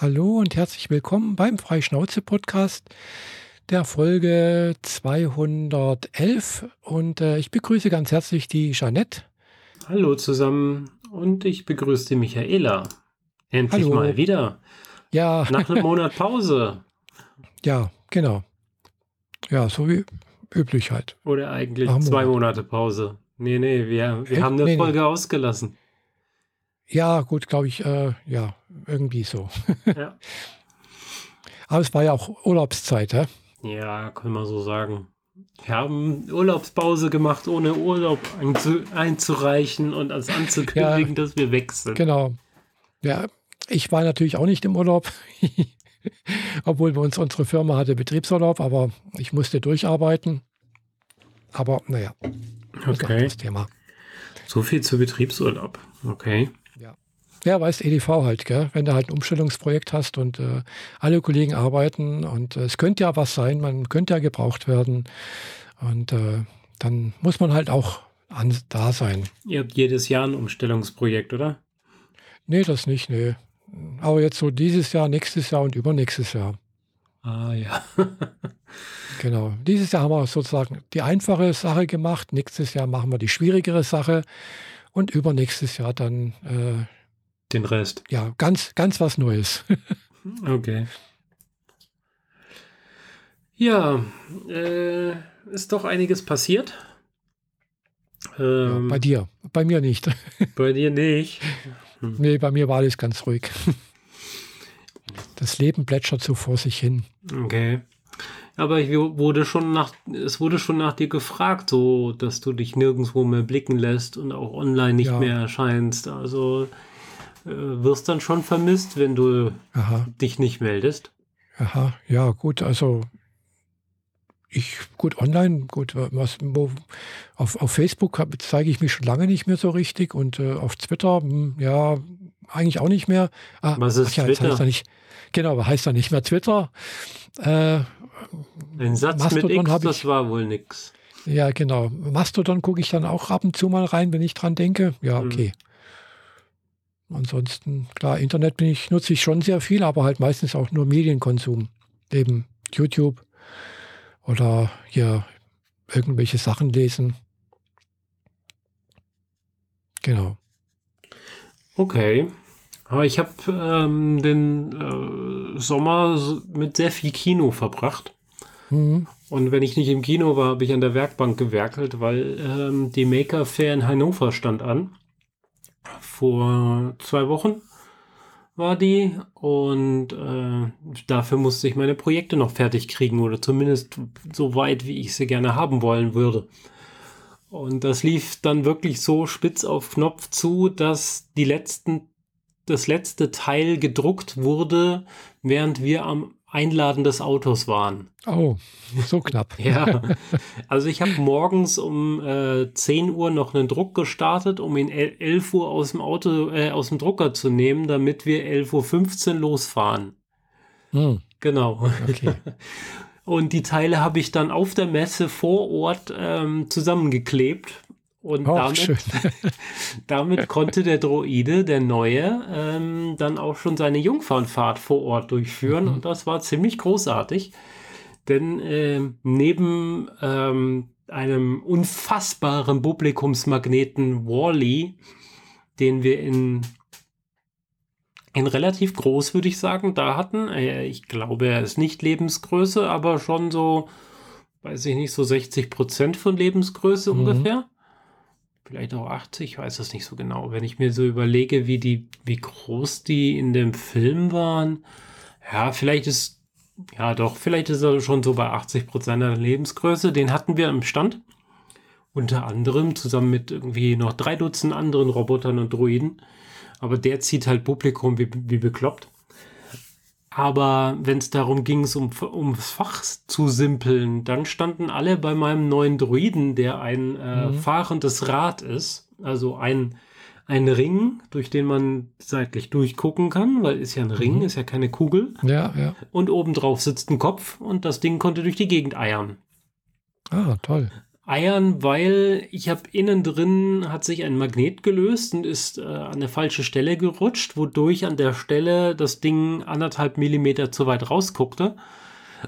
Hallo und herzlich willkommen beim Freischnauze-Podcast der Folge 211. Und äh, ich begrüße ganz herzlich die Jeanette. Hallo zusammen und ich begrüße die Michaela. Endlich Hallo. mal wieder. Ja. Nach einem Monat Pause. Ja, genau. Ja, so wie üblich halt. Oder eigentlich zwei Monate Pause. Nee, nee, wir, wir haben eine nee, Folge nee. ausgelassen. Ja, gut, glaube ich, äh, ja, irgendwie so. Ja. Aber es war ja auch Urlaubszeit, hä? Ja, können wir so sagen. Wir haben Urlaubspause gemacht, ohne Urlaub einzu einzureichen und als anzukündigen, ja, dass wir weg sind. Genau. Ja, ich war natürlich auch nicht im Urlaub, obwohl bei uns unsere Firma hatte Betriebsurlaub, aber ich musste durcharbeiten. Aber naja, okay. das Thema. So viel zu Betriebsurlaub. Okay. Ja, weißt EDV halt, gell? wenn du halt ein Umstellungsprojekt hast und äh, alle Kollegen arbeiten und äh, es könnte ja was sein, man könnte ja gebraucht werden und äh, dann muss man halt auch an, da sein. Ihr habt jedes Jahr ein Umstellungsprojekt, oder? Nee, das nicht, nee. Aber jetzt so dieses Jahr, nächstes Jahr und übernächstes Jahr. Ah ja. genau. Dieses Jahr haben wir sozusagen die einfache Sache gemacht. Nächstes Jahr machen wir die schwierigere Sache. Und übernächstes Jahr dann äh, den Rest. Ja, ganz, ganz was Neues. okay. Ja, äh, ist doch einiges passiert. Ähm, ja, bei dir, bei mir nicht. Bei dir nicht. Hm. Nee, bei mir war alles ganz ruhig. Das Leben plätschert so vor sich hin. Okay. Aber ich wurde schon nach, es wurde schon nach dir gefragt, so dass du dich nirgendwo mehr blicken lässt und auch online nicht ja. mehr erscheinst. Also wirst dann schon vermisst, wenn du Aha. dich nicht meldest. Aha, ja, gut, also ich, gut, online, gut, was, wo, auf, auf Facebook zeige ich mich schon lange nicht mehr so richtig und äh, auf Twitter, mh, hm, ja, eigentlich auch nicht mehr. Ah, was ist ja, Twitter? Heißt nicht, genau, heißt da nicht mehr Twitter. Äh, Ein Satz Mastodon mit X, das war wohl nix. Ja, genau. Mastodon gucke ich dann auch ab und zu mal rein, wenn ich dran denke. Ja, hm. okay. Hm. Ansonsten, klar, Internet bin ich, nutze ich schon sehr viel, aber halt meistens auch nur Medienkonsum. Eben YouTube oder hier irgendwelche Sachen lesen. Genau. Okay. Aber ich habe ähm, den äh, Sommer mit sehr viel Kino verbracht. Mhm. Und wenn ich nicht im Kino war, habe ich an der Werkbank gewerkelt, weil ähm, die Maker Fair in Hannover stand an vor zwei Wochen war die und äh, dafür musste ich meine Projekte noch fertig kriegen oder zumindest so weit, wie ich sie gerne haben wollen würde. Und das lief dann wirklich so spitz auf Knopf zu, dass die letzten, das letzte Teil gedruckt wurde, während wir am Einladen des Autos waren. Oh, so knapp. ja, also ich habe morgens um äh, 10 Uhr noch einen Druck gestartet, um ihn 11 Uhr aus dem Auto, äh, aus dem Drucker zu nehmen, damit wir 11.15 Uhr losfahren. Hm. Genau. Okay. Und die Teile habe ich dann auf der Messe vor Ort ähm, zusammengeklebt und oh, damit, damit konnte der Droide, der neue, ähm, dann auch schon seine Jungfernfahrt vor Ort durchführen. Mhm. Und das war ziemlich großartig. Denn äh, neben ähm, einem unfassbaren Publikumsmagneten Wally, den wir in, in relativ groß, würde ich sagen, da hatten. Äh, ich glaube, er ist nicht Lebensgröße, aber schon so, weiß ich nicht, so 60 Prozent von Lebensgröße mhm. ungefähr vielleicht auch 80, ich weiß es nicht so genau. Wenn ich mir so überlege, wie die, wie groß die in dem Film waren, ja, vielleicht ist, ja doch, vielleicht ist er schon so bei 80 Prozent der Lebensgröße. Den hatten wir im Stand. Unter anderem zusammen mit irgendwie noch drei Dutzend anderen Robotern und Droiden. Aber der zieht halt Publikum wie, wie bekloppt. Aber wenn es darum ging, um, ums Fach zu simpeln, dann standen alle bei meinem neuen Druiden, der ein äh, mhm. fahrendes Rad ist, also ein, ein Ring, durch den man seitlich durchgucken kann, weil ist ja ein Ring, mhm. ist ja keine Kugel. Ja, ja. Und obendrauf sitzt ein Kopf und das Ding konnte durch die Gegend eiern. Ah, toll. Eiern, weil ich habe innen drin hat sich ein Magnet gelöst und ist äh, an der falsche Stelle gerutscht, wodurch an der Stelle das Ding anderthalb Millimeter zu weit rausguckte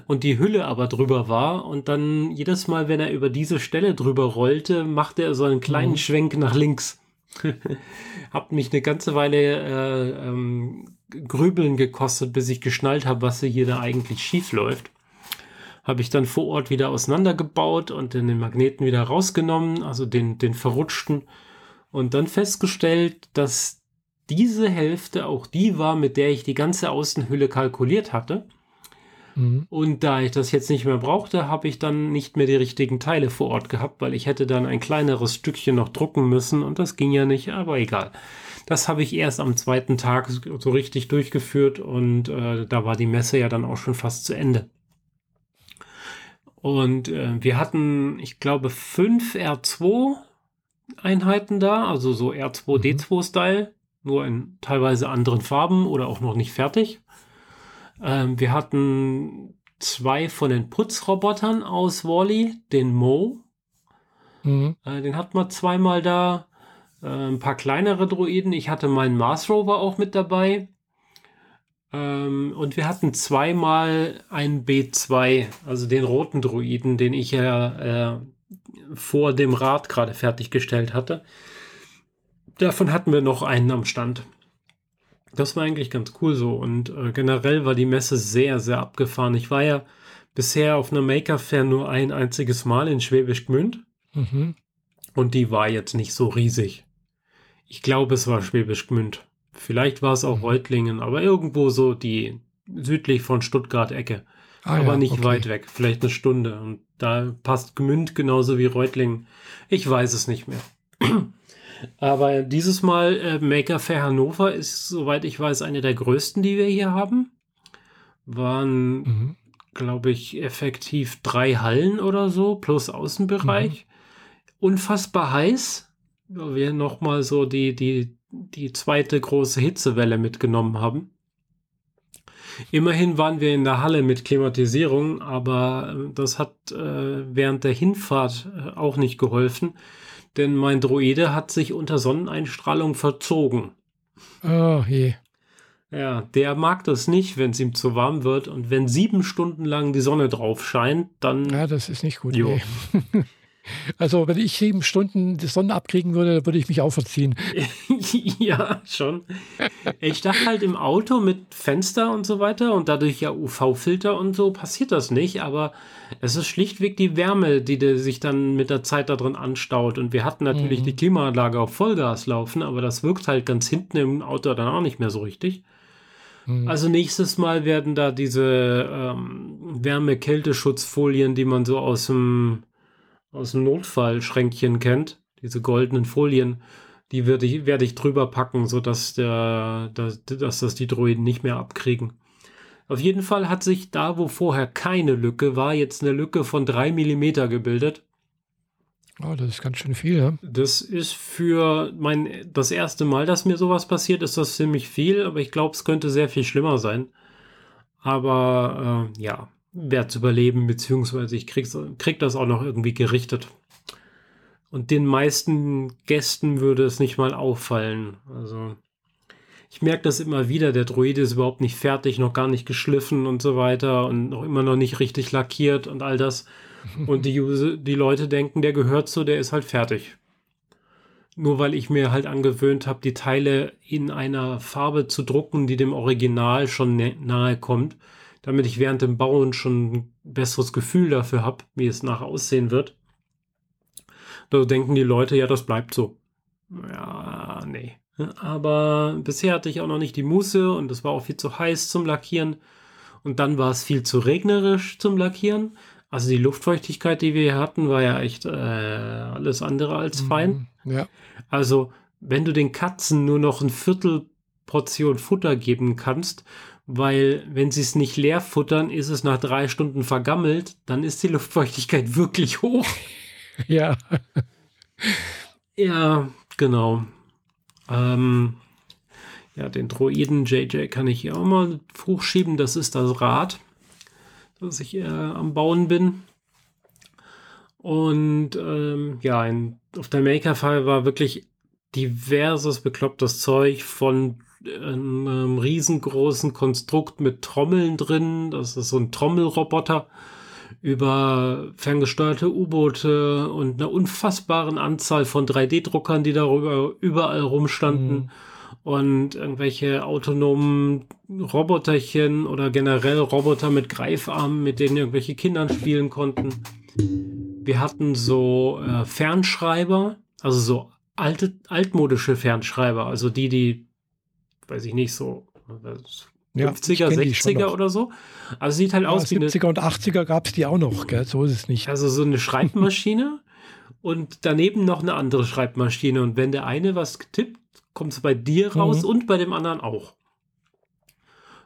und die Hülle aber drüber war und dann jedes Mal, wenn er über diese Stelle drüber rollte, machte er so einen kleinen mhm. Schwenk nach links. hab mich eine ganze Weile äh, ähm, Grübeln gekostet, bis ich geschnallt habe, was hier da eigentlich schief läuft habe ich dann vor Ort wieder auseinandergebaut und den Magneten wieder rausgenommen, also den, den verrutschten. Und dann festgestellt, dass diese Hälfte auch die war, mit der ich die ganze Außenhülle kalkuliert hatte. Mhm. Und da ich das jetzt nicht mehr brauchte, habe ich dann nicht mehr die richtigen Teile vor Ort gehabt, weil ich hätte dann ein kleineres Stückchen noch drucken müssen und das ging ja nicht, aber egal. Das habe ich erst am zweiten Tag so richtig durchgeführt und äh, da war die Messe ja dann auch schon fast zu Ende. Und äh, wir hatten, ich glaube, fünf R2 Einheiten da, also so R2D2-Style, mhm. nur in teilweise anderen Farben oder auch noch nicht fertig. Ähm, wir hatten zwei von den Putzrobotern aus Wally, den Mo. Mhm. Äh, den hatten wir zweimal da. Äh, ein paar kleinere Droiden. Ich hatte meinen Mars Rover auch mit dabei. Ähm, und wir hatten zweimal einen B2, also den roten Druiden, den ich ja äh, vor dem Rad gerade fertiggestellt hatte. Davon hatten wir noch einen am Stand. Das war eigentlich ganz cool so. Und äh, generell war die Messe sehr, sehr abgefahren. Ich war ja bisher auf einer Maker Fair nur ein einziges Mal in Schwäbisch Gmünd. Mhm. Und die war jetzt nicht so riesig. Ich glaube, es war Schwäbisch Gmünd. Vielleicht war es auch mhm. Reutlingen, aber irgendwo so die südlich von Stuttgart-Ecke. Ah, aber ja, nicht okay. weit weg, vielleicht eine Stunde. Und da passt Gmünd genauso wie Reutlingen. Ich weiß es nicht mehr. aber dieses Mal äh, Maker Fair Hannover ist, soweit ich weiß, eine der größten, die wir hier haben. Waren, mhm. glaube ich, effektiv drei Hallen oder so, plus Außenbereich. Mhm. Unfassbar heiß. Wir nochmal so die, die die zweite große Hitzewelle mitgenommen haben. Immerhin waren wir in der Halle mit Klimatisierung, aber äh, das hat äh, während der Hinfahrt äh, auch nicht geholfen, denn mein Droide hat sich unter Sonneneinstrahlung verzogen. Oh je. Ja, der mag das nicht, wenn es ihm zu warm wird und wenn sieben Stunden lang die Sonne drauf scheint, dann. Ja, das ist nicht gut. Jo. Nee. Also, wenn ich sieben Stunden die Sonne abkriegen würde, würde ich mich auch verziehen. ja, schon. Ich dachte halt im Auto mit Fenster und so weiter und dadurch ja UV-Filter und so passiert das nicht, aber es ist schlichtweg die Wärme, die sich dann mit der Zeit da drin anstaut. Und wir hatten natürlich mhm. die Klimaanlage auf Vollgas laufen, aber das wirkt halt ganz hinten im Auto dann auch nicht mehr so richtig. Mhm. Also nächstes Mal werden da diese ähm, Wärme-Kälteschutzfolien, die man so aus dem aus dem Notfallschränkchen kennt, diese goldenen Folien, die werde ich, werde ich drüber packen, sodass der, dass, dass das die Droiden nicht mehr abkriegen. Auf jeden Fall hat sich da, wo vorher keine Lücke war, jetzt eine Lücke von drei Millimeter gebildet. Oh, das ist ganz schön viel, ja. Das ist für mein das erste Mal, dass mir sowas passiert, ist das ziemlich viel, aber ich glaube, es könnte sehr viel schlimmer sein. Aber äh, ja, werde zu überleben, beziehungsweise ich krieg, krieg das auch noch irgendwie gerichtet. Und den meisten Gästen würde es nicht mal auffallen. Also ich merke das immer wieder, der Droide ist überhaupt nicht fertig, noch gar nicht geschliffen und so weiter und noch immer noch nicht richtig lackiert und all das. Und die, die Leute denken, der gehört so, der ist halt fertig. Nur weil ich mir halt angewöhnt habe, die Teile in einer Farbe zu drucken, die dem Original schon nahe kommt damit ich während dem Bauen schon ein besseres Gefühl dafür habe, wie es nachher aussehen wird. Da denken die Leute, ja, das bleibt so. Ja, nee. Aber bisher hatte ich auch noch nicht die Muße und es war auch viel zu heiß zum Lackieren. Und dann war es viel zu regnerisch zum Lackieren. Also die Luftfeuchtigkeit, die wir hier hatten, war ja echt äh, alles andere als mhm, fein. Ja. Also wenn du den Katzen nur noch ein Viertel Portion Futter geben kannst weil wenn sie es nicht leer futtern, ist es nach drei Stunden vergammelt, dann ist die Luftfeuchtigkeit wirklich hoch. Ja. Ja, genau. Ähm, ja, den Droiden JJ kann ich hier auch mal hochschieben. Das ist das Rad, das ich äh, am Bauen bin. Und ähm, ja, in, auf der Maker-File war wirklich diverses beklopptes Zeug von einem riesengroßen Konstrukt mit Trommeln drin. Das ist so ein Trommelroboter über ferngesteuerte U-Boote und einer unfassbaren Anzahl von 3D-Druckern, die darüber überall rumstanden. Mhm. Und irgendwelche autonomen Roboterchen oder generell Roboter mit Greifarmen, mit denen irgendwelche Kindern spielen konnten. Wir hatten so äh, Fernschreiber, also so alte, altmodische Fernschreiber, also die, die, weiß ich nicht, so 50er, ja, 60er oder so. Also sieht halt ja, aus wie 70er und 80er gab es die auch noch, gell? so ist es nicht. Also so eine Schreibmaschine und daneben noch eine andere Schreibmaschine. Und wenn der eine was tippt, kommt es bei dir raus mhm. und bei dem anderen auch.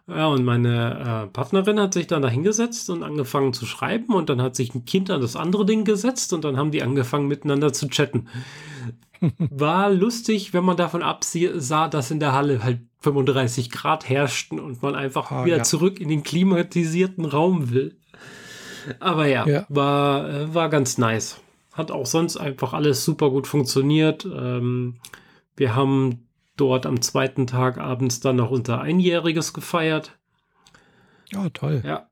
Ja, und meine äh, Partnerin hat sich dann da hingesetzt und angefangen zu schreiben und dann hat sich ein Kind an das andere Ding gesetzt und dann haben die angefangen miteinander zu chatten. War lustig, wenn man davon absah, dass in der Halle halt 35 Grad herrschten und man einfach ah, wieder ja. zurück in den klimatisierten Raum will. Aber ja, ja. War, äh, war ganz nice. Hat auch sonst einfach alles super gut funktioniert. Ähm, wir haben dort am zweiten Tag abends dann noch unser Einjähriges gefeiert. Ja, toll. Ja.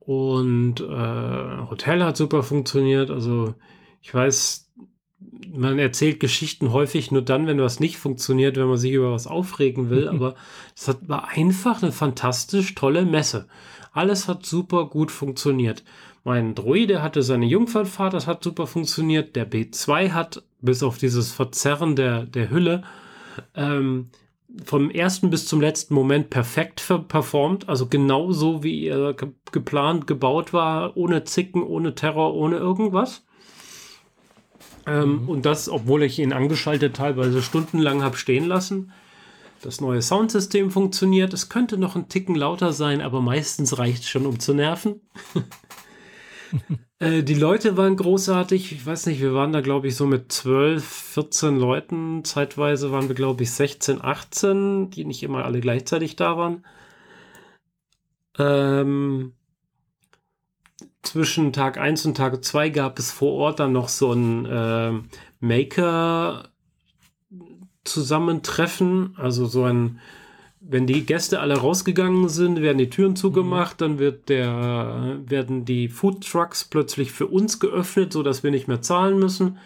Und äh, Hotel hat super funktioniert. Also ich weiß, man erzählt Geschichten häufig nur dann, wenn was nicht funktioniert, wenn man sich über was aufregen will. Aber es war einfach eine fantastisch tolle Messe. Alles hat super gut funktioniert. Mein Droide hatte seine Jungfernfahrt, das hat super funktioniert. Der B2 hat, bis auf dieses Verzerren der, der Hülle, ähm, vom ersten bis zum letzten Moment perfekt performt. Also genau so, wie er ge geplant, gebaut war, ohne Zicken, ohne Terror, ohne irgendwas. Ähm, mhm. Und das, obwohl ich ihn angeschaltet teilweise stundenlang habe stehen lassen. Das neue Soundsystem funktioniert. Es könnte noch ein Ticken lauter sein, aber meistens reicht es schon, um zu nerven. äh, die Leute waren großartig. Ich weiß nicht, wir waren da, glaube ich, so mit 12, 14 Leuten. Zeitweise waren wir, glaube ich, 16, 18, die nicht immer alle gleichzeitig da waren. Ähm, zwischen Tag 1 und Tag 2 gab es vor Ort dann noch so ein äh, Maker-Zusammentreffen, also so ein, wenn die Gäste alle rausgegangen sind, werden die Türen zugemacht, mhm. dann wird der, werden die Food Trucks plötzlich für uns geöffnet, sodass wir nicht mehr zahlen müssen.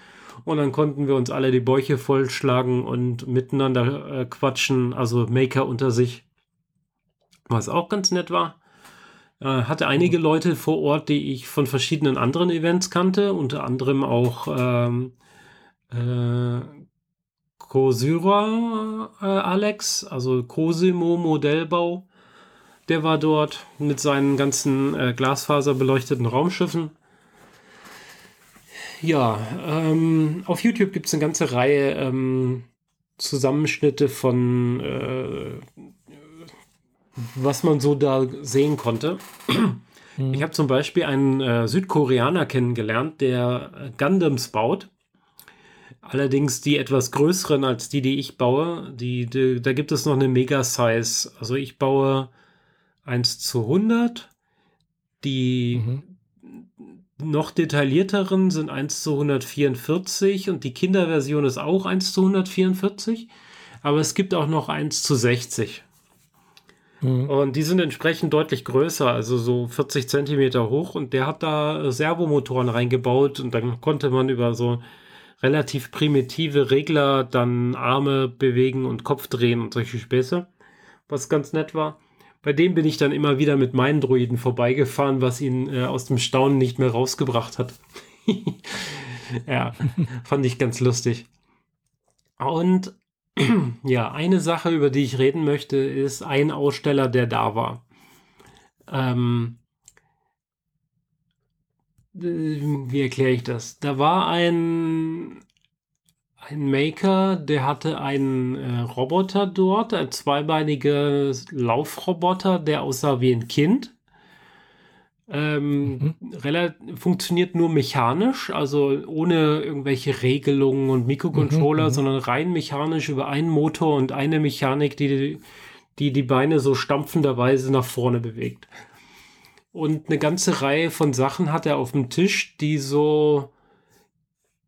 Und dann konnten wir uns alle die Bäuche vollschlagen und miteinander äh, quatschen, also Maker unter sich. Was auch ganz nett war. Äh, hatte einige Leute vor Ort, die ich von verschiedenen anderen Events kannte, unter anderem auch ähm, äh, äh, Alex, also Cosimo Modellbau. Der war dort mit seinen ganzen äh, glasfaserbeleuchteten Raumschiffen. Ja, ähm, auf YouTube gibt es eine ganze Reihe ähm, Zusammenschnitte von äh, was man so da sehen konnte. Ich habe zum Beispiel einen äh, Südkoreaner kennengelernt, der Gundams baut. Allerdings die etwas größeren als die, die ich baue. Die, die da gibt es noch eine Mega-Size. Also ich baue 1 zu 100. Die mhm. noch detaillierteren sind 1 zu 144 und die Kinderversion ist auch 1 zu 144. Aber es gibt auch noch 1 zu 60. Mhm. Und die sind entsprechend deutlich größer, also so 40 Zentimeter hoch. Und der hat da Servomotoren reingebaut und dann konnte man über so relativ primitive Regler dann Arme bewegen und Kopf drehen und solche Späße, was ganz nett war. Bei dem bin ich dann immer wieder mit meinen Droiden vorbeigefahren, was ihn äh, aus dem Staunen nicht mehr rausgebracht hat. ja, fand ich ganz lustig. Und ja, eine Sache, über die ich reden möchte, ist ein Aussteller, der da war. Ähm, äh, wie erkläre ich das? Da war ein, ein Maker, der hatte einen äh, Roboter dort, ein zweibeiniger Laufroboter, der aussah wie ein Kind. Ähm, mhm. funktioniert nur mechanisch, also ohne irgendwelche Regelungen und Mikrocontroller, mhm, mhm, sondern rein mechanisch über einen Motor und eine Mechanik, die die, die Beine so stampfenderweise nach vorne bewegt. Und eine ganze Reihe von Sachen hat er auf dem Tisch, die so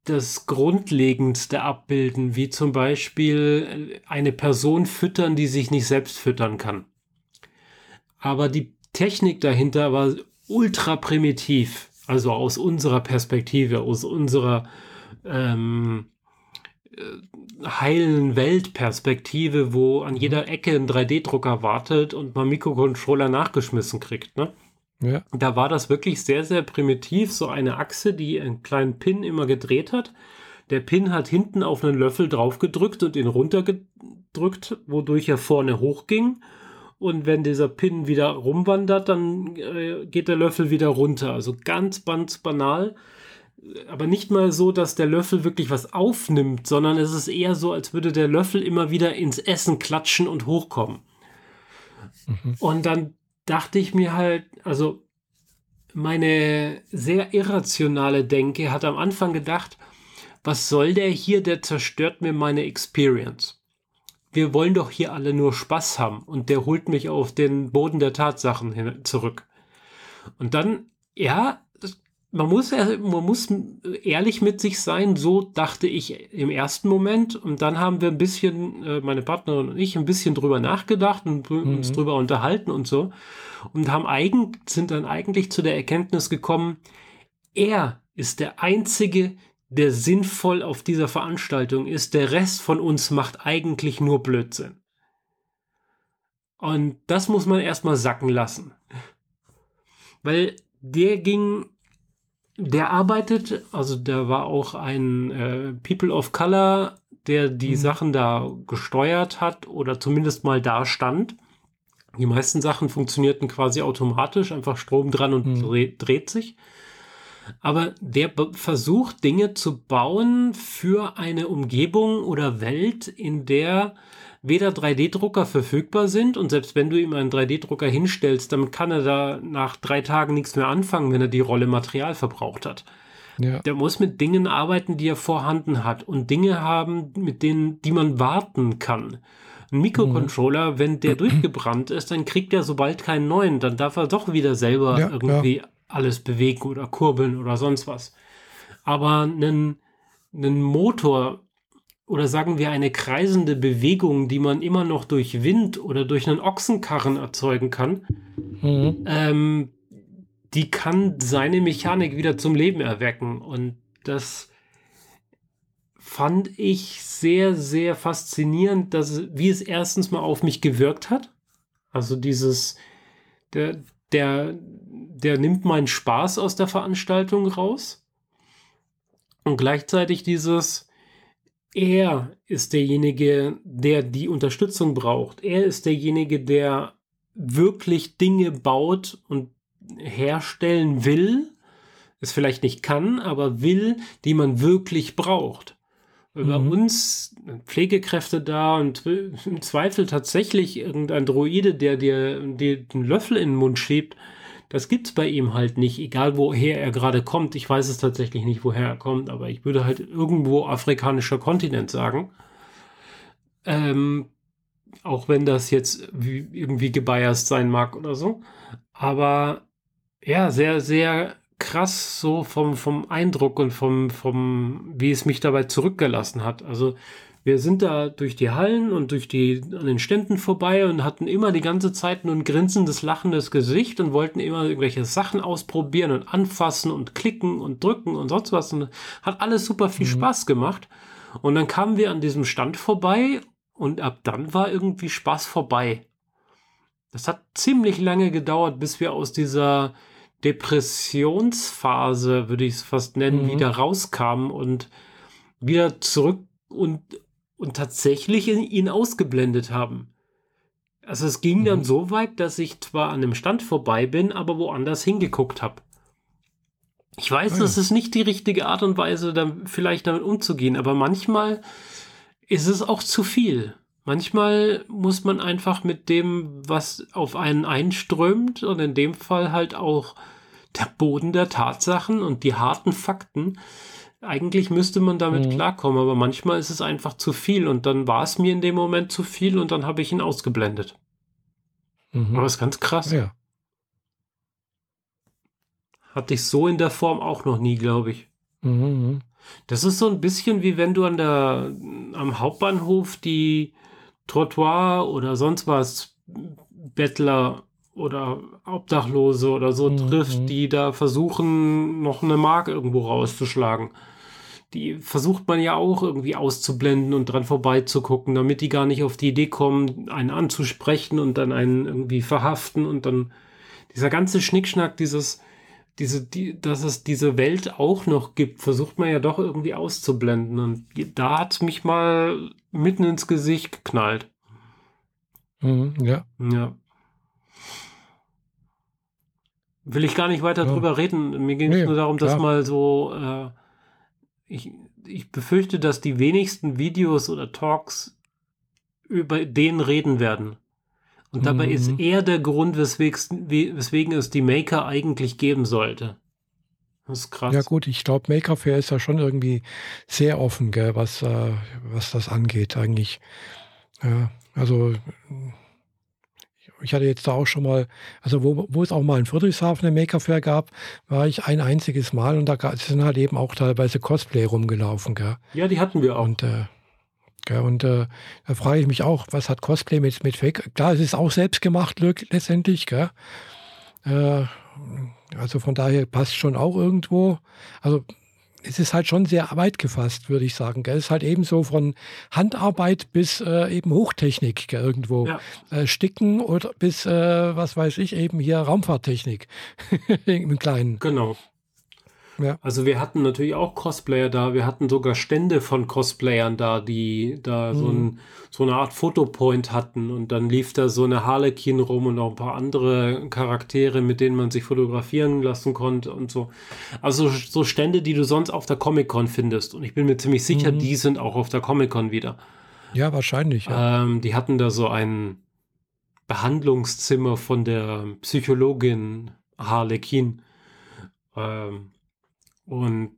das Grundlegendste abbilden, wie zum Beispiel eine Person füttern, die sich nicht selbst füttern kann. Aber die Technik dahinter war ultra primitiv, also aus unserer Perspektive, aus unserer ähm, äh, heilen Weltperspektive, wo an jeder Ecke ein 3D-Drucker wartet und man Mikrocontroller nachgeschmissen kriegt. Ne? Ja. Da war das wirklich sehr, sehr primitiv. So eine Achse, die einen kleinen Pin immer gedreht hat. Der Pin hat hinten auf einen Löffel draufgedrückt und ihn runtergedrückt, wodurch er vorne hochging. Und wenn dieser Pin wieder rumwandert, dann äh, geht der Löffel wieder runter. Also ganz, ganz banal. Aber nicht mal so, dass der Löffel wirklich was aufnimmt, sondern es ist eher so, als würde der Löffel immer wieder ins Essen klatschen und hochkommen. Mhm. Und dann dachte ich mir halt, also meine sehr irrationale Denke hat am Anfang gedacht, was soll der hier, der zerstört mir meine Experience. Wir wollen doch hier alle nur Spaß haben und der holt mich auf den Boden der Tatsachen hin, zurück. Und dann, ja, man muss, man muss ehrlich mit sich sein, so dachte ich im ersten Moment. Und dann haben wir ein bisschen, äh, meine Partnerin und ich, ein bisschen drüber nachgedacht und mhm. uns drüber unterhalten und so. Und haben eigen, sind dann eigentlich zu der Erkenntnis gekommen, er ist der Einzige, der sinnvoll auf dieser Veranstaltung ist. Der Rest von uns macht eigentlich nur Blödsinn. Und das muss man erstmal sacken lassen. Weil der ging der arbeitet, also der war auch ein äh, People of Color, der die mhm. Sachen da gesteuert hat oder zumindest mal da stand. Die meisten Sachen funktionierten quasi automatisch, einfach Strom dran und mhm. dreht sich. Aber der versucht Dinge zu bauen für eine Umgebung oder Welt, in der weder 3D-Drucker verfügbar sind und selbst wenn du ihm einen 3D-Drucker hinstellst, dann kann er da nach drei Tagen nichts mehr anfangen, wenn er die Rolle Material verbraucht hat. Ja. Der muss mit Dingen arbeiten, die er vorhanden hat und Dinge haben, mit denen, die man warten kann. Ein Mikrocontroller, mhm. wenn der durchgebrannt ist, dann kriegt er sobald keinen neuen, dann darf er doch wieder selber ja, irgendwie ja. Alles bewegen oder kurbeln oder sonst was. Aber einen, einen Motor, oder sagen wir eine kreisende Bewegung, die man immer noch durch Wind oder durch einen Ochsenkarren erzeugen kann, mhm. ähm, die kann seine Mechanik wieder zum Leben erwecken. Und das fand ich sehr, sehr faszinierend, dass, wie es erstens mal auf mich gewirkt hat. Also dieses, der, der, der nimmt meinen Spaß aus der Veranstaltung raus. Und gleichzeitig dieses, er ist derjenige, der die Unterstützung braucht. Er ist derjenige, der wirklich Dinge baut und herstellen will, es vielleicht nicht kann, aber will, die man wirklich braucht. Mhm. Bei uns Pflegekräfte da und im Zweifel tatsächlich irgendein Droide, der dir den Löffel in den Mund schiebt, das gibt's bei ihm halt nicht, egal woher er gerade kommt. Ich weiß es tatsächlich nicht, woher er kommt, aber ich würde halt irgendwo afrikanischer Kontinent sagen. Ähm, auch wenn das jetzt irgendwie gebiased sein mag oder so. Aber ja, sehr, sehr krass so vom, vom Eindruck und vom, vom, wie es mich dabei zurückgelassen hat. Also wir sind da durch die Hallen und durch die an den Ständen vorbei und hatten immer die ganze Zeit nur ein grinsendes, lachendes Gesicht und wollten immer irgendwelche Sachen ausprobieren und anfassen und klicken und drücken und sonst was. Und hat alles super viel mhm. Spaß gemacht. Und dann kamen wir an diesem Stand vorbei und ab dann war irgendwie Spaß vorbei. Das hat ziemlich lange gedauert, bis wir aus dieser Depressionsphase, würde ich es fast nennen, mhm. wieder rauskamen und wieder zurück und und tatsächlich ihn ausgeblendet haben. Also es ging mhm. dann so weit, dass ich zwar an einem Stand vorbei bin, aber woanders hingeguckt habe. Ich weiß, oh ja. das ist nicht die richtige Art und Weise, dann vielleicht damit umzugehen, aber manchmal ist es auch zu viel. Manchmal muss man einfach mit dem, was auf einen einströmt, und in dem Fall halt auch der Boden der Tatsachen und die harten Fakten, eigentlich müsste man damit mhm. klarkommen, aber manchmal ist es einfach zu viel und dann war es mir in dem Moment zu viel und dann habe ich ihn ausgeblendet. Mhm. Aber ist ganz krass. Ja. Hatte ich so in der Form auch noch nie, glaube ich. Mhm. Das ist so ein bisschen wie wenn du an der, am Hauptbahnhof die Trottoir oder sonst was Bettler oder Obdachlose oder so Mhm, trifft, mhm. die da versuchen, noch eine Mark irgendwo rauszuschlagen. Die versucht man ja auch irgendwie auszublenden und dran vorbeizugucken, damit die gar nicht auf die Idee kommen, einen anzusprechen und dann einen irgendwie verhaften und dann dieser ganze Schnickschnack, dieses, diese, die, dass es diese Welt auch noch gibt, versucht man ja doch irgendwie auszublenden. Und da hat mich mal mitten ins Gesicht geknallt. Mhm, ja. Ja. Will ich gar nicht weiter Ja. drüber reden. Mir ging es Nee, nur darum, dass klar. mal so, äh, ich, ich befürchte, dass die wenigsten Videos oder Talks über den reden werden. Und dabei Mhm. ist er der Grund, weswegen, weswegen es die Maker eigentlich geben sollte. Das ist krass. Ja gut, ich glaube, Maker Fair ist ja schon irgendwie sehr offen, gell, was, äh, was das angeht eigentlich. Ja, also ich hatte jetzt da auch schon mal, also wo, wo es auch mal in Friedrichshafen eine Maker Fair gab, war ich ein einziges Mal und da sind halt eben auch teilweise Cosplay rumgelaufen, gell. Ja, die hatten wir auch. Und, äh, gell, und äh, da frage ich mich auch, was hat Cosplay mit, mit Fake? Klar, es ist auch selbst gemacht letztendlich, gell? Äh, also von daher passt schon auch irgendwo. Also es ist halt schon sehr weit gefasst, würde ich sagen. Gell? Es ist halt eben so von Handarbeit bis äh, eben Hochtechnik gell, irgendwo. Ja. Äh, Sticken oder bis, äh, was weiß ich, eben hier Raumfahrttechnik im Kleinen. Genau. Ja. Also wir hatten natürlich auch Cosplayer da. Wir hatten sogar Stände von Cosplayern da, die da so, Mhm. ein, so eine Art Fotopoint hatten. Und dann lief da so eine Harlequin rum und auch ein paar andere Charaktere, mit denen man sich fotografieren lassen konnte und so. Also so Stände, die du sonst auf der Comic-Con findest. Und ich bin mir ziemlich sicher, Mhm. die sind auch auf der Comic-Con wieder. Ja, wahrscheinlich. Ja. Ähm, die hatten da so ein Behandlungszimmer von der Psychologin Harlequin. Ähm, und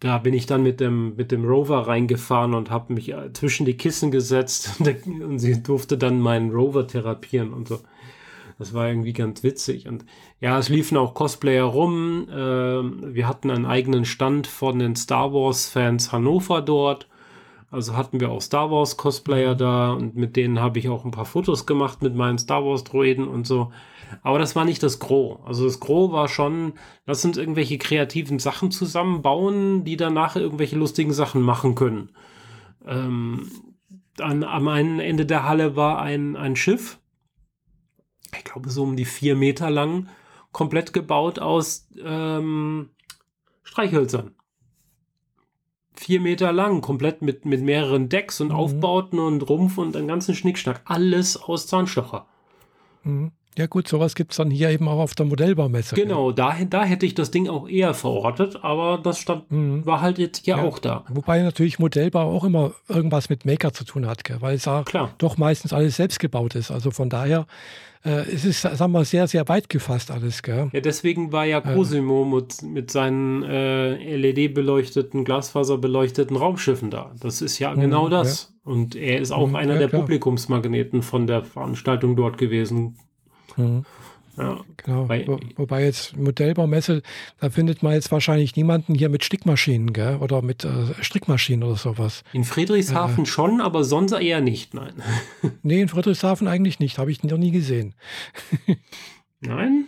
da bin ich dann mit dem, mit dem Rover reingefahren und habe mich äh, zwischen die Kissen gesetzt und sie durfte dann meinen Rover therapieren und so. Das war irgendwie ganz witzig. Und ja, es liefen auch Cosplayer rum. Ähm, wir hatten einen eigenen Stand von den Star Wars-Fans Hannover dort. Also hatten wir auch Star Wars Cosplayer da und mit denen habe ich auch ein paar Fotos gemacht mit meinen Star Wars Droiden und so. Aber das war nicht das Gros. Also das Gros war schon, lass uns irgendwelche kreativen Sachen zusammenbauen, die danach irgendwelche lustigen Sachen machen können. Ähm, an, am einen Ende der Halle war ein, ein Schiff, ich glaube so um die vier Meter lang, komplett gebaut aus ähm, Streichhölzern vier Meter lang, komplett mit, mit mehreren Decks und Mhm. Aufbauten und Rumpf und einen ganzen Schnickschnack. Alles aus Zahnstocher. Mhm. Ja gut, sowas gibt es dann hier eben auch auf der Modellbaumesse. Genau, da, da hätte ich das Ding auch eher verortet, aber das stand, Mhm. war halt jetzt ja, Ja. auch da. Wobei natürlich Modellbau auch immer irgendwas mit Maker zu tun hat, gell? weil es ja Klar. doch meistens alles selbst gebaut ist. Also von daher äh, es ist es, sagen wir, sehr, sehr weit gefasst alles. Gell? Ja, deswegen war ja Cosimo mit, mit seinen äh, LED-beleuchteten, Glasfaserbeleuchteten Raumschiffen da. Das ist ja Mhm, genau das. Und er ist auch Mhm, einer ja, der. Publikumsmagneten von der Veranstaltung dort gewesen. Mhm. Ja. Genau. Wo, wobei jetzt Modellbaumesse, da findet man jetzt wahrscheinlich niemanden hier mit Stickmaschinen gell? oder mit äh, Strickmaschinen oder sowas. In Friedrichshafen schon, aber sonst eher nicht, nein. Nee, in Friedrichshafen eigentlich nicht, habe ich noch nie gesehen. Nein?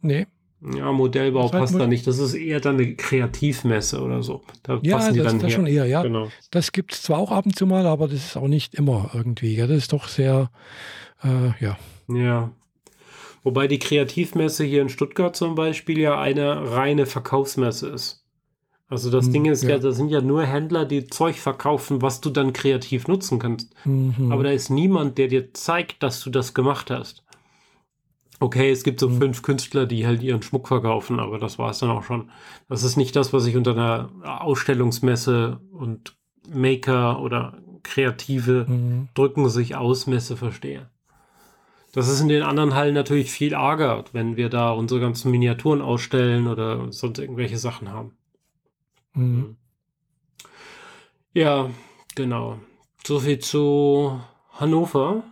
Nee. Ja, Modellbau Das passt Mod- da nicht. Das ist eher dann eine Kreativmesse oder so. Da Ja, passen die das dann ist das her. schon eher, ja. Genau. Das gibt es zwar auch ab und zu mal, aber das ist auch nicht immer irgendwie. Gell? Das ist doch sehr, äh, ja. Ja. Wobei die Kreativmesse hier in Stuttgart zum Beispiel ja eine reine Verkaufsmesse ist. Also das Hm, Ding ist ja. ja. das sind ja nur Händler, die Zeug verkaufen, was du dann kreativ nutzen kannst. Mhm. Aber da ist niemand, der dir zeigt, dass du das gemacht hast. Okay, es gibt so Hm. fünf Künstler, die halt ihren Schmuck verkaufen, aber das war es dann auch schon. Das ist nicht das, was ich unter einer Ausstellungsmesse und Maker oder Kreative Mhm. drücken sich aus Messe verstehe. Das ist in den anderen Hallen natürlich viel arger, wenn wir da unsere ganzen Miniaturen ausstellen oder sonst irgendwelche Sachen haben. Mhm. Ja, genau. So viel zu Hannover.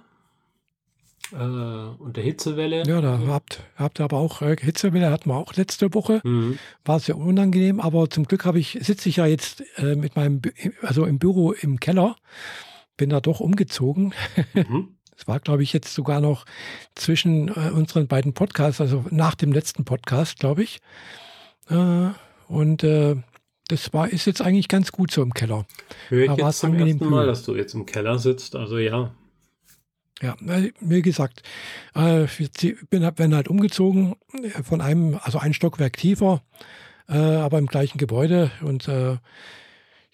äh, und der Hitzewelle. Ja, da habt, habt ihr aber auch äh, Hitzewelle hatten wir auch letzte Woche. Mhm. War sehr unangenehm, aber zum Glück habe ich, sitze ich ja jetzt äh, mit meinem, also im Büro im Keller, bin da doch umgezogen. Mhm. Es war, glaube ich, jetzt sogar noch zwischen äh, unseren beiden Podcasts, also nach dem letzten Podcast, glaube ich. Äh, und äh, das war, ist jetzt eigentlich ganz gut so im Keller. Höre ich Da war jetzt es zum angenehm ersten Mal, dass du jetzt im Keller sitzt. Also ja. Ja, äh, wie gesagt, äh, ich bin, bin halt umgezogen äh, von einem, also ein Stockwerk tiefer, äh, aber im gleichen Gebäude und äh,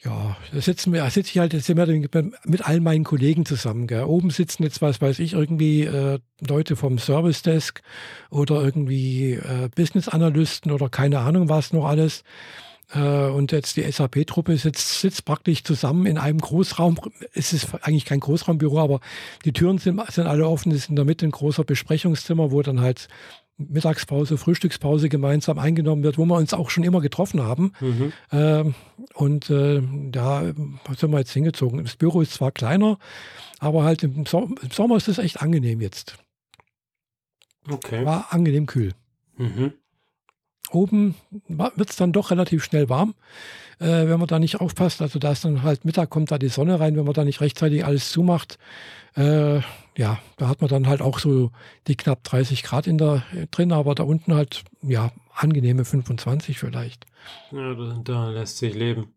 ja, da sitzen wir, sitze ich halt jetzt immer mit allen meinen Kollegen zusammen. Gell. Oben sitzen jetzt, was weiß ich, irgendwie äh, Leute vom Service Desk oder irgendwie äh, Business Analysten oder keine Ahnung was noch alles. Äh, und jetzt die SAP-Truppe sitzt, sitzt praktisch zusammen in einem Großraum. Es ist eigentlich kein Großraumbüro, aber die Türen sind, sind alle offen. Es ist in der Mitte ein großer Besprechungszimmer, wo dann halt Mittagspause, Frühstückspause gemeinsam eingenommen wird, wo wir uns auch schon immer getroffen haben. Mhm. Ähm, und äh, da sind wir jetzt hingezogen. Das Büro ist zwar kleiner, aber halt im, so im Sommer ist es echt angenehm jetzt. Okay. War angenehm kühl. Mhm. Oben wird es dann doch relativ schnell warm, äh, wenn man da nicht aufpasst. Also da ist dann halt Mittag kommt da die Sonne rein, wenn man da nicht rechtzeitig alles zumacht. Äh, ja, da hat man dann halt auch so die knapp 30 Grad in der, drin, aber da unten halt, ja, angenehme 25 vielleicht. Ja, da, lässt sich leben.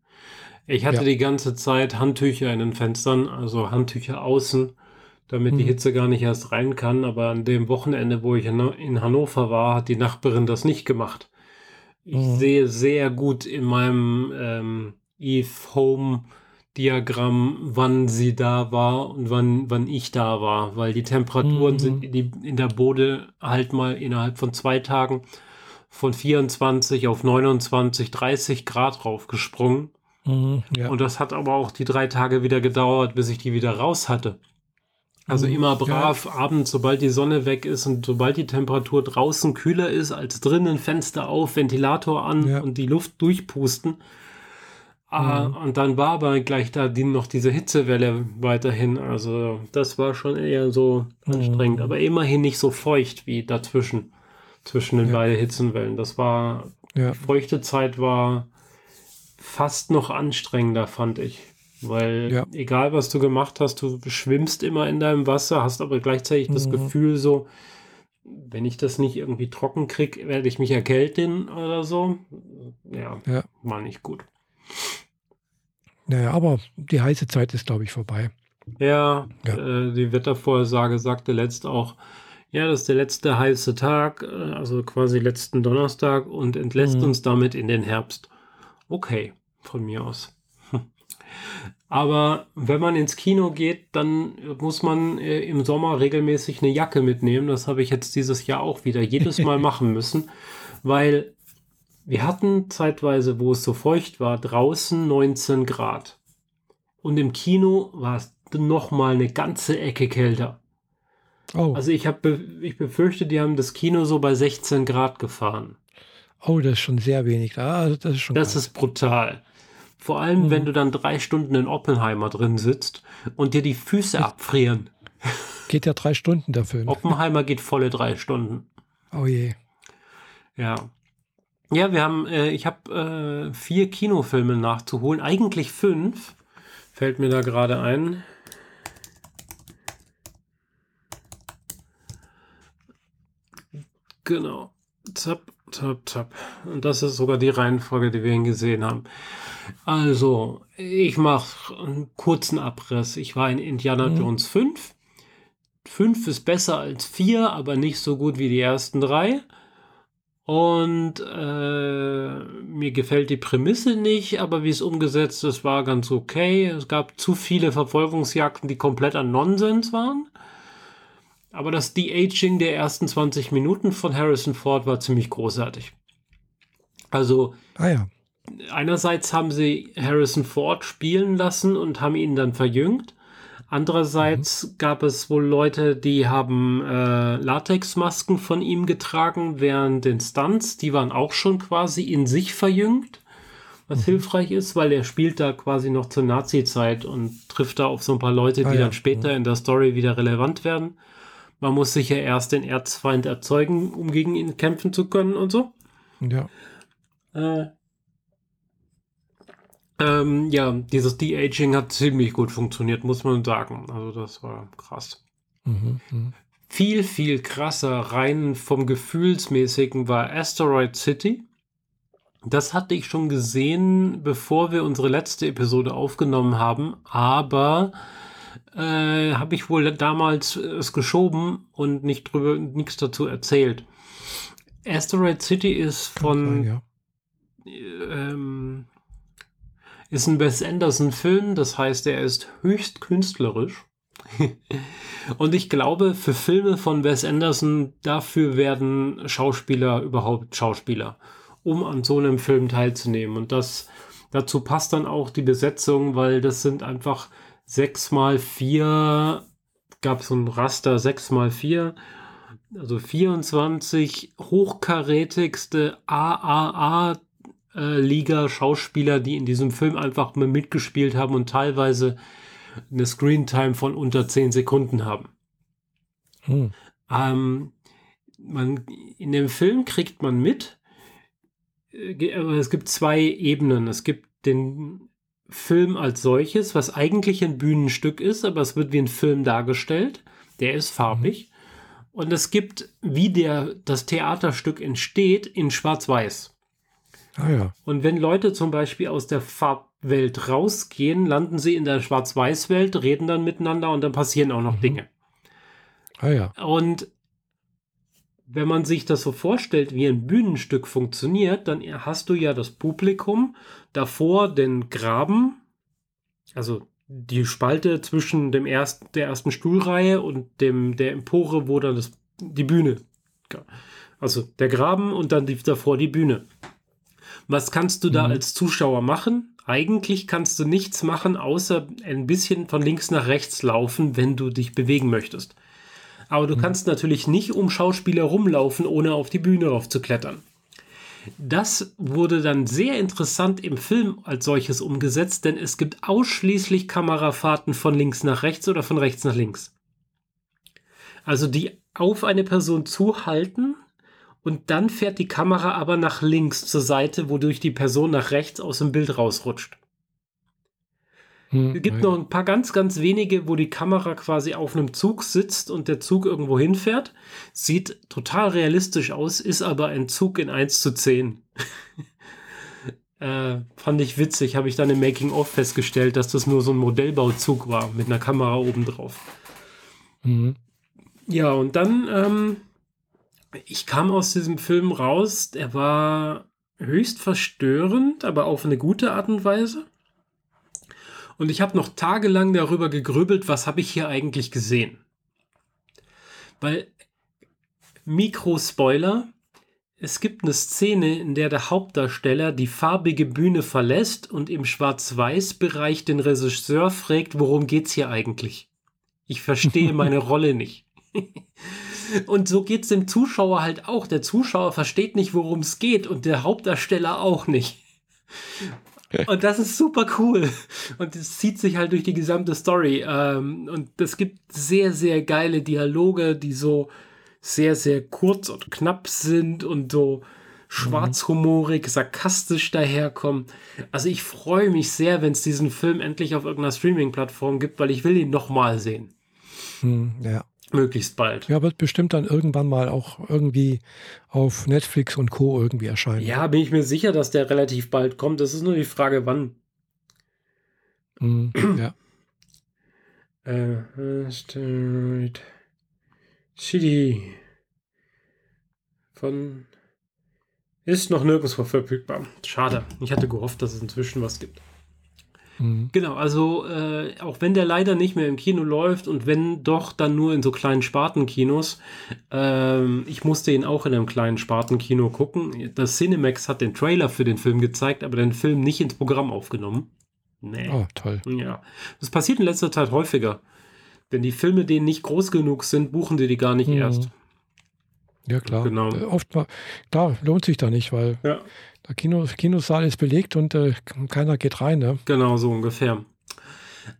Ich hatte Ja. die ganze Zeit Handtücher in den Fenstern, also Handtücher außen, damit die Mhm. Hitze gar nicht erst rein kann. Aber an dem Wochenende, wo ich in Hannover war, hat die Nachbarin das nicht gemacht. Ich Mhm. sehe sehr gut in meinem ähm, Eve Home Diagramm, wann sie da war und wann, wann ich da war, weil die Temperaturen Mhm. sind in, die, in der Bode halt mal innerhalb von zwei Tagen von 24 auf 29, 30 Grad raufgesprungen. Mhm, ja. Und das hat aber auch die drei Tage wieder gedauert, bis ich die wieder raus hatte. Also Mhm, immer brav abends, sobald die Sonne weg ist und sobald die Temperatur draußen kühler ist als drinnen, Fenster auf, Ventilator an Ja. und die Luft durchpusten. Ah, Mhm. Und dann war aber gleich da die, noch diese Hitzewelle weiterhin. Also das war schon eher so Mhm. anstrengend, aber immerhin nicht so feucht wie dazwischen, zwischen den Ja. beiden Hitzenwellen. Das war, ja. die feuchte Zeit war fast noch anstrengender, fand ich. Weil Ja. egal was du gemacht hast, du schwimmst immer in deinem Wasser, hast aber gleichzeitig das Mhm. Gefühl so, wenn ich das nicht irgendwie trocken krieg, werde ich mich erkälten oder so. Ja, Ja. war nicht gut. Naja, aber die heiße Zeit ist, glaube ich, vorbei. Ja, Ja. Äh, die Wettervorhersage sagte letzt auch, ja, das ist der letzte heiße Tag, äh, also quasi letzten Donnerstag und entlässt Mhm. uns damit in den Herbst. Okay, von mir aus. Aber wenn man ins Kino geht, dann muss man äh, im Sommer regelmäßig eine Jacke mitnehmen. Das habe ich jetzt dieses Jahr auch wieder jedes Mal machen müssen, weil wir hatten zeitweise, wo es so feucht war, draußen 19 Grad. Und im Kino war es noch mal eine ganze Ecke kälter. Oh, Also ich habe, ich befürchte, die haben das Kino so bei 16 Grad gefahren. oh, das ist schon sehr wenig. Ah, das ist schon Das kalt. ist brutal. Vor allem, Mhm. wenn du dann drei Stunden in Oppenheimer drin sitzt und dir die Füße abfrieren. Geht ja drei Stunden der Film. Oppenheimer geht volle drei Stunden. Oh je. Ja. Ja, wir haben, äh, ich habe äh, vier Kinofilme nachzuholen. Eigentlich fünf. Fällt mir da gerade ein. Genau. Zap, zap, zap. Und das ist sogar die Reihenfolge, die wir ihn gesehen haben. Also, ich mache einen kurzen Abriss. Ich war in Indiana Mhm. Jones 5. 5 ist besser als 4, aber nicht so gut wie die ersten drei. Und äh, mir gefällt die Prämisse nicht, aber wie es umgesetzt ist, war ganz okay. Es gab zu viele Verfolgungsjagden, die komplett an Nonsens waren. Aber das De-Aging der ersten 20 Minuten von Harrison Ford war ziemlich großartig. Also Ah ja. einerseits haben sie Harrison Ford spielen lassen und haben ihn dann verjüngt. Andererseits gab es wohl Leute, die haben äh, Latexmasken von ihm getragen während den Stunts. Die waren auch schon quasi in sich verjüngt, was hilfreich ist, weil er spielt da quasi noch zur Nazi-Zeit und trifft da auf so ein paar Leute, die Ah ja. dann später in der Story wieder relevant werden. Man muss sich ja erst den Erzfeind erzeugen, um gegen ihn kämpfen zu können und so. Ja. Äh, ähm, ja, dieses De-Aging hat ziemlich gut funktioniert, muss man sagen. Also das war krass. Mhm, mhm. Viel, viel krasser rein vom Gefühlsmäßigen war Asteroid City. Das hatte ich schon gesehen, bevor wir unsere letzte Episode aufgenommen haben, aber äh, habe ich wohl damals es geschoben und nicht drüber nichts dazu erzählt. Asteroid City ist von Ja. ähm, ist ein Wes Anderson-Film, das heißt, er ist höchst künstlerisch. Und ich glaube, für Filme von Wes Anderson, dafür werden Schauspieler überhaupt Schauspieler, um an so einem Film teilzunehmen. Und das dazu passt dann auch die Besetzung, weil das sind einfach sechs mal vier, gab so ein Raster sechs mal vier, also 24 hochkarätigste AAA äh, Liga-Schauspieler, die in diesem Film einfach mal mitgespielt haben und teilweise eine Screentime von unter 10 Sekunden haben. Hm. Ähm, man, in dem Film kriegt man mit, äh, es gibt zwei Ebenen. Es gibt den Film als solches, was eigentlich ein Bühnenstück ist, aber es wird wie ein Film dargestellt. Der ist farbig. Und es gibt, wie der, das Theaterstück entsteht, in Schwarz-Weiß. Ah ja. Und wenn Leute zum Beispiel aus der Farbwelt rausgehen, landen sie in der Schwarz-Weiß-Welt, reden dann miteinander und dann passieren auch noch Dinge. Ah ja. Und wenn man sich das so vorstellt, wie ein Bühnenstück funktioniert, dann hast du ja das Publikum, davor den Graben, also die Spalte zwischen dem ersten, der ersten Stuhlreihe und dem, der Empore, wo dann das, die Bühne. Also der Graben und dann die, davor die Bühne. Was kannst du da Mhm. als Zuschauer machen? Eigentlich kannst du nichts machen, außer ein bisschen von links nach rechts laufen, wenn du dich bewegen möchtest. Aber du kannst natürlich nicht um Schauspieler rumlaufen, ohne auf die Bühne raufzuklettern. Das wurde dann sehr interessant im Film als solches umgesetzt, denn es gibt ausschließlich Kamerafahrten von links nach rechts oder von rechts nach links. Also die auf eine Person zuhalten und dann fährt die Kamera aber nach links zur Seite, wodurch die Person nach rechts aus dem Bild rausrutscht. Hm. Es gibt Ah, noch ein paar ganz, ganz wenige, wo die Kamera quasi auf einem Zug sitzt und der Zug irgendwo hinfährt. Sieht total realistisch aus, ist aber ein Zug in 1 zu 10. äh, fand ich witzig, habe ich dann im Making-of festgestellt, dass das nur so ein Modellbauzug war mit einer Kamera oben drauf. Mhm. Ja, und dann, ähm, ich kam aus diesem Film raus, er war höchst verstörend, aber auf eine gute Art und Weise. Und ich habe noch tagelang darüber gegrübelt, was habe ich hier eigentlich gesehen. Weil, Mikro-Spoiler, es gibt eine Szene, in der der Hauptdarsteller die farbige Bühne verlässt und im Schwarz-Weiß-Bereich den Regisseur fragt, worum geht's hier eigentlich? Ich verstehe meine Rolle nicht. Und so geht's dem Zuschauer halt auch. Der Zuschauer versteht nicht, worum es geht und der Hauptdarsteller auch nicht. Und das ist super cool. Und es zieht sich halt durch die gesamte Story. Ähm, und es gibt sehr, sehr geile Dialoge, die so sehr, sehr kurz und knapp sind und so schwarzhumorig, sarkastisch daherkommen. Also ich freue mich sehr, wenn es diesen Film endlich auf irgendeiner Streaming-Plattform gibt, weil ich will ihn nochmal sehen. Hm, ja. Möglichst bald. Ja, wird bestimmt dann irgendwann mal auch irgendwie auf Netflix und Co. irgendwie erscheinen. Ja, bin ich mir sicher, dass der relativ bald kommt. Das ist nur die Frage, wann. Hm, ja. Äh, Asteroid City von ist noch nirgendwo verfügbar. Schade. Ich hatte gehofft, dass es inzwischen was gibt. Hm. Genau, also äh, auch wenn der leider nicht mehr im Kino läuft und wenn doch, dann nur in so kleinen Spartenkinos. Ähm, ich musste ihn auch in einem kleinen Spartenkino gucken. Das Cinemax hat den Trailer für den Film gezeigt, aber den Film nicht ins Programm aufgenommen. Nee. Oh, toll. Ja, das passiert in letzter Zeit häufiger. Wenn die Filme denen nicht groß genug sind, buchen die die gar nicht Mhm. erst. Ja, klar. Genau. Äh, Oft mal, da lohnt sich da nicht, weil Ja, der Kino, Kinosaal ist belegt und äh, keiner geht rein. Ne? genau so ungefähr.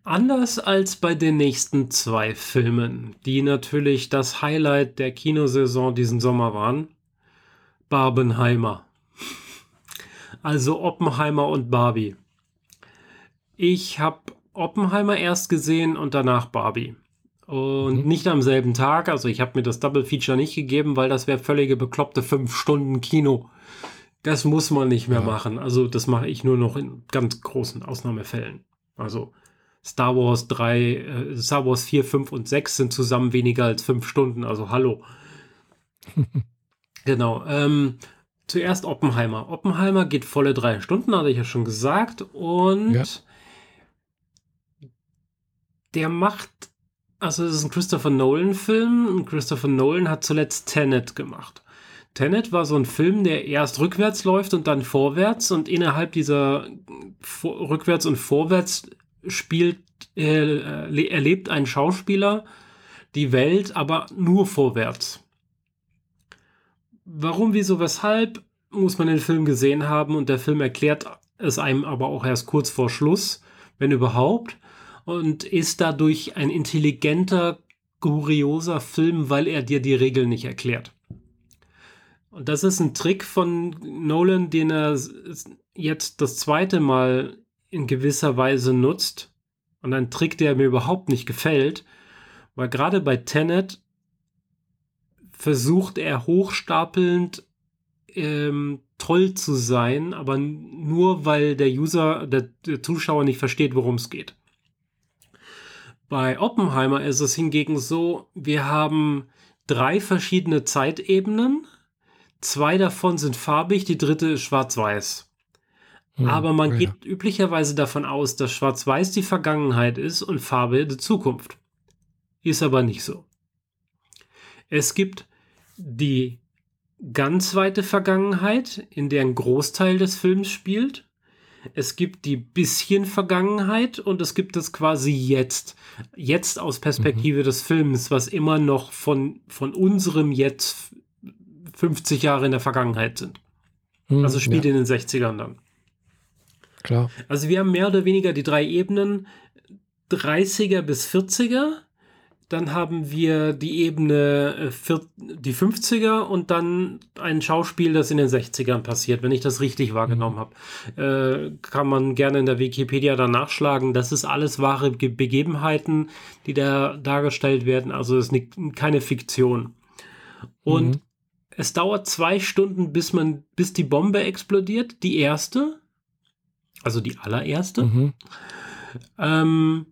Anders als bei den nächsten zwei Filmen, die natürlich das Highlight der Kinosaison diesen Sommer waren, Barbenheimer. Also Oppenheimer und Barbie. Ich habe Oppenheimer erst gesehen und danach Barbie. Und mhm. nicht am selben Tag. Also ich habe mir das Double Feature nicht gegeben, weil das wäre völlige bekloppte fünf Stunden Kino. Das muss man nicht mehr ja. machen. Also das mache ich nur noch in ganz großen Ausnahmefällen. Also Star Wars 3, äh, Star Wars 4, 5 und 6 sind zusammen weniger als fünf Stunden. Also hallo. genau. Ähm, zuerst Oppenheimer. Oppenheimer geht volle drei Stunden, hatte ich ja schon gesagt. Und ja. der macht also es ist ein Christopher Nolan-Film Christopher Nolan hat zuletzt Tenet gemacht. Tenet war so ein Film, der erst rückwärts läuft und dann vorwärts und innerhalb dieser vor, rückwärts und vorwärts spielt, äh, erlebt ein Schauspieler die Welt, aber nur vorwärts. Warum, wieso, weshalb, muss man den Film gesehen haben und der Film erklärt es einem aber auch erst kurz vor Schluss, wenn überhaupt und ist dadurch ein intelligenter, kurioser Film, weil er dir die Regeln nicht erklärt. Und das ist ein Trick von Nolan, den er jetzt das zweite Mal in gewisser Weise nutzt. Und ein Trick, der mir überhaupt nicht gefällt, weil gerade bei Tenet versucht er hochstapelnd ähm, toll zu sein, aber nur weil der User, der, der Zuschauer nicht versteht, worum es geht. Bei Oppenheimer ist es hingegen so, wir haben drei verschiedene Zeitebenen. Zwei davon sind farbig, die dritte ist schwarz-weiß. Hm, Aber man ja. geht üblicherweise davon aus, dass schwarz-weiß die Vergangenheit ist und Farbe die Zukunft. Ist aber nicht so. Es gibt die ganz weite Vergangenheit, in der ein Großteil des Films spielt es gibt die bisschen Vergangenheit und es gibt es quasi jetzt. Jetzt aus Perspektive mhm. des Films, was immer noch von, von unserem Jetzt 50 Jahre in der Vergangenheit sind. Mhm, also spielt ja. in den 60ern dann. Klar. Also wir haben mehr oder weniger die drei Ebenen 30er bis 40er dann haben wir die Ebene äh, die 50er und dann ein Schauspiel, das in den 60ern passiert, wenn ich das richtig wahrgenommen habe. Äh, kann man gerne in der Wikipedia dann nachschlagen. Das ist alles wahre Begebenheiten, die da dargestellt werden. Also es ist keine Fiktion. Und mhm. Es dauert zwei Stunden, bis man, bis die Bombe explodiert. Die erste. Also die allererste. Mhm. Ähm,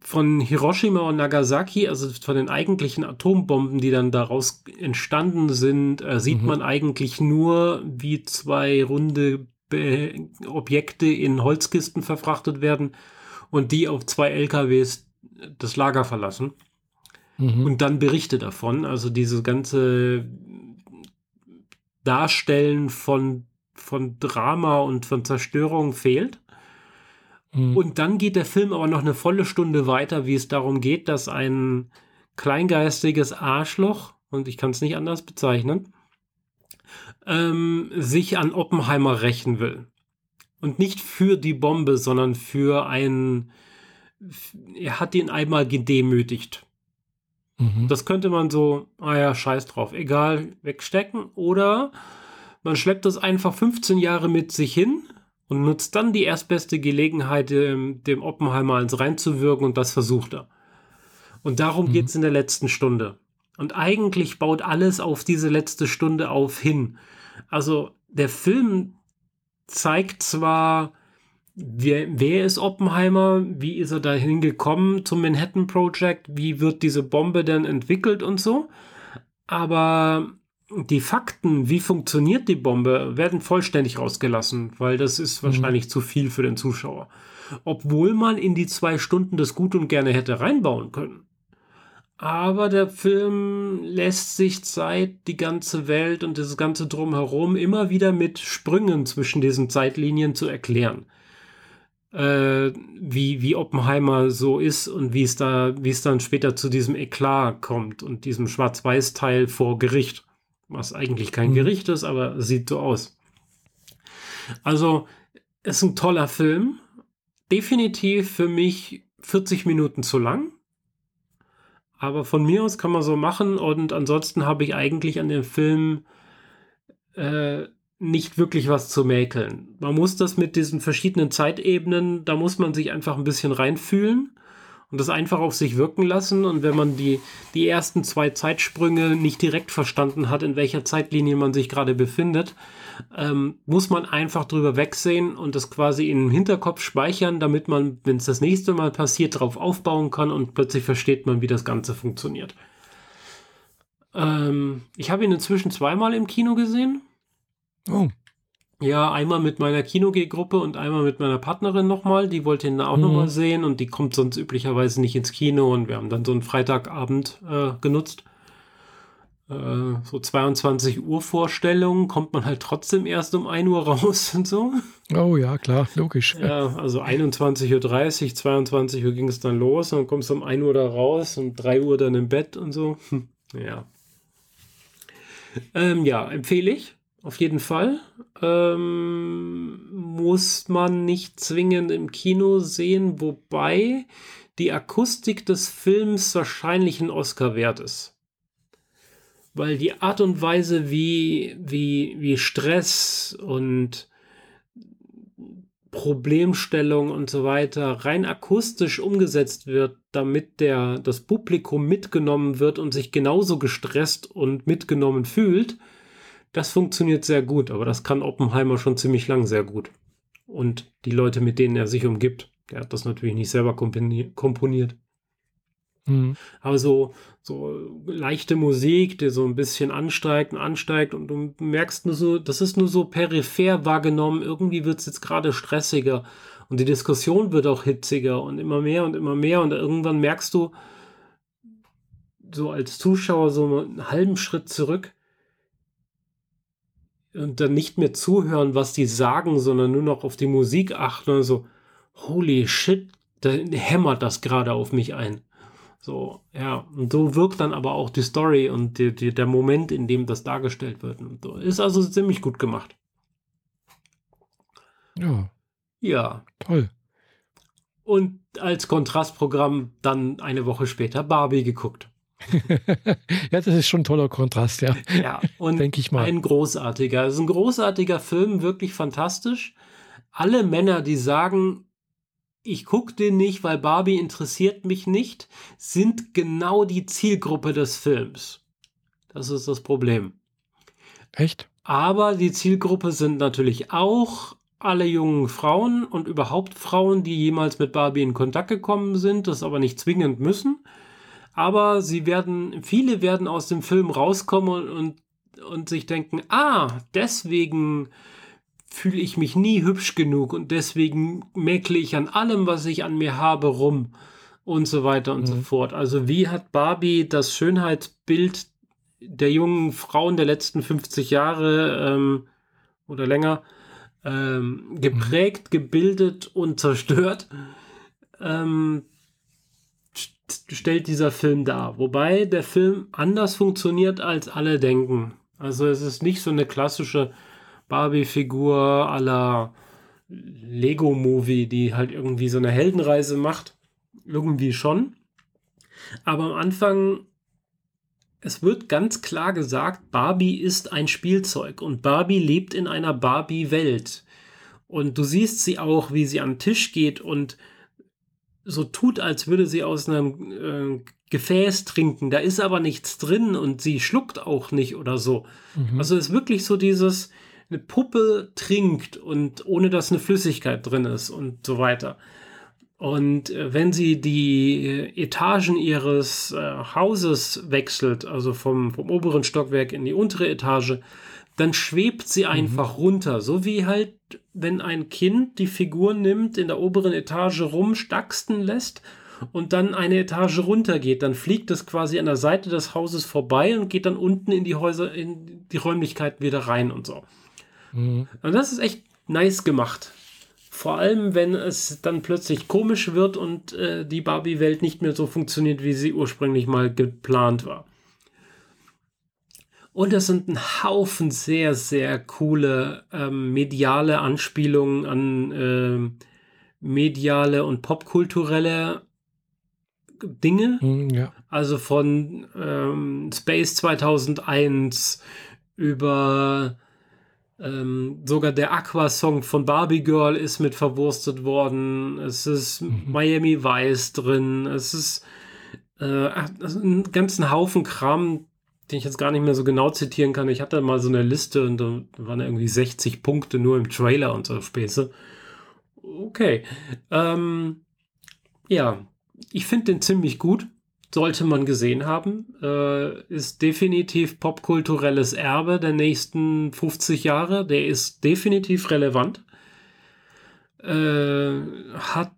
von Hiroshima und Nagasaki, also von den eigentlichen Atombomben, die dann daraus entstanden sind, äh, sieht mhm. man eigentlich nur, wie zwei runde Be Objekte in Holzkisten verfrachtet werden und die auf zwei LKWs das Lager verlassen. Mhm. Und dann Berichte davon. Also diese ganze Darstellen von, von Drama und von Zerstörung fehlt. Mhm. Und dann geht der Film aber noch eine volle Stunde weiter, wie es darum geht, dass ein kleingeistiges Arschloch, und ich kann es nicht anders bezeichnen, ähm, sich an Oppenheimer rächen will. Und nicht für die Bombe, sondern für einen. Er hat ihn einmal gedemütigt. Mhm. Das könnte man so, ah ja, scheiß drauf, egal, wegstecken. Oder man schleppt das einfach 15 Jahre mit sich hin, und nutzt dann die erstbeste Gelegenheit, dem, dem Oppenheimer ins reinzuwirken und das versucht er. Und darum mhm. geht es in der letzten Stunde. Und eigentlich baut alles auf diese letzte Stunde auf hin. Also der Film zeigt zwar, wer, wer ist Oppenheimer, wie ist er dahin gekommen zum Manhattan Project, wie wird diese Bombe denn entwickelt und so, aber die Fakten, wie funktioniert die Bombe, werden vollständig rausgelassen, weil das ist mhm. wahrscheinlich mhm. zu viel für den Zuschauer. Obwohl man in die zwei Stunden das gut und gerne hätte reinbauen können. Aber der Film lässt sich Zeit, die ganze Welt und das ganze Drumherum immer wieder mit Sprüngen zwischen diesen Zeitlinien zu erklären. Äh, wie, wie Oppenheimer so ist und wie es da, wie es dann später zu diesem Eklat kommt und diesem Schwarz-Weiß-Teil vor Gericht was eigentlich kein mhm. Gericht ist, aber sieht so aus. Also, ist ein toller Film. definitiv für mich 40 Minuten zu lang. Aber von mir aus kann man so machen und ansonsten habe ich eigentlich an dem Film äh, nicht wirklich was zu mäkeln. Man muss das mit diesen verschiedenen Zeitebenen, da muss man sich einfach ein bisschen reinfühlen und das einfach auf sich wirken lassen. Und wenn man die, die ersten zwei Zeitsprünge nicht direkt verstanden hat, in welcher Zeitlinie man sich gerade befindet, ähm, muss man einfach drüber wegsehen und das quasi in den Hinterkopf speichern, damit man, wenn es das nächste Mal passiert, darauf aufbauen kann und plötzlich versteht man, wie das Ganze funktioniert. Ähm, ich habe ihn inzwischen zweimal im Kino gesehen. Oh. Ja, einmal mit meiner Kino-G-Gruppe und einmal mit meiner Partnerin nochmal. Die wollte ihn auch mhm. nochmal sehen und die kommt sonst üblicherweise nicht ins Kino und wir haben dann so einen Freitagabend äh, genutzt. Äh, so 22 Uhr Vorstellungen kommt man halt trotzdem erst um 1 Uhr raus und so. Oh ja, klar, logisch. Ja, also 21.30 Uhr, 22 Uhr ging es dann los und dann kommst du um 1 Uhr da raus und 3 Uhr dann im Bett und so. Hm, ja. Ähm, ja, empfehle ich. Auf jeden Fall. Ähm, muss man nicht zwingend im Kino sehen, wobei die Akustik des Films wahrscheinlich ein Oscar wert ist. Weil die Art und Weise, wie, wie, wie Stress und Problemstellung und so weiter rein akustisch umgesetzt wird, damit der, das Publikum mitgenommen wird und sich genauso gestresst und mitgenommen fühlt, das funktioniert sehr gut, aber das kann Oppenheimer schon ziemlich lang sehr gut. Und die Leute, mit denen er sich umgibt, der hat das natürlich nicht selber komponiert. Mhm. Aber so, so leichte Musik, die so ein bisschen ansteigt und ansteigt und du merkst nur so, das ist nur so peripher wahrgenommen, irgendwie wird es jetzt gerade stressiger und die Diskussion wird auch hitziger und immer mehr und immer mehr und irgendwann merkst du so als Zuschauer so einen halben Schritt zurück, und dann nicht mehr zuhören, was die sagen, sondern nur noch auf die Musik achten und so, holy shit, da hämmert das gerade auf mich ein. So, ja, und so wirkt dann aber auch die Story und die, die, der Moment, in dem das dargestellt wird. So. Ist also ziemlich gut gemacht. Ja. Ja. Toll. Und als Kontrastprogramm dann eine Woche später Barbie geguckt. ja, das ist schon ein toller Kontrast, ja. Ja, und denke ich mal. Ein großartiger. Es ist ein großartiger Film, wirklich fantastisch. Alle Männer, die sagen, ich gucke den nicht, weil Barbie interessiert mich nicht, sind genau die Zielgruppe des Films. Das ist das Problem. Echt? Aber die Zielgruppe sind natürlich auch alle jungen Frauen und überhaupt Frauen, die jemals mit Barbie in Kontakt gekommen sind, das aber nicht zwingend müssen aber sie werden, viele werden aus dem Film rauskommen und, und sich denken, ah, deswegen fühle ich mich nie hübsch genug und deswegen mäkle ich an allem, was ich an mir habe, rum und so weiter und mhm. so fort. Also wie hat Barbie das Schönheitsbild der jungen Frauen der letzten 50 Jahre ähm, oder länger ähm, geprägt, mhm. gebildet und zerstört? Ähm, stellt dieser Film dar. Wobei der Film anders funktioniert, als alle denken. Also es ist nicht so eine klassische Barbie-Figur aller Lego-Movie, die halt irgendwie so eine Heldenreise macht. Irgendwie schon. Aber am Anfang, es wird ganz klar gesagt, Barbie ist ein Spielzeug und Barbie lebt in einer Barbie-Welt. Und du siehst sie auch, wie sie den Tisch geht und so tut, als würde sie aus einem äh, Gefäß trinken. Da ist aber nichts drin und sie schluckt auch nicht oder so. Mhm. Also es ist wirklich so dieses, eine Puppe trinkt und ohne dass eine Flüssigkeit drin ist und so weiter. Und äh, wenn sie die äh, Etagen ihres äh, Hauses wechselt, also vom, vom oberen Stockwerk in die untere Etage, dann schwebt sie mhm. einfach runter. So wie halt, wenn ein Kind die Figur nimmt, in der oberen Etage rumstaxten lässt und dann eine Etage runter geht, dann fliegt es quasi an der Seite des Hauses vorbei und geht dann unten in die Häuser, in die Räumlichkeiten wieder rein und so. Mhm. Und das ist echt nice gemacht. Vor allem, wenn es dann plötzlich komisch wird und äh, die Barbie-Welt nicht mehr so funktioniert, wie sie ursprünglich mal geplant war. Und es sind ein Haufen sehr, sehr coole ähm, mediale Anspielungen an äh, mediale und popkulturelle Dinge. Hm, ja. Also von ähm, Space 2001 über ähm, sogar der Aqua-Song von Barbie Girl ist mit verwurstet worden. Es ist mhm. Miami Vice drin. Es ist äh, einen ganzen Haufen Kram, den ich jetzt gar nicht mehr so genau zitieren kann. Ich hatte mal so eine Liste und da waren irgendwie 60 Punkte nur im Trailer und so Späße. Okay. Ähm, ja, ich finde den ziemlich gut. Sollte man gesehen haben. Äh, ist definitiv popkulturelles Erbe der nächsten 50 Jahre. Der ist definitiv relevant. Äh, hat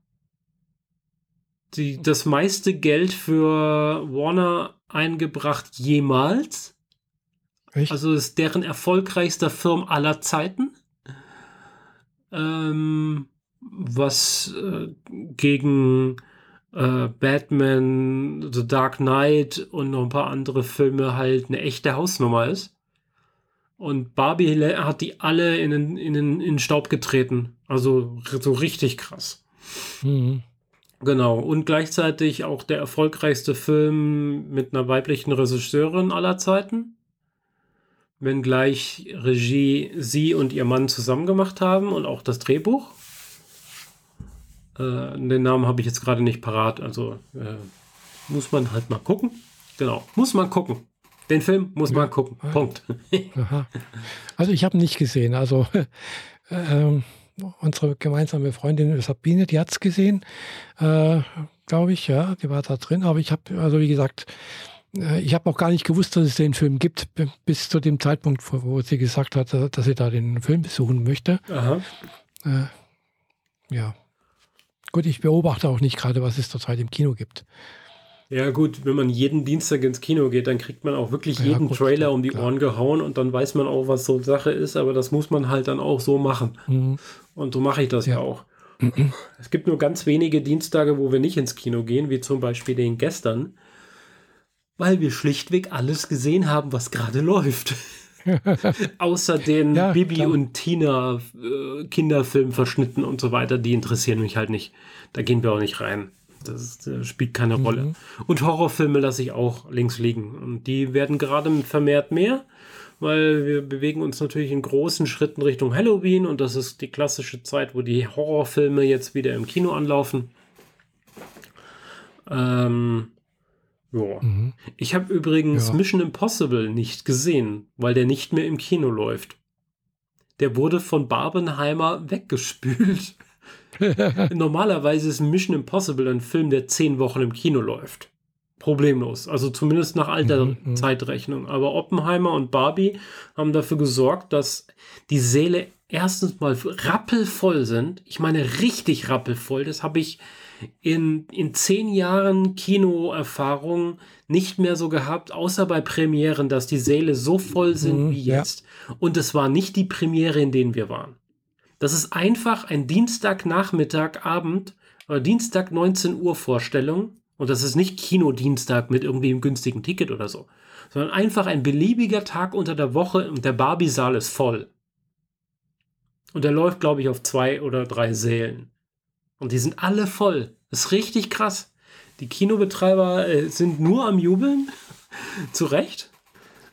die, das meiste Geld für Warner eingebracht jemals. Echt? Also ist deren erfolgreichster Film aller Zeiten. Ähm, was äh, gegen äh, Batman, The Dark Knight und noch ein paar andere Filme halt eine echte Hausnummer ist. Und Barbie hat die alle in den, in den, in den Staub getreten. Also so richtig krass. Mhm. Genau. Und gleichzeitig auch der erfolgreichste Film mit einer weiblichen Regisseurin aller Zeiten. Wenngleich Regie sie und ihr Mann zusammen gemacht haben und auch das Drehbuch. Äh, den Namen habe ich jetzt gerade nicht parat, also äh, muss man halt mal gucken. Genau, muss man gucken. Den Film muss man gucken. Punkt. also ich habe nicht gesehen. Also äh, unsere gemeinsame Freundin Sabine, die hat es gesehen, äh, glaube ich, ja, die war da drin. Aber ich habe, also wie gesagt, äh, ich habe auch gar nicht gewusst, dass es den Film gibt, bis zu dem Zeitpunkt, wo sie gesagt hat, dass sie da den Film besuchen möchte. Aha. Äh, ja, Gut, ich beobachte auch nicht gerade, was es zurzeit im Kino gibt. Ja, gut, wenn man jeden Dienstag ins Kino geht, dann kriegt man auch wirklich jeden gut, Trailer klar, um die klar. Ohren gehauen und dann weiß man auch, was so Sache ist, aber das muss man halt dann auch so machen. Mhm. Und so mache ich das ja, ja auch. Mhm. Es gibt nur ganz wenige Dienstage, wo wir nicht ins Kino gehen, wie zum Beispiel den gestern, weil wir schlichtweg alles gesehen haben, was gerade läuft. Außer den ja, Bibi klar. und Tina äh, Kinderfilmverschnitten und so weiter, die interessieren mich halt nicht. Da gehen wir auch nicht rein. Das, das spielt keine mhm. Rolle. Und Horrorfilme lasse ich auch links liegen. Und die werden gerade vermehrt mehr, weil wir bewegen uns natürlich in großen Schritten Richtung Halloween und das ist die klassische Zeit, wo die Horrorfilme jetzt wieder im Kino anlaufen. Ähm, ja. Mhm. Ich habe übrigens ja. Mission Impossible nicht gesehen, weil der nicht mehr im Kino läuft. Der wurde von Barbenheimer weggespült. Normalerweise ist Mission Impossible ein Film, der zehn Wochen im Kino läuft. Problemlos. Also zumindest nach alter mhm, mhm. Zeitrechnung. Aber Oppenheimer und Barbie haben dafür gesorgt, dass die Säle erstens mal rappelvoll sind. Ich meine richtig rappelvoll. Das habe ich in, in zehn Jahren Kinoerfahrung nicht mehr so gehabt, außer bei Premieren, dass die Säle so voll sind mhm, wie jetzt. Ja. Und es war nicht die Premiere, in denen wir waren. Das ist einfach ein Dienstagnachmittag, Abend oder Dienstag 19 Uhr Vorstellung. Und das ist nicht Kinodienstag mit irgendwie einem günstigen Ticket oder so, sondern einfach ein beliebiger Tag unter der Woche und der Barbie-Saal ist voll. Und der läuft, glaube ich, auf zwei oder drei Sälen. Und die sind alle voll. Das ist richtig krass. Die Kinobetreiber äh, sind nur am Jubeln. Zu Recht.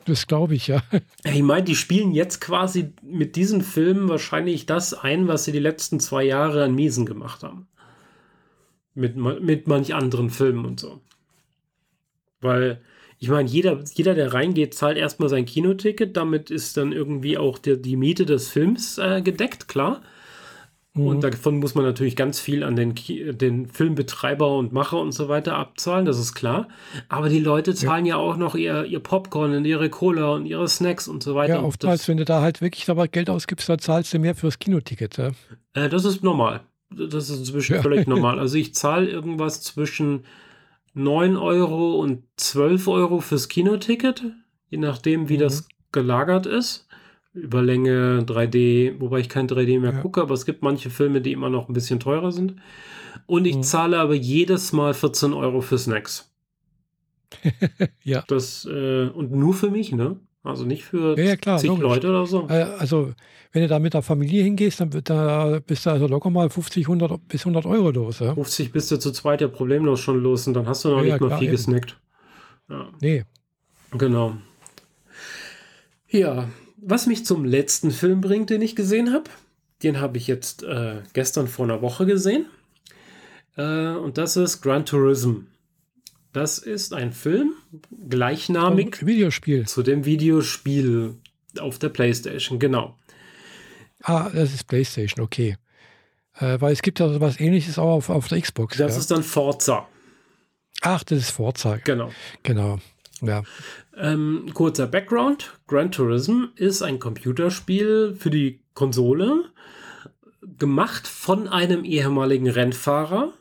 Das glaube ich, ja. Ich meine, die spielen jetzt quasi mit diesen Filmen wahrscheinlich das ein, was sie die letzten zwei Jahre an Miesen gemacht haben. Mit, mit manch anderen Filmen und so. Weil, ich meine, jeder, jeder, der reingeht, zahlt erstmal sein Kinoticket. Damit ist dann irgendwie auch der, die Miete des Films äh, gedeckt, klar. Und mhm. davon muss man natürlich ganz viel an den, den Filmbetreiber und Macher und so weiter abzahlen, das ist klar. Aber die Leute zahlen ja, ja auch noch ihr, ihr Popcorn und ihre Cola und ihre Snacks und so weiter. Ja, oftmals, wenn du da halt wirklich aber Geld ausgibst, dann zahlst du mehr fürs Kinoticket. Ja? Äh, das ist normal. Das ist inzwischen ja. völlig normal. Also ich zahle irgendwas zwischen 9 Euro und 12 Euro fürs Kinoticket, je nachdem, wie mhm. das gelagert ist. Überlänge 3D, wobei ich kein 3D mehr ja. gucke, aber es gibt manche Filme, die immer noch ein bisschen teurer sind. Und ich mhm. zahle aber jedes Mal 14 Euro für Snacks. ja. Das, äh, und nur für mich, ne? Also nicht für Ja, klar, zig logisch. Leute oder so. Äh, Also, wenn du da mit der Familie hingehst, dann wird da, bist du also locker mal 50, 100 bis 100 Euro los. Ja? 50 bist du zu zweit ja problemlos schon los und dann hast du noch Ja, nicht ja, mal klar, viel eben. gesnackt. Ja, Nee, genau. Ja, was mich zum letzten Film bringt, den ich gesehen habe, den habe ich jetzt äh, gestern vor einer Woche gesehen. Äh, und das ist Gran Turismo. Das ist ein Film, gleichnamig Videospiel. zu dem Videospiel auf der PlayStation, genau. Ah, das ist PlayStation, okay. Äh, weil es gibt ja so was ähnliches auch auf, auf der Xbox. Das ja. ist dann Forza, Ach, das ist Forza. genau. Genau. Ja. Ähm, kurzer Background. Gran Turismo ist ein Computerspiel für die Konsole, gemacht von einem ehemaligen Rennfahrer,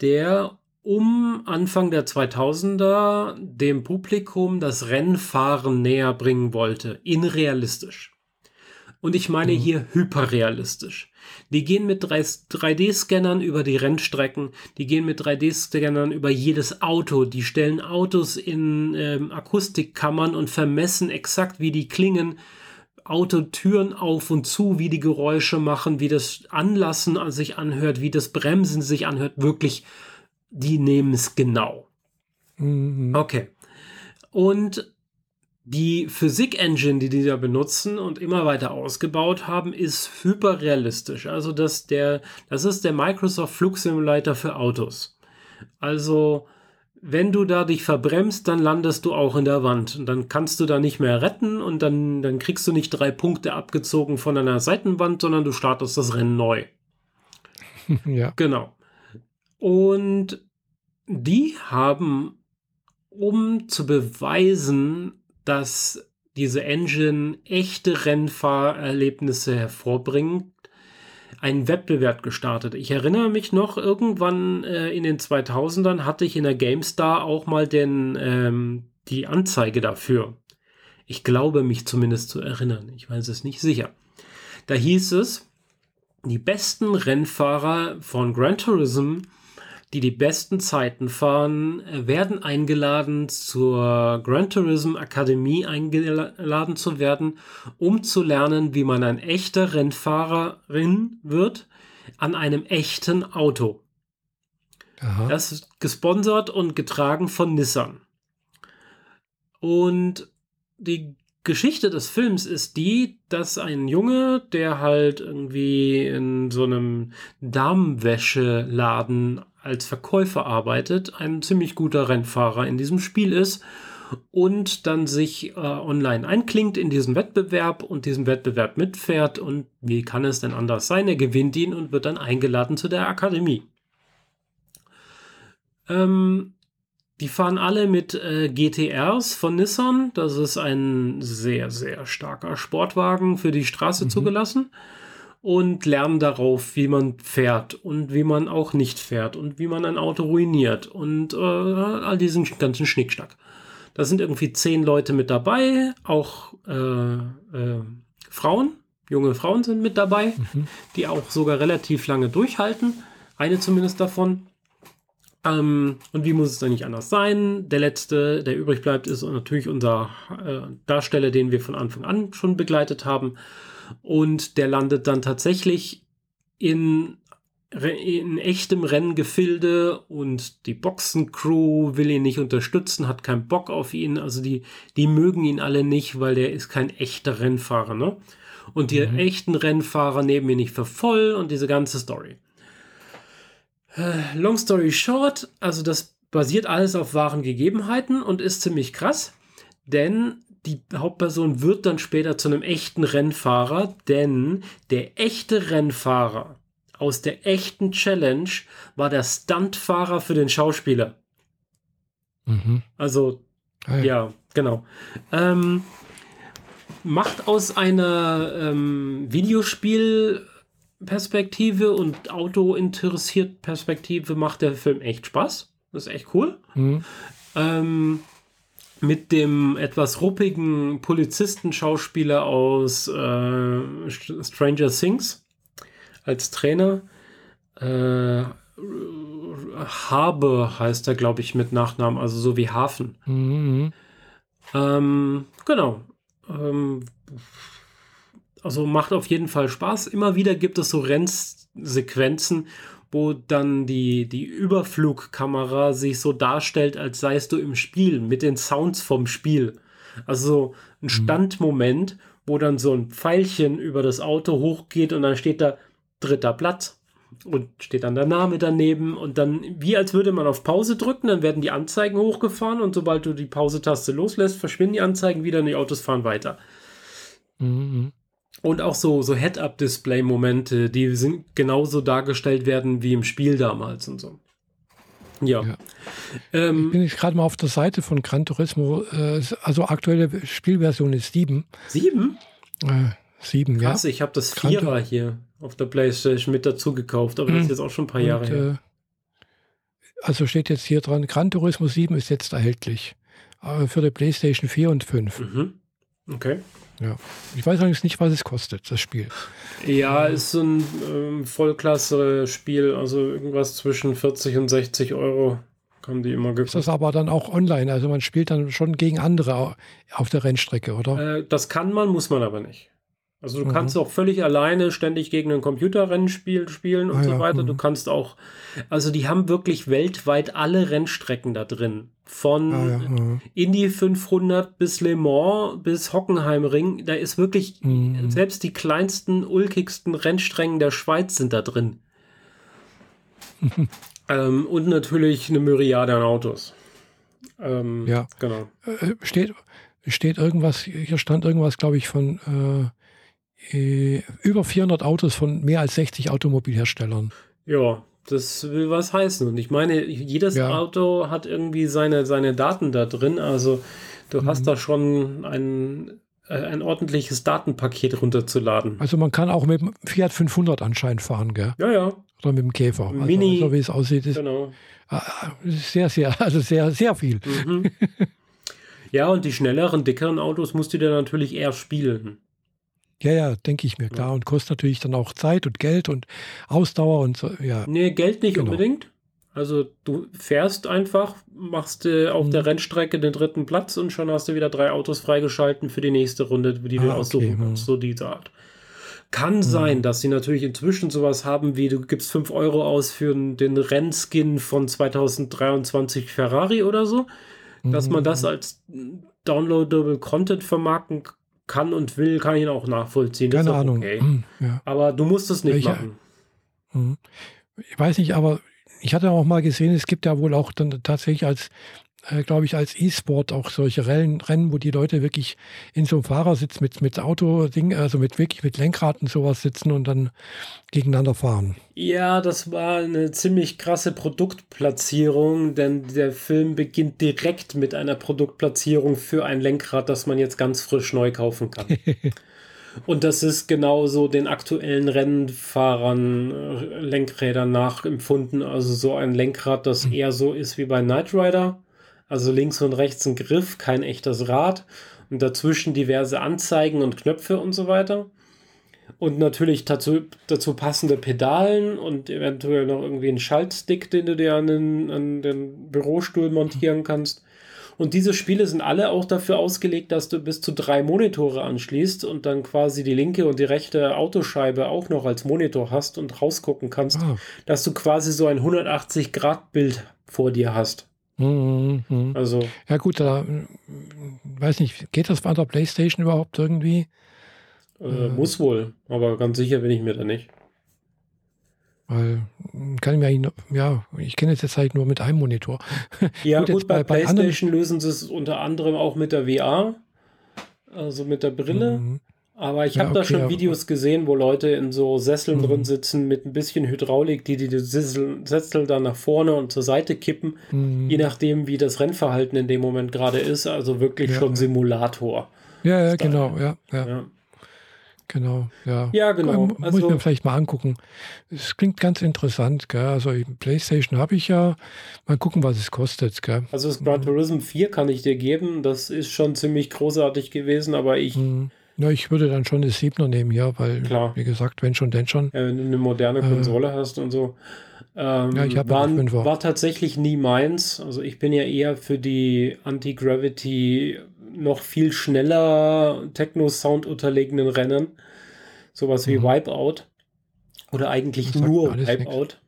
der um Anfang der 2000er dem Publikum das Rennfahren näher bringen wollte, in realistisch. Und ich meine Mhm. hier hyperrealistisch. Die gehen mit 3D-Scannern über die Rennstrecken, die gehen mit 3D-Scannern über jedes Auto, die stellen Autos in ähm, Akustikkammern und vermessen exakt, wie die klingen, Autotüren auf und zu, wie die Geräusche machen, wie das Anlassen an sich anhört, wie das Bremsen sich anhört. Wirklich, die nehmen es genau. Mhm. Okay. Und die Physik-Engine, die die da benutzen und immer weiter ausgebaut haben, ist hyperrealistisch. Also das, der, das ist der Microsoft Flugsimulator für Autos. Also wenn du da dich verbremst, dann landest du auch in der Wand und dann kannst du da nicht mehr retten und dann, dann kriegst du nicht drei Punkte abgezogen von einer Seitenwand, sondern du startest das Rennen neu. ja. Genau. Und die haben, um zu beweisen, dass diese Engine echte Rennfahrerlebnisse hervorbringt, einen Wettbewerb gestartet. Ich erinnere mich noch, irgendwann äh, in den 2000ern hatte ich in der GameStar auch mal den, ähm, die Anzeige dafür. Ich glaube mich zumindest zu erinnern. Ich weiß es nicht sicher. Da hieß es, die besten Rennfahrer von Gran Turismo, die die besten Zeiten fahren, werden eingeladen, zur Gran Turismo Akademie eingeladen zu werden, um zu lernen, wie man ein echter Rennfahrerin wird an einem echten Auto. Aha. Das ist gesponsert und getragen von Nissan. Und die Geschichte des Films ist die, dass ein Junge, der halt irgendwie in so einem Damenwäscheladen als Verkäufer arbeitet, ein ziemlich guter Rennfahrer in diesem Spiel ist und dann sich äh, online einklingt in diesen Wettbewerb und diesen Wettbewerb mitfährt und wie kann es denn anders sein? Er gewinnt ihn und wird dann eingeladen zu der Akademie. Ähm, die fahren alle mit äh, GTRs von Nissan. Das ist ein sehr, sehr starker Sportwagen für die Straße Mhm. zugelassen. Und lernen darauf, wie man fährt und wie man auch nicht fährt und wie man ein Auto ruiniert und äh, all diesen ganzen Schnickschnack. Da sind irgendwie zehn Leute mit dabei, auch äh, äh, Frauen, junge Frauen sind mit dabei, Mhm. die auch sogar relativ lange durchhalten. Eine zumindest davon. Ähm, und wie muss es dann nicht anders sein? Der letzte, der übrig bleibt, ist natürlich unser äh, Darsteller, den wir von Anfang an schon begleitet haben. Und der landet dann tatsächlich in, in echtem Renngefilde und die Boxencrew will ihn nicht unterstützen, hat keinen Bock auf ihn. Also die, die mögen ihn alle nicht, weil der ist kein echter Rennfahrer. Ne? Und die Mhm. echten Rennfahrer nehmen ihn nicht für voll und diese ganze Story. Äh, Long story short, also das basiert alles auf wahren Gegebenheiten und ist ziemlich krass, denn die Hauptperson wird dann später zu einem echten Rennfahrer, denn der echte Rennfahrer aus der echten Challenge war der Stuntfahrer für den Schauspieler. Mhm. Also Ah, ja. ja, genau. Ähm, macht aus einer ähm, Videospielperspektive und Auto-interessiert Perspektive macht der Film echt Spaß. Das ist echt cool. Mhm. Ähm, mit dem etwas ruppigen Polizistenschauspieler aus äh, Stranger Things als Trainer. Äh, Habe heißt er, glaube ich, mit Nachnamen, also so wie Hafen. Mhm. Ähm, genau. Ähm, also macht auf jeden Fall Spaß. Immer wieder gibt es so Rennsequenzen, wo dann die, die Überflugkamera sich so darstellt, als seist du im Spiel, mit den Sounds vom Spiel. Also ein mhm. Standmoment, wo dann so ein Pfeilchen über das Auto hochgeht und dann steht da dritter Platz und steht dann der Name daneben und dann wie als würde man auf Pause drücken, dann werden die Anzeigen hochgefahren und sobald du die Pause-Taste loslässt, verschwinden die Anzeigen wieder und die Autos fahren weiter. Mhm. Und auch so, so Head-Up-Display-Momente, die sind genauso dargestellt werden wie im Spiel damals und so. Ja. ja. Ähm, ich bin jetzt gerade mal auf der Seite von Gran Turismo. Äh, also aktuelle Spielversion ist 7. 7? Äh, 7, ja. Krass, ich habe das Vierer hier auf der Playstation mit dazu gekauft, aber das ist jetzt auch schon ein paar und, Jahre her. Äh, also steht jetzt hier dran, Gran Turismo 7 ist jetzt erhältlich. Äh, für die Playstation 4 und 5. Mhm. Okay. Ja. Ich weiß allerdings nicht, was es kostet, das Spiel. Ja, ist so ein ähm, Vollklasse-Spiel, also irgendwas zwischen 40 und 60 Euro haben die immer gekostet. Ist das aber dann auch online? Also man spielt dann schon gegen andere auf der Rennstrecke, oder? Äh, das kann man, muss man aber nicht. Also du mhm. kannst auch völlig alleine ständig gegen ein Computerrennspiel spielen und ah, so ja. weiter. Mhm. Du kannst auch, also die haben wirklich weltweit alle Rennstrecken da drin. Von ah, ja. Mhm. Indy 500 bis Le Mans bis Hockenheimring. Da ist wirklich, mhm. selbst die kleinsten, ulkigsten Rennstrecken der Schweiz sind da drin. ähm, und natürlich eine Myriade an Autos. Ähm, ja, genau. Äh, steht, steht irgendwas, hier stand irgendwas, glaube ich, von äh, äh, über 400 Autos von mehr als 60 Automobilherstellern. Ja, das will was heißen. Und ich meine, jedes ja. Auto hat irgendwie seine, seine Daten da drin. Also du mhm. hast da schon ein, äh, ein ordentliches Datenpaket runterzuladen. Also man kann auch mit dem Fiat 500 anscheinend fahren, gell? Ja, ja. Oder mit dem Käfer. Also, Mini. So wie es aussieht, ist genau. sehr, sehr, also sehr, sehr viel. Mhm. Ja, und die schnelleren, dickeren Autos musst du dir natürlich eher spielen. Ja, ja, denke ich mir, klar. Ja. Und kostet natürlich dann auch Zeit und Geld und Ausdauer und so, ja. Nee, Geld nicht genau. unbedingt. Also du fährst einfach, machst äh, auf mhm. der Rennstrecke den dritten Platz und schon hast du wieder drei Autos freigeschalten für die nächste Runde, die du ah, aussuchen okay. kannst. Mhm. So diese Art. Kann mhm. sein, dass sie natürlich inzwischen sowas haben wie, du gibst 5 Euro aus für den Rennskin von 2023 Ferrari oder so, dass man das mhm. als downloadable Content vermarkten kann und will, kann ich ihn auch nachvollziehen. Keine Ahnung. Okay. Hm, ja. Aber du musst es nicht ich, machen. Hm. Ich weiß nicht, aber ich hatte auch mal gesehen, es gibt ja wohl auch dann tatsächlich als äh, glaube ich, als E-Sport auch solche Rennen, Rennen, wo die Leute wirklich in so einem Fahrersitz mit, mit Auto-Ding, also mit wirklich mit Lenkrad und sowas sitzen und dann gegeneinander fahren. Ja, das war eine ziemlich krasse Produktplatzierung, denn der Film beginnt direkt mit einer Produktplatzierung für ein Lenkrad, das man jetzt ganz frisch neu kaufen kann. Und das ist genauso den aktuellen Rennfahrern äh, Lenkrädern nachempfunden. Also so ein Lenkrad, das hm. eher so ist wie bei Knight Rider. Also links und rechts ein Griff, kein echtes Rad und dazwischen diverse Anzeigen und Knöpfe und so weiter. Und natürlich dazu, dazu passende Pedalen und eventuell noch irgendwie einen Schaltstick, den du dir an den, an den Bürostuhl montieren kannst. Und diese Spiele sind alle auch dafür ausgelegt, dass du bis zu drei Monitore anschließt und dann quasi die linke und die rechte Autoscheibe auch noch als Monitor hast und rausgucken kannst, oh. dass du quasi so ein 180-Grad-Bild vor dir hast. Mhm, mhm. Also. Ja, gut, da weiß nicht, geht das bei der PlayStation überhaupt irgendwie? Äh, muss wohl, aber ganz sicher bin ich mir da nicht. Weil kann ich mir ja, ich kenne es jetzt halt nur mit einem Monitor. Ja, gut, gut bei, bei, PlayStation lösen sie es unter anderem auch mit der VR, also mit der Brille. Mhm. Aber ich habe okay, da schon Videos gesehen, wo Leute in so Sesseln mhm. drin sitzen mit ein bisschen Hydraulik, die die Sessel, Sessel dann nach vorne und zur Seite kippen, mhm. je nachdem, wie das Rennverhalten in dem Moment gerade ist. Also wirklich ja. schon Simulator. Ja, ja, genau, ja, ja, ja. Genau, ja. Ja, genau. Muss also, ich mir vielleicht mal angucken. Es klingt ganz interessant, gell? Also PlayStation habe ich ja. Mal gucken, was es kostet, gell? Also das Gran Turismo 4 kann ich dir geben. Das ist schon ziemlich großartig gewesen, aber ich. Mhm ja, ich würde dann schon das 7er nehmen, ja, weil, Klar. wie gesagt, wenn schon, denn schon. Ja, wenn du eine moderne äh, Konsole äh, hast und so. Ähm, ja, ich habe war, war tatsächlich nie meins. Also ich bin ja eher für die Anti-Gravity noch viel schneller Techno-Sound unterlegenen Rennen. Sowas wie mhm. Wipeout. Oder eigentlich nur Wipeout.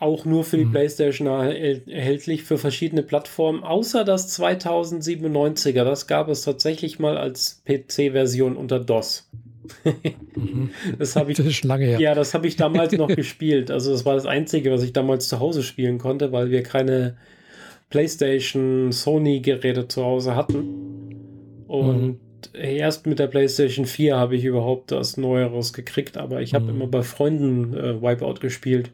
Auch nur für die mhm. PlayStation erhältlich für verschiedene Plattformen, außer das 2097er. Das gab es tatsächlich mal als PC-Version unter DOS. mhm. Das habe ich. Das ist lange her. Ja, das habe ich damals noch gespielt. Also das war das Einzige, was ich damals zu Hause spielen konnte, weil wir keine PlayStation, Sony-Geräte zu Hause hatten. Und mhm. erst mit der PlayStation 4 habe ich überhaupt das Neueres gekriegt, aber ich habe mhm. immer bei Freunden äh, Wipeout gespielt.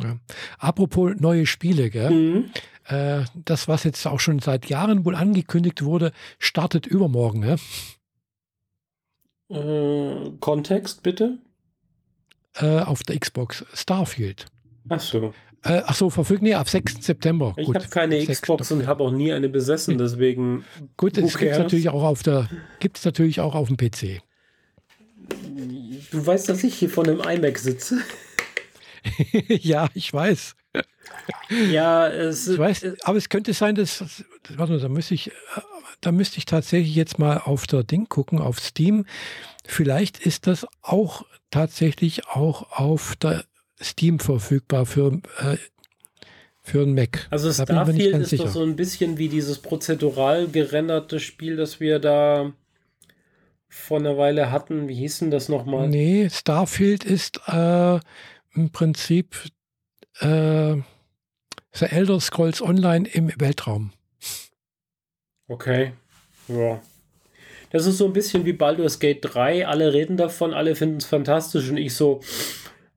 Ja. Apropos neue Spiele, gell? Mhm. Äh, das, was jetzt auch schon seit Jahren wohl angekündigt wurde, startet übermorgen, ne? Äh, Kontext bitte? Äh, auf der Xbox Starfield. Ach so. Äh, ach so, verfügt, nee, ab 6. September. Ich habe keine 6. Xbox und habe auch nie eine besessen, deswegen. Gut, es gibt natürlich auch auf der, gibt es natürlich auch auf dem PC. Du weißt, dass ich hier vor einem iMac sitze. ja, ich weiß. Ja, es, ich weiß, aber es könnte sein, dass, warte, da müsste ich, da müsste ich tatsächlich jetzt mal auf der Ding gucken, auf Steam. Vielleicht ist das auch tatsächlich auch auf der Steam verfügbar für, äh, für einen Mac. Also da Starfield ist sicher. doch so ein bisschen wie dieses prozedural gerenderte Spiel, das wir da vor einer Weile hatten. Wie hieß denn das nochmal? Nee, Starfield ist äh, im Prinzip äh, The Elder Scrolls Online im Weltraum. Okay. Ja. Das ist so ein bisschen wie Baldur's Gate 3. Alle reden davon, alle finden es fantastisch und ich so,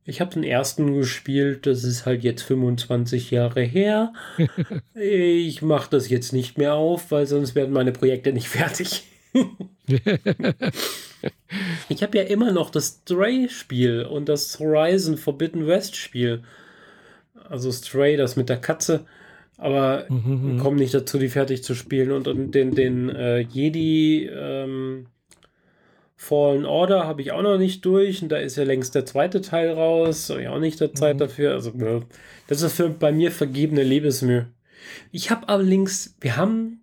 ich habe den ersten gespielt, das ist halt jetzt 25 Jahre her. ich mache das jetzt nicht mehr auf, weil sonst werden meine Projekte nicht fertig. ich habe ja immer noch das Stray-Spiel und das Horizon Forbidden West-Spiel. Also Stray, das mit der Katze. Aber mhm, mhm. komme nicht dazu, die fertig zu spielen. Und, und den, den äh, Jedi ähm, Fallen Order habe ich auch noch nicht durch. Und da ist ja längst der zweite Teil raus. Habe ich auch nicht der Zeit mhm. dafür. Also, ja, das ist für bei mir vergebene Lebensmühe. Ich habe allerdings, wir haben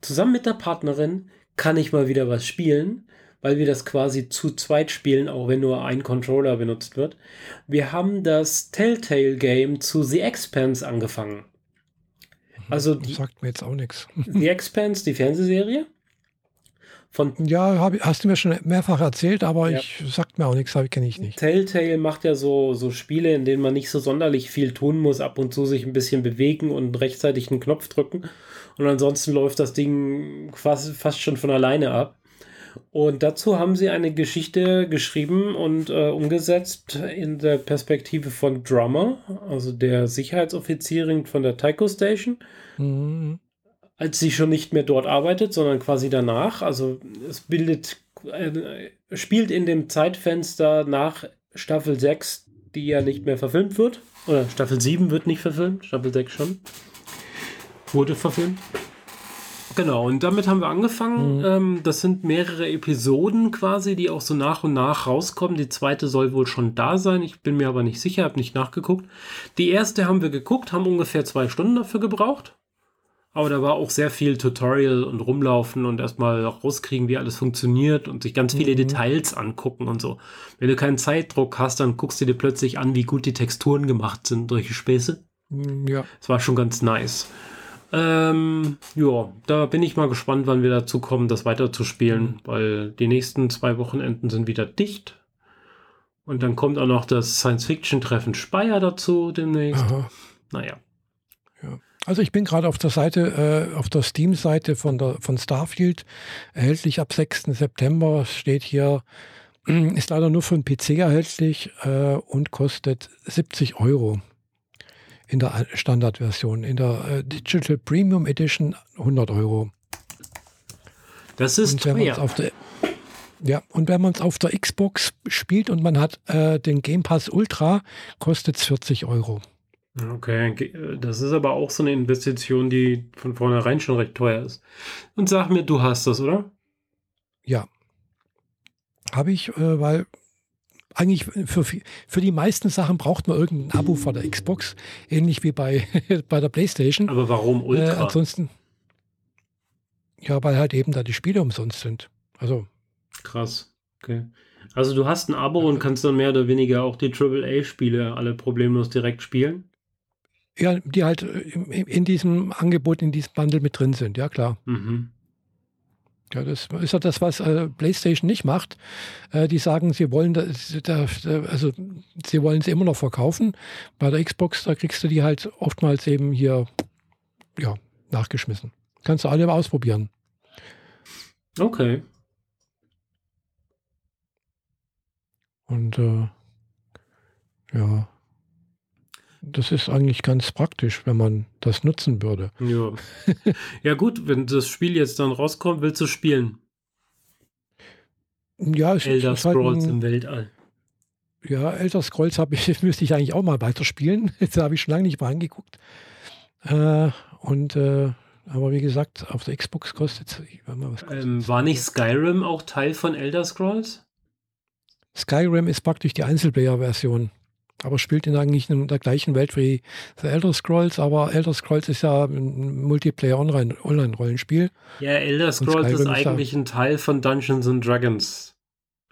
zusammen mit der Partnerin, kann ich mal wieder was spielen, weil wir das quasi zu zweit spielen, auch wenn nur ein Controller benutzt wird. Wir haben das Telltale Game zu The Expanse angefangen. Also die, sagt mir jetzt auch nichts. The Expanse, die Fernsehserie. Von ja, hab, hast du mir schon mehrfach erzählt, aber ja. ich sagt mir auch nichts, kenne ich nicht. Telltale macht ja so, so Spiele, in denen man nicht so sonderlich viel tun muss, ab und zu sich ein bisschen bewegen und rechtzeitig einen Knopf drücken. Und ansonsten läuft das Ding fast, fast schon von alleine ab. Und dazu haben sie eine Geschichte geschrieben und äh, umgesetzt in der Perspektive von Drummer, also der Sicherheitsoffizierin von der Tycho Station. Mhm als sie schon nicht mehr dort arbeitet, sondern quasi danach. Also es bildet, äh, spielt in dem Zeitfenster nach Staffel 6, die ja nicht mehr verfilmt wird. Oder Staffel 7 wird nicht verfilmt, Staffel 6 schon. Wurde verfilmt. Genau, und damit haben wir angefangen. Mhm. Ähm, das sind mehrere Episoden quasi, die auch so nach und nach rauskommen. Die zweite soll wohl schon da sein. Ich bin mir aber nicht sicher, habe nicht nachgeguckt. Die erste haben wir geguckt, haben ungefähr zwei Stunden dafür gebraucht. Aber da war auch sehr viel Tutorial und rumlaufen und erstmal rauskriegen, wie alles funktioniert und sich ganz viele mhm. Details angucken und so. Wenn du keinen Zeitdruck hast, dann guckst du dir plötzlich an, wie gut die Texturen gemacht sind durch die Späße. Mhm, ja. Das war schon ganz nice. Ähm, ja, da bin ich mal gespannt, wann wir dazu kommen, das weiterzuspielen, weil die nächsten zwei Wochenenden sind wieder dicht. Und dann kommt auch noch das Science-Fiction-Treffen Speyer dazu demnächst. Aha. Naja. Also ich bin gerade auf der Seite, äh, auf der Steam-Seite von, der, von Starfield, erhältlich ab 6. September, steht hier, ist leider nur für den PC erhältlich äh, und kostet 70 Euro in der Standardversion. In der äh, Digital Premium Edition 100 Euro. Das ist und teuer. Der, ja, und wenn man es auf der Xbox spielt und man hat äh, den Game Pass Ultra, kostet es 40 Euro. Okay, das ist aber auch so eine Investition, die von vornherein schon recht teuer ist. Und sag mir, du hast das, oder? Ja. Habe ich, äh, weil eigentlich für, für die meisten Sachen braucht man irgendein Abo von der Xbox, ähnlich wie bei, bei der PlayStation. Aber warum Ultra? Äh, ansonsten. Ja, weil halt eben da die Spiele umsonst sind. Also. Krass. Okay. Also du hast ein Abo und kannst dann mehr oder weniger auch die AAA-Spiele alle problemlos direkt spielen? Ja, die halt in diesem Angebot, in diesem Bundle mit drin sind, ja klar. Mhm. Ja, das ist ja das, was äh, PlayStation nicht macht. Äh, die sagen, sie wollen, das, da, also sie wollen sie immer noch verkaufen. Bei der Xbox, da kriegst du die halt oftmals eben hier, ja, nachgeschmissen. Kannst du alle ausprobieren. Okay. Und äh, ja, das ist eigentlich ganz praktisch, wenn man das nutzen würde. Ja. ja, gut, wenn das Spiel jetzt dann rauskommt, willst du spielen? Ja, es Elder ist Scrolls halt im Weltall. Ja, Elder Scrolls ich, müsste ich eigentlich auch mal weiterspielen. Jetzt habe ich schon lange nicht mal angeguckt. Äh, und äh, aber wie gesagt, auf der Xbox kostet es. Ähm, war nicht Skyrim auch Teil von Elder Scrolls? Skyrim ist praktisch die Einzelplayer-Version aber spielt in eigentlich in der gleichen Welt wie The Elder Scrolls, aber Elder Scrolls ist ja ein Multiplayer-Online-Rollenspiel. Ja, Elder Scrolls ist eigentlich ein Teil von Dungeons and Dragons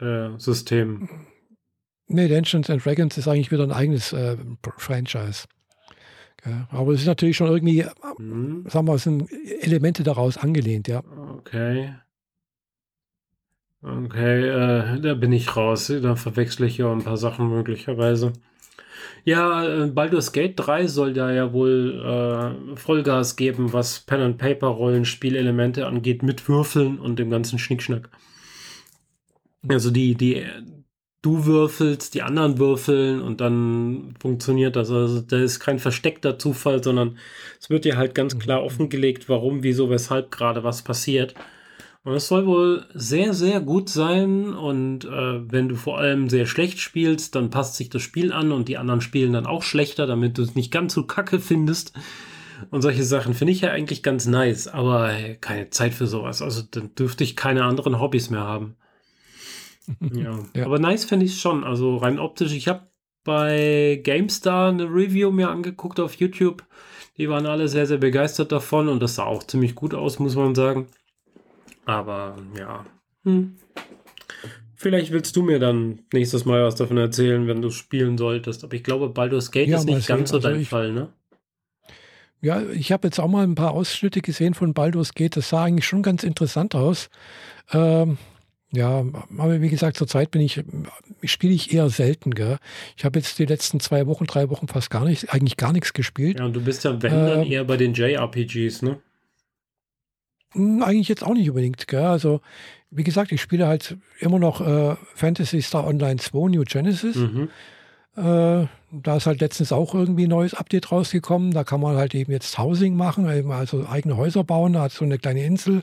äh, System. Nee, Dungeons and Dragons ist eigentlich wieder ein eigenes äh, Franchise. Ja, aber es ist natürlich schon irgendwie, mhm. sagen wir, es sind Elemente daraus angelehnt, ja. Okay. Okay, äh, da bin ich raus. Da verwechsle ich ja ein paar Sachen möglicherweise. Ja, äh, Baldur's Gate 3 soll da ja wohl äh, Vollgas geben, was Pen and Paper Rollenspielelemente angeht, mit Würfeln und dem ganzen Schnickschnack. Also die, die, du würfelst, die anderen würfeln und dann funktioniert das. Also da ist kein versteckter Zufall, sondern es wird dir halt ganz klar offengelegt, warum, wieso, weshalb gerade was passiert. Und es soll wohl sehr, sehr gut sein. Und äh, wenn du vor allem sehr schlecht spielst, dann passt sich das Spiel an und die anderen spielen dann auch schlechter, damit du es nicht ganz so kacke findest. Und solche Sachen finde ich ja eigentlich ganz nice, aber hey, keine Zeit für sowas. Also dann dürfte ich keine anderen Hobbys mehr haben. ja. ja. Aber nice finde ich es schon. Also rein optisch. Ich habe bei GameStar eine Review mir angeguckt auf YouTube. Die waren alle sehr, sehr begeistert davon und das sah auch ziemlich gut aus, muss man sagen. Aber ja. Hm. Vielleicht willst du mir dann nächstes Mal was davon erzählen, wenn du spielen solltest. Aber ich glaube, Baldur's Gate ja, ist nicht ganz so dein also ich, Fall, ne? Ja, ich habe jetzt auch mal ein paar Ausschnitte gesehen von Baldur's Gate. Das sah eigentlich schon ganz interessant aus. Ähm, ja, aber wie gesagt, zurzeit bin ich, spiele ich eher selten, gell? Ich habe jetzt die letzten zwei Wochen, drei Wochen fast gar nicht, eigentlich gar nichts gespielt. Ja, und du bist ja, wenn, dann ähm, eher bei den JRPGs, ne? Hm, eigentlich jetzt auch nicht unbedingt. Gell? Also, wie gesagt, ich spiele halt immer noch äh, Fantasy Star Online 2 New Genesis. Mhm. Äh, da ist halt letztens auch irgendwie ein neues Update rausgekommen. Da kann man halt eben jetzt Housing machen, eben also eigene Häuser bauen. Da hat so eine kleine Insel.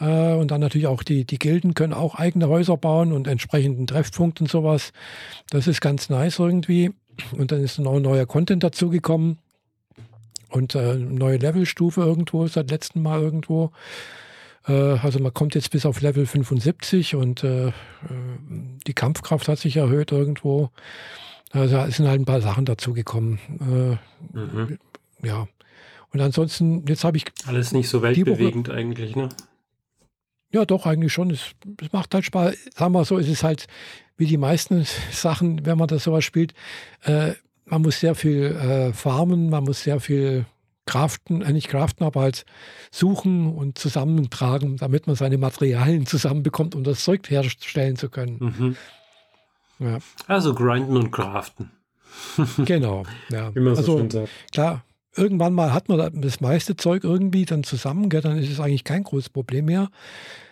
Äh, und dann natürlich auch die, die Gilden können auch eigene Häuser bauen und entsprechenden Treffpunkt und sowas. Das ist ganz nice irgendwie. Und dann ist noch ein neuer Content dazugekommen. Und äh, neue Levelstufe irgendwo, seit letztem Mal irgendwo. Äh, also man kommt jetzt bis auf Level 75 und äh, äh, die Kampfkraft hat sich erhöht irgendwo. Also es sind halt ein paar Sachen dazugekommen. Äh, mhm. Ja. Und ansonsten, jetzt habe ich. Alles nicht so weltbewegend Woche, eigentlich, ne? Ja, doch, eigentlich schon. Es, es, macht halt Spaß. Sagen wir so, es ist halt wie die meisten Sachen, wenn man das sowas spielt. Äh, man muss sehr viel äh, farmen, man muss sehr viel craften, äh, nicht craften, aber halt suchen und zusammentragen, damit man seine Materialien zusammenbekommt, um das Zeug herstellen zu können. Mhm. Ja. Also grinden und craften. genau, ja. Wie man so also, schön sagt. Klar, irgendwann mal hat man das meiste Zeug irgendwie dann zusammen, gell, dann ist es eigentlich kein großes Problem mehr.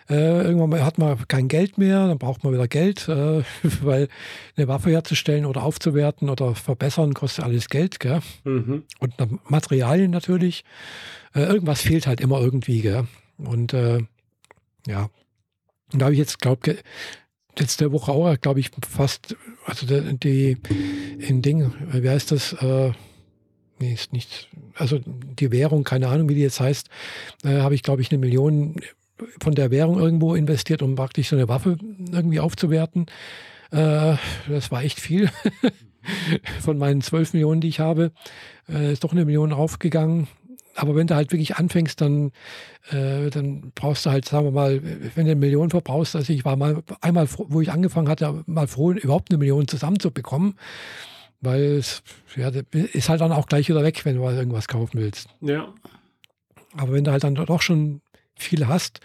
Äh, irgendwann hat man kein Geld mehr, dann braucht man wieder Geld, äh, weil eine Waffe herzustellen oder aufzuwerten oder verbessern kostet alles Geld. Gell? Mhm. Und Materialien natürlich. Äh, irgendwas fehlt halt immer irgendwie. Gell? Und äh, ja, und da habe ich jetzt, glaube ich, letzte Woche auch, glaube ich, fast, also die, in Ding, wie heißt das? Äh, nee, ist nicht, also die Währung, keine Ahnung, wie die jetzt heißt, äh, habe ich, glaube ich, eine Million von der Währung irgendwo investiert, um praktisch so eine Waffe irgendwie aufzuwerten. Äh, das war echt viel. von meinen 12 Millionen, die ich habe, äh, ist doch eine Million aufgegangen. aber wenn du halt wirklich anfängst, dann, äh, dann brauchst du halt, sagen wir mal, wenn du eine Million verbrauchst, also ich war mal einmal, wo ich angefangen hatte, mal froh, überhaupt eine Million zusammenzubekommen, weil es ja, ist halt dann auch gleich wieder weg, wenn du mal irgendwas kaufen willst. Ja. Aber wenn du halt dann doch schon viel hast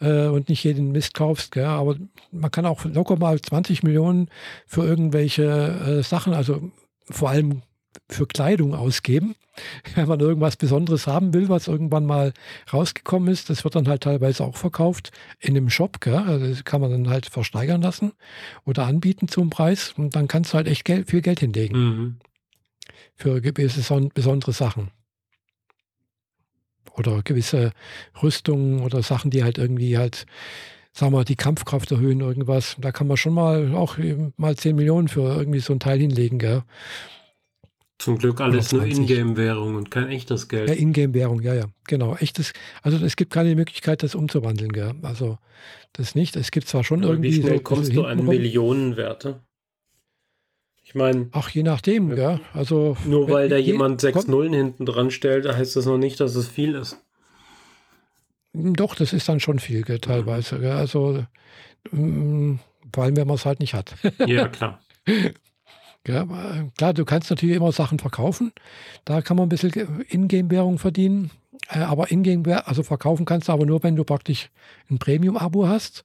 äh, und nicht jeden Mist kaufst, gell, aber man kann auch locker mal 20 Millionen für irgendwelche äh, Sachen, also vor allem für Kleidung ausgeben. Wenn man irgendwas Besonderes haben will, was irgendwann mal rausgekommen ist, das wird dann halt teilweise auch verkauft in einem Shop. Gell? Also das kann man dann halt versteigern lassen oder anbieten zum Preis. Und dann kannst du halt echt Geld, viel Geld hinlegen. Mhm. Für gewisse besondere Sachen. Oder gewisse Rüstungen oder Sachen, die halt irgendwie halt, sagen wir, die Kampfkraft erhöhen, irgendwas. Da kann man schon mal auch mal 10 Millionen für irgendwie so ein Teil hinlegen. Gell? Zum Glück alles nur Ingame-Währung und kein echtes Geld. Ja, Ingame-Währung, ja, ja, genau. Echtes, also es gibt keine Möglichkeit, das umzuwandeln, gell? Also das nicht. Es gibt zwar schon Aber irgendwie. Wie schnell so kommst du an Millionenwerte? Ich meine. Ach, je nachdem, ja. Also. Nur weil da jemand sechs Nullen hinten dran stellt, heißt das noch nicht, dass es viel ist. Doch, das ist dann schon viel, gell, teilweise. Gell? Also, mm, vor allem, wenn man es halt nicht hat. Ja, klar. Ja, klar, du kannst natürlich immer Sachen verkaufen. Da kann man ein bisschen Ingame-Währung verdienen. Äh, aber Ingame, also verkaufen kannst du aber nur, wenn du praktisch ein Premium-Abo hast.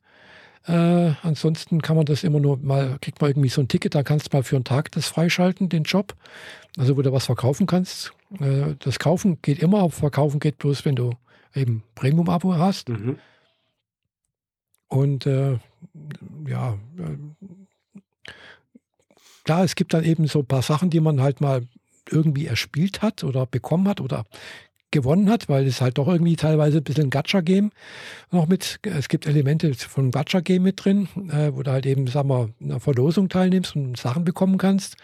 Äh, ansonsten kann man das immer nur mal, kriegt man irgendwie so ein Ticket, da kannst du mal für einen Tag das freischalten, den Job. Also wo du was verkaufen kannst. Äh, das Kaufen geht immer, aber Verkaufen geht bloß, wenn du eben Premium-Abo hast. Mhm. Und äh, ja, äh, klar, es gibt dann eben so ein paar Sachen, die man halt mal irgendwie erspielt hat oder bekommen hat oder gewonnen hat, weil es halt doch irgendwie teilweise ein bisschen ein Gacha-Game noch mit, es gibt Elemente von Gacha-Game mit drin, äh, wo du halt eben, sagen wir, einer Verlosung teilnimmst und Sachen bekommen kannst.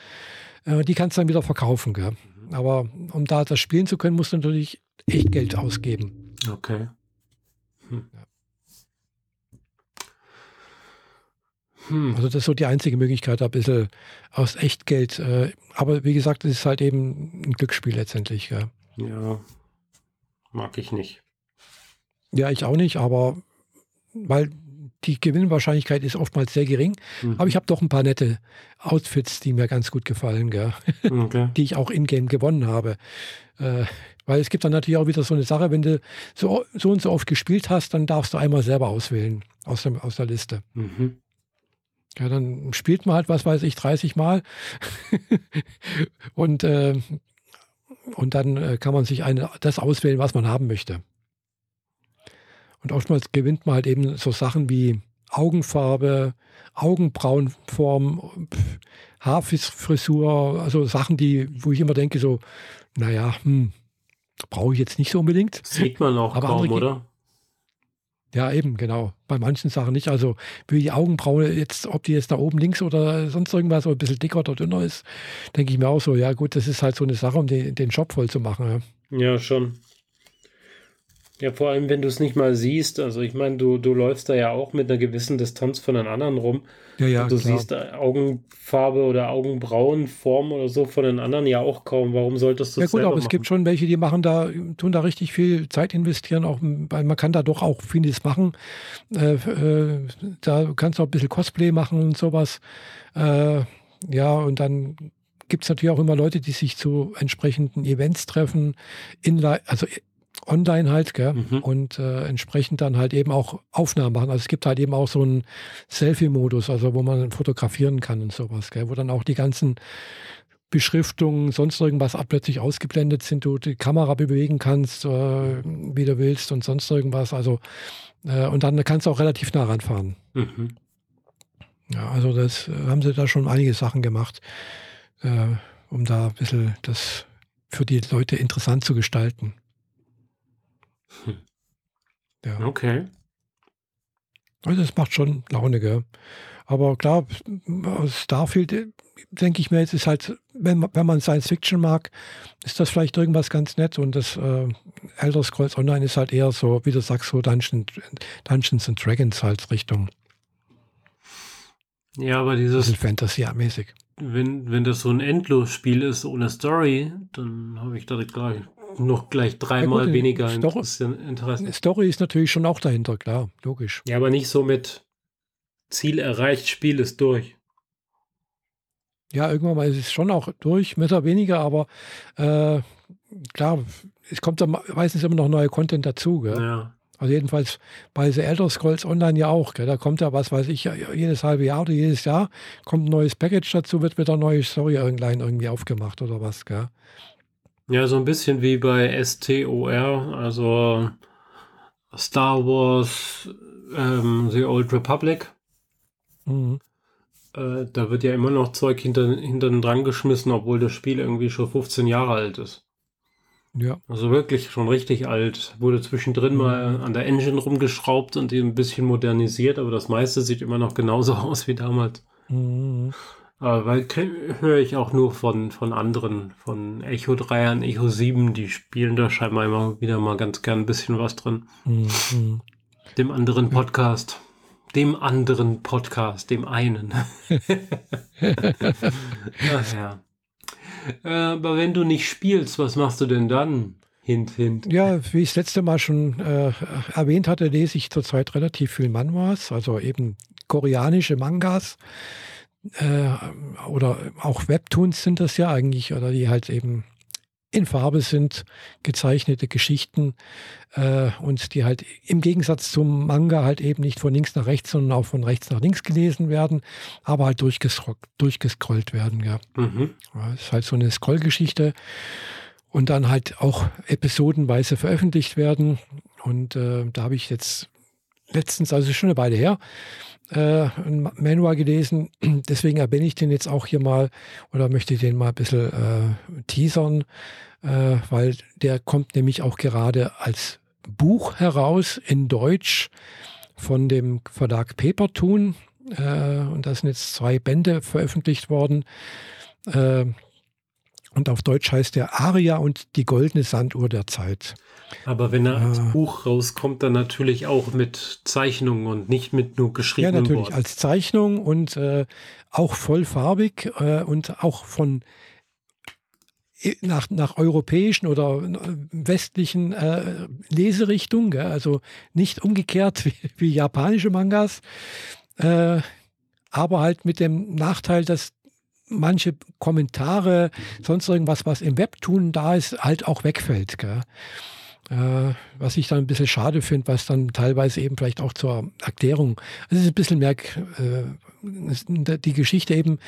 Äh, die kannst du dann wieder verkaufen. Gell? Mhm. Aber um da das spielen zu können, musst du natürlich echt Geld ausgeben. Okay. Hm. Hm. Also das ist so die einzige Möglichkeit, da ein bisschen aus Echtgeld. Äh, aber wie gesagt, es ist halt eben ein Glücksspiel letztendlich. Ja. ja, mag ich nicht. Ja, ich auch nicht, aber weil die Gewinnwahrscheinlichkeit ist oftmals sehr gering. Mhm. Aber ich habe doch ein paar nette Outfits, die mir ganz gut gefallen? Okay. die ich auch in-game gewonnen habe. Äh, weil es gibt dann natürlich auch wieder so eine Sache, wenn du so, so und so oft gespielt hast, dann darfst du einmal selber auswählen aus, dem, aus der Liste. Mhm. Ja, dann spielt man halt, was weiß ich, 30 Mal. und, äh, und dann äh, kann man sich eine, das auswählen, was man haben möchte. Und oftmals gewinnt man halt eben so Sachen wie Augenfarbe, Augenbrauenform, Haarfrisur, also Sachen, die, wo ich immer denke, so, naja, hm, brauche ich jetzt nicht so unbedingt. Sieht man auch Aber kaum, oder? Ja, eben, genau. Bei manchen Sachen nicht. Also wie die Augenbraue jetzt, ob die jetzt da oben links oder sonst irgendwas so ein bisschen dicker oder dünner ist, denke ich mir auch so, ja gut, das ist halt so eine Sache, um den, den Job voll zu machen. Ja, ja schon. Ja, vor allem, wenn du es nicht mal siehst. Also ich meine, du, du läufst da ja auch mit einer gewissen Distanz von den anderen rum. Ja, ja, du klar. siehst Augenfarbe oder Augenbrauenform oder so von den anderen ja auch kaum. Warum solltest du das Ja gut, aber es gibt schon welche, die machen da, tun da richtig viel Zeit investieren, auch, weil man kann da doch auch vieles machen. Äh, äh, da kannst du auch ein bisschen Cosplay machen und sowas. Äh, ja, und dann gibt es natürlich auch immer Leute, die sich zu entsprechenden Events treffen, in, also online halt, gell? Mhm. Und äh, entsprechend dann halt eben auch Aufnahmen machen. Also es gibt halt eben auch so einen Selfie-Modus, also wo man fotografieren kann und sowas, gell? Wo dann auch die ganzen Beschriftungen, sonst irgendwas plötzlich ausgeblendet sind, du die Kamera bewegen kannst, äh, wie du willst und sonst irgendwas. Also äh, und dann kannst du auch relativ nah ranfahren. Mhm. Ja, also das äh, haben sie da schon einige Sachen gemacht, äh, um da ein bisschen das für die Leute interessant zu gestalten. Ja. Okay. Also es macht schon Laune, gell? Aber klar, aus Starfield denke ich mir, jetzt ist halt, wenn, wenn man Science Fiction mag, ist das vielleicht irgendwas ganz nett und das äh, Elder Scrolls Online ist halt eher so, wie du sagst, so Dungeon, Dungeons and Dragons halt Richtung. Ja, aber dieses. Fantasy-mäßig. Wenn, wenn das so ein Endlosspiel ist ohne Story, dann habe ich da gleich noch gleich dreimal ja, weniger Story, Interesse. Story ist natürlich schon auch dahinter, klar, logisch. Ja, aber nicht so mit Ziel erreicht, Spiel ist durch. Ja, irgendwann mal ist es schon auch durch, mehr oder weniger, aber äh, klar, es kommt dann meistens immer noch neuer Content dazu. Gell? Ja. Also jedenfalls bei The Elder Scrolls Online ja auch. Gell? Da kommt ja, was weiß ich, jedes halbe Jahr oder jedes Jahr kommt ein neues Package dazu, wird wieder eine neue Story irgendwie aufgemacht oder was. Gell? Ja, so ein bisschen wie bei STOR, also Star Wars ähm, The Old Republic. Mhm. Äh, da wird ja immer noch Zeug hinter, hinten dran geschmissen, obwohl das Spiel irgendwie schon 15 Jahre alt ist. Ja. Also wirklich schon richtig alt. Wurde zwischendrin mhm. mal an der Engine rumgeschraubt und die ein bisschen modernisiert, aber das meiste sieht immer noch genauso aus wie damals. Mhm. Aber weil höre ich auch nur von, von anderen, von Echo 3 und Echo 7, die spielen da scheinbar immer wieder mal ganz gern ein bisschen was drin. Mhm. Dem anderen Podcast. Dem anderen Podcast, dem einen. Ach ja. Äh, aber wenn du nicht spielst, was machst du denn dann? Hint, hint. Ja, wie ich das letzte Mal schon äh, erwähnt hatte, lese ich zurzeit relativ viel Manhwas, also eben koreanische Mangas äh, oder auch Webtoons sind das ja eigentlich, oder die halt eben in Farbe sind, gezeichnete Geschichten äh, und die halt im Gegensatz zum Manga halt eben nicht von links nach rechts, sondern auch von rechts nach links gelesen werden, aber halt durchgescrollt werden. Ja. Mhm. ja ist halt so eine Scrollgeschichte und dann halt auch episodenweise veröffentlicht werden. Und äh, da habe ich jetzt letztens, also schon eine Weile her, äh, ein Manual gelesen. Deswegen erwähne ich den jetzt auch hier mal oder möchte den mal ein bisschen äh, teasern, äh, weil der kommt nämlich auch gerade als Buch heraus in Deutsch von dem Verlag Papertoon. Äh, und da sind jetzt zwei Bände veröffentlicht worden. Äh, und auf Deutsch heißt der Aria und die goldene Sanduhr der Zeit. Aber wenn er als äh, Buch rauskommt, dann natürlich auch mit Zeichnungen und nicht mit nur geschriebenen Ja, natürlich Worten. als Zeichnung und äh, auch vollfarbig äh, und auch von äh, nach, nach europäischen oder äh, westlichen äh, Leserichtungen, also nicht umgekehrt wie, wie japanische Mangas, äh, aber halt mit dem Nachteil, dass manche Kommentare, sonst irgendwas, was im Webtoon da ist, halt auch wegfällt. Gell? Äh, was ich dann ein bisschen schade finde, was dann teilweise eben vielleicht auch zur Erklärung, also es ist ein bisschen mehr, äh, die Geschichte eben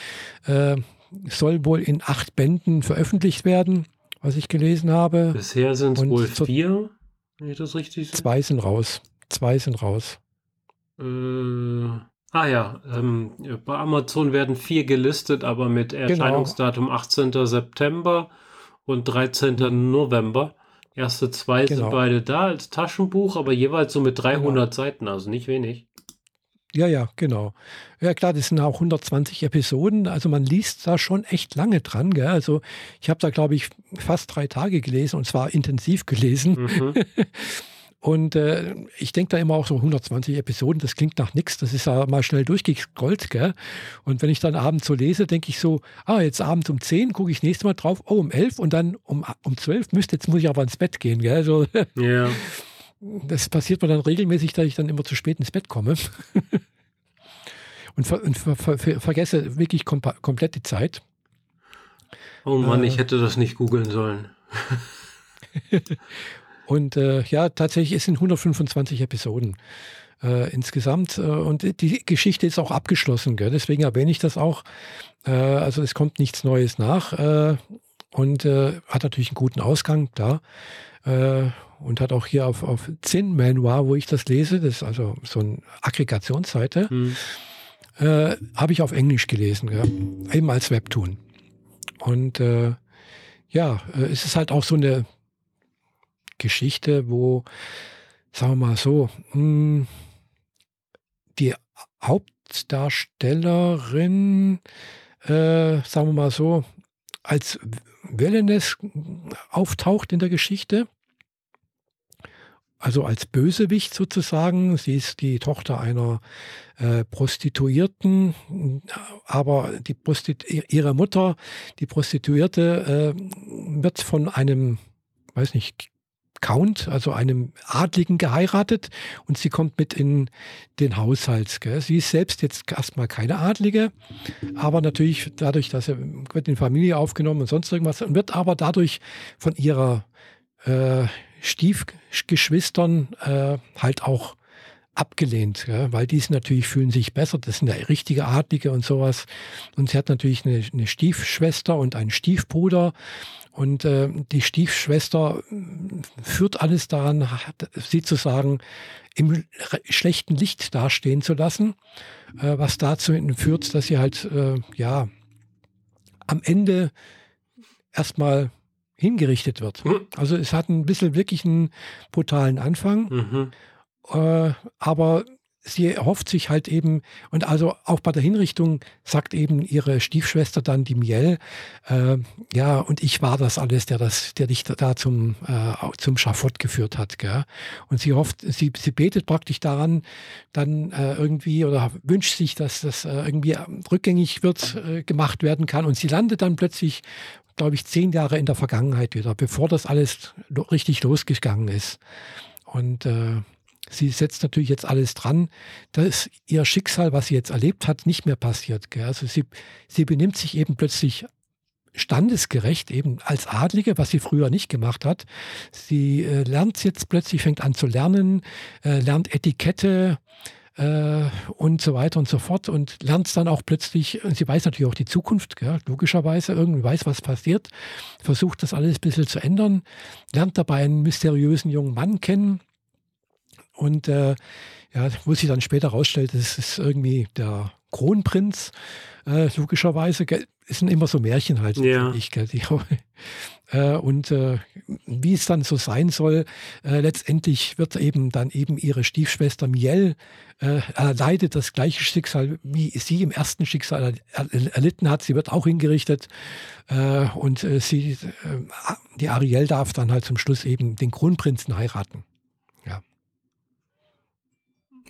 äh, soll wohl in acht Bänden veröffentlicht werden, was ich gelesen habe. Bisher sind es wohl vier, wenn ich das richtig sehe. Zwei sind raus. Zwei sind raus. Äh, ah ja, ähm, bei Amazon werden vier gelistet, aber mit genau. Erscheinungsdatum genau. 18. September und 13. November. Erste zwei genau. sind beide da als Taschenbuch, aber jeweils so mit 300 genau. Seiten, also nicht wenig. Ja, ja, genau. Ja, klar, das sind auch 120 Episoden. Also man liest da schon echt lange dran. Gell? Also ich habe da, glaube ich, fast drei Tage gelesen und zwar intensiv gelesen. Mhm. Und äh, ich denke da immer auch so 120 Episoden, das klingt nach nichts, das ist ja mal schnell durchgescrollt, gell? Und wenn ich dann abends so lese, denke ich so, ah, jetzt abends um 10 gucke ich nächstes Mal drauf, oh, um 11 und dann um, um 12 müsste, jetzt muss ich aber ins Bett gehen, gell? Also, ja. Das passiert mir dann regelmäßig, dass ich dann immer zu spät ins Bett komme. und, ver und ver ver vergesse wirklich kom komplett die Zeit. Oh Mann, äh, ich hätte das nicht googeln sollen. Und äh, ja, tatsächlich, es sind 125 Episoden äh, insgesamt. Äh, und die Geschichte ist auch abgeschlossen. Gell? Deswegen erwähne ich das auch. Äh, also es kommt nichts Neues nach. Äh, und äh, hat natürlich einen guten Ausgang, klar. und hat auch hier auf, auf Zin Manoir, wo ich das lese, das ist also so eine Aggregationsseite, hm. habe ich auf Englisch gelesen, gell? eben als Webtoon. Und ja, es ist halt auch so eine Geschichte, wo, sagen wir mal so, hm, die Hauptdarstellerin, äh, sagen wir mal so, als Wellness auftaucht in der Geschichte. Also als Bösewicht sozusagen. Sie ist die Tochter einer äh, Prostituierten, aber die Prostitu ihre Mutter, die Prostituierte, äh, wird von einem weiß nicht, Count, also einem Adligen geheiratet und sie kommt mit in den Haushalt. Gell. Sie ist selbst jetzt erstmal keine Adlige, aber natürlich dadurch, dass er wird in Familie aufgenommen und sonst irgendwas und wird aber dadurch von ihrer äh, Stiefgeschwistern äh, halt auch abgelehnt, ja, weil die natürlich fühlen sich besser, das sind ja richtige Adlige und sowas. Und sie hat natürlich eine, eine Stiefschwester und einen Stiefbruder. Und äh, die Stiefschwester führt alles daran, sie zu sagen, im schlechten Licht dastehen zu lassen, äh, was dazu führt, dass sie halt, äh, ja, am Ende erstmal hingerichtet wird. Mhm. Also es hat ein bisschen wirklich einen brutalen Anfang. Mhm. Äh, aber sie erhofft sich halt eben, und also auch bei der Hinrichtung sagt eben ihre Stiefschwester dann, die Miel, äh, ja, und ich war das alles, der das, der dich da zum, äh, zum Schafott geführt hat, gell? Und sie hofft, sie, sie betet praktisch daran, dann äh, irgendwie oder wünscht sich, dass das äh, irgendwie rückgängig wird, äh, gemacht werden kann. Und sie landet dann plötzlich glaube ich, zehn Jahre in der Vergangenheit wieder, bevor das alles richtig losgegangen ist. Und äh, sie setzt natürlich jetzt alles dran, dass ihr Schicksal, was sie jetzt erlebt hat, nicht mehr passiert. Gell? Also sie, sie benimmt sich eben plötzlich standesgerecht eben als Adlige, was sie früher nicht gemacht hat. Sie äh, lernt jetzt plötzlich, fängt an zu lernen, äh, lernt Etikette, äh, und so weiter und so fort und lernt dann auch plötzlich, sie weiß natürlich auch die Zukunft, gell, logischerweise, irgendwie weiß, was passiert, versucht das alles ein bisschen zu ändern, lernt dabei einen mysteriösen jungen Mann kennen, und äh, ja, wo sich dann später rausstellt, das ist irgendwie der Kronprinz, äh, logischerweise. Gell? Es sind immer so Märchen halt, ja. ich, gell? Die, äh, und äh, wie es dann so sein soll, äh, letztendlich wird eben dann eben ihre Stiefschwester Miel äh, erleidet das gleiche Schicksal, wie sie im ersten Schicksal erlitten hat. Sie wird auch hingerichtet äh, und sie, die Ariel darf dann halt zum Schluss eben den Kronprinzen heiraten.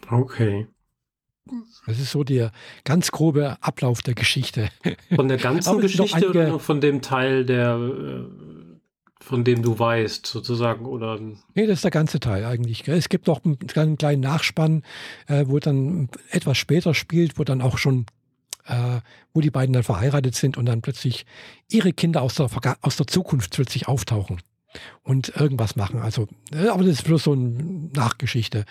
Okay. Das ist so der ganz grobe Ablauf der Geschichte. Von der ganzen Geschichte oder nur von dem Teil, der, äh, von dem du weißt, sozusagen? Oder? Nee, das ist der ganze Teil eigentlich. Es gibt auch einen kleinen Nachspann, äh, wo dann etwas später spielt, wo dann auch schon, äh, wo die beiden dann verheiratet sind und dann plötzlich ihre Kinder aus der, aus der Zukunft plötzlich auftauchen und irgendwas machen. Also, äh, aber das ist bloß so eine Nachgeschichte.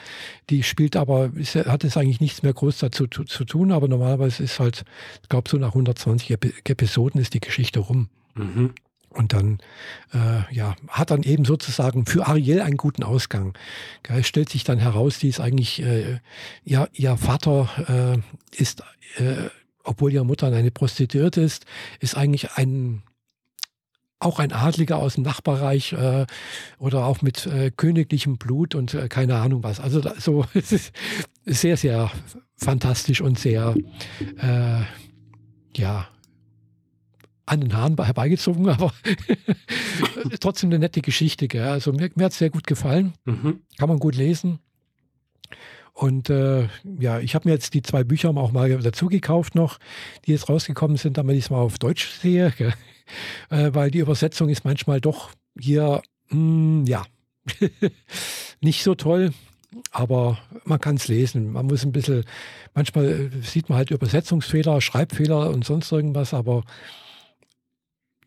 Die spielt aber, ist, hat es eigentlich nichts mehr groß dazu zu, zu, tun, aber normalerweise ist halt, ich glaube, so nach 120 Episoden ist die Geschichte rum. Mhm. Und dann, äh, ja, hat dann eben sozusagen für Ariel einen guten Ausgang. Es stellt sich dann heraus, die ist eigentlich, äh, ihr, ihr Vater äh, ist, äh, obwohl ihre Mutter eine Prostituierte ist, ist eigentlich ein auch ein Adliger aus dem Nachbarreich äh, oder auch mit äh, königlichem Blut und äh, keine Ahnung was. Also da, so es ist sehr, sehr fantastisch und sehr äh, ja an den Haaren herbeigezogen, aber trotzdem eine nette Geschichte. Gell? Also mir, mir hat es sehr gut gefallen. Mhm. Kann man gut lesen. Und äh, ja, ich habe mir jetzt die zwei Bücher auch mal dazu gekauft noch, die jetzt rausgekommen sind, damit ich es mal auf Deutsch sehe. Äh, weil die Übersetzung ist manchmal doch hier, mh, hm, ja, nicht so toll. Aber man kann es lesen. Man muss ein bisschen, manchmal äh, sieht man halt Übersetzungsfehler, Schreibfehler und sonst irgendwas, aber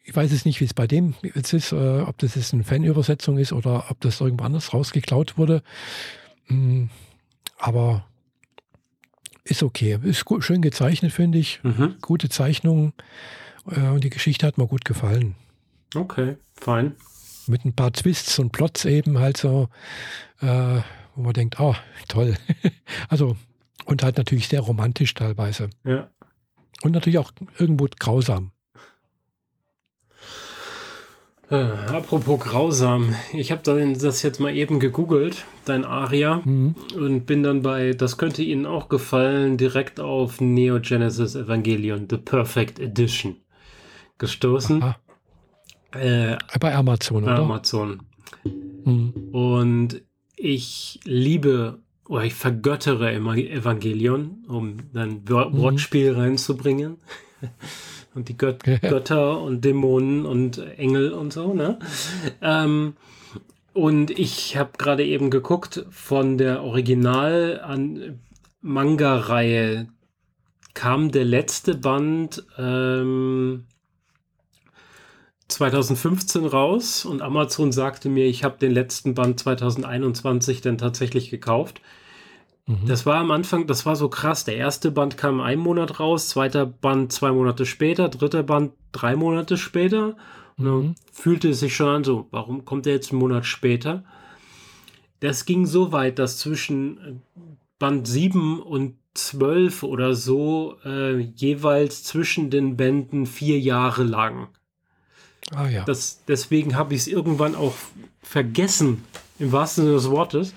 ich weiß es nicht, wie es bei dem jetzt ist, äh, ob das jetzt eine Fanübersetzung ist oder ob das irgendwo anders rausgeklaut wurde. Mm, aber ist okay. Ist gut, schön gezeichnet, finde ich. Mhm. Gute Zeichnungen. Äh, und die Geschichte hat mir gut gefallen. Okay, fein. Mit ein paar Twists und Plots eben halt so, äh, wo man denkt, oh, toll. also, und halt natürlich sehr romantisch teilweise. Ja. Und natürlich auch irgendwo grausam. Äh, apropos grausam, ich habe das jetzt mal eben gegoogelt, dein Aria, mhm. und bin dann bei, das könnte Ihnen auch gefallen, direkt auf Neo Genesis Evangelion, The Perfect Edition gestoßen. Äh, Bei Amazon, oder? Amazon. Mhm. Und ich liebe oder ich vergöttere immer Evangelion, um dann mhm. Wortspiel mhm. reinzubringen. und die Gött Götter und Dämonen und Engel und so, ne? Ähm, und ich habe gerade eben geguckt, von der Original an Manga-Reihe kam der letzte Band ähm, 2015 raus und Amazon sagte mir, ich habe den letzten Band 2021 dann tatsächlich gekauft. Mhm. Das war am Anfang, das war so krass. Der erste Band kam einen Monat raus, zweiter Band zwei Monate später, dritter Band drei Monate später. Und dann mhm. fühlte es sich schon an, so, warum kommt der jetzt einen Monat später? Das ging so weit, dass zwischen äh, Band 7 und 12 oder so äh, jeweils zwischen den Bänden vier Jahre lang. Ah ja. Das, deswegen habe ich es irgendwann auch vergessen, im wahrsten Sinne des Wortes.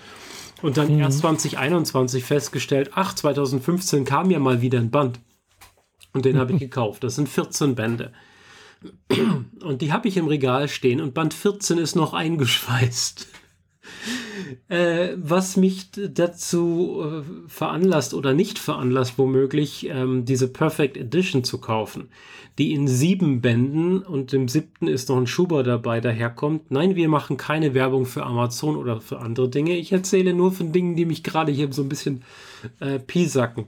Und dann mhm. erst 2021 festgestellt, ach, 2015 kam ja mal wieder ein Band. Und den habe ich gekauft. Das sind 14 Bände. Und die habe ich im Regal stehen und Band 14 ist noch eingeschweißt. Äh, was mich dazu äh, veranlasst oder nicht veranlasst, womöglich ähm, diese Perfect Edition zu kaufen, die in sieben Bänden und im siebten ist noch ein Schuber dabei daherkommt. Nein, wir machen keine Werbung für Amazon oder für andere Dinge. Ich erzähle nur von Dingen, die mich gerade hier so ein bisschen äh, piesacken.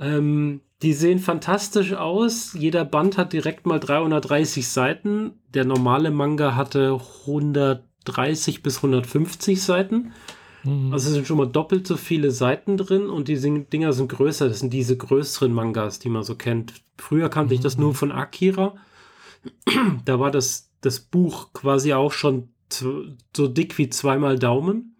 Ähm, die sehen fantastisch aus. Jeder Band hat direkt mal 330 Seiten. Der normale Manga hatte 130 bis 150 Seiten. Mhm. Also sind schon mal doppelt so viele Seiten drin und die Dinger sind größer. Das sind diese größeren Mangas, die man so kennt. Früher kannte mhm. ich das nur von Akira. da war das, das Buch quasi auch schon so dick wie zweimal Daumen.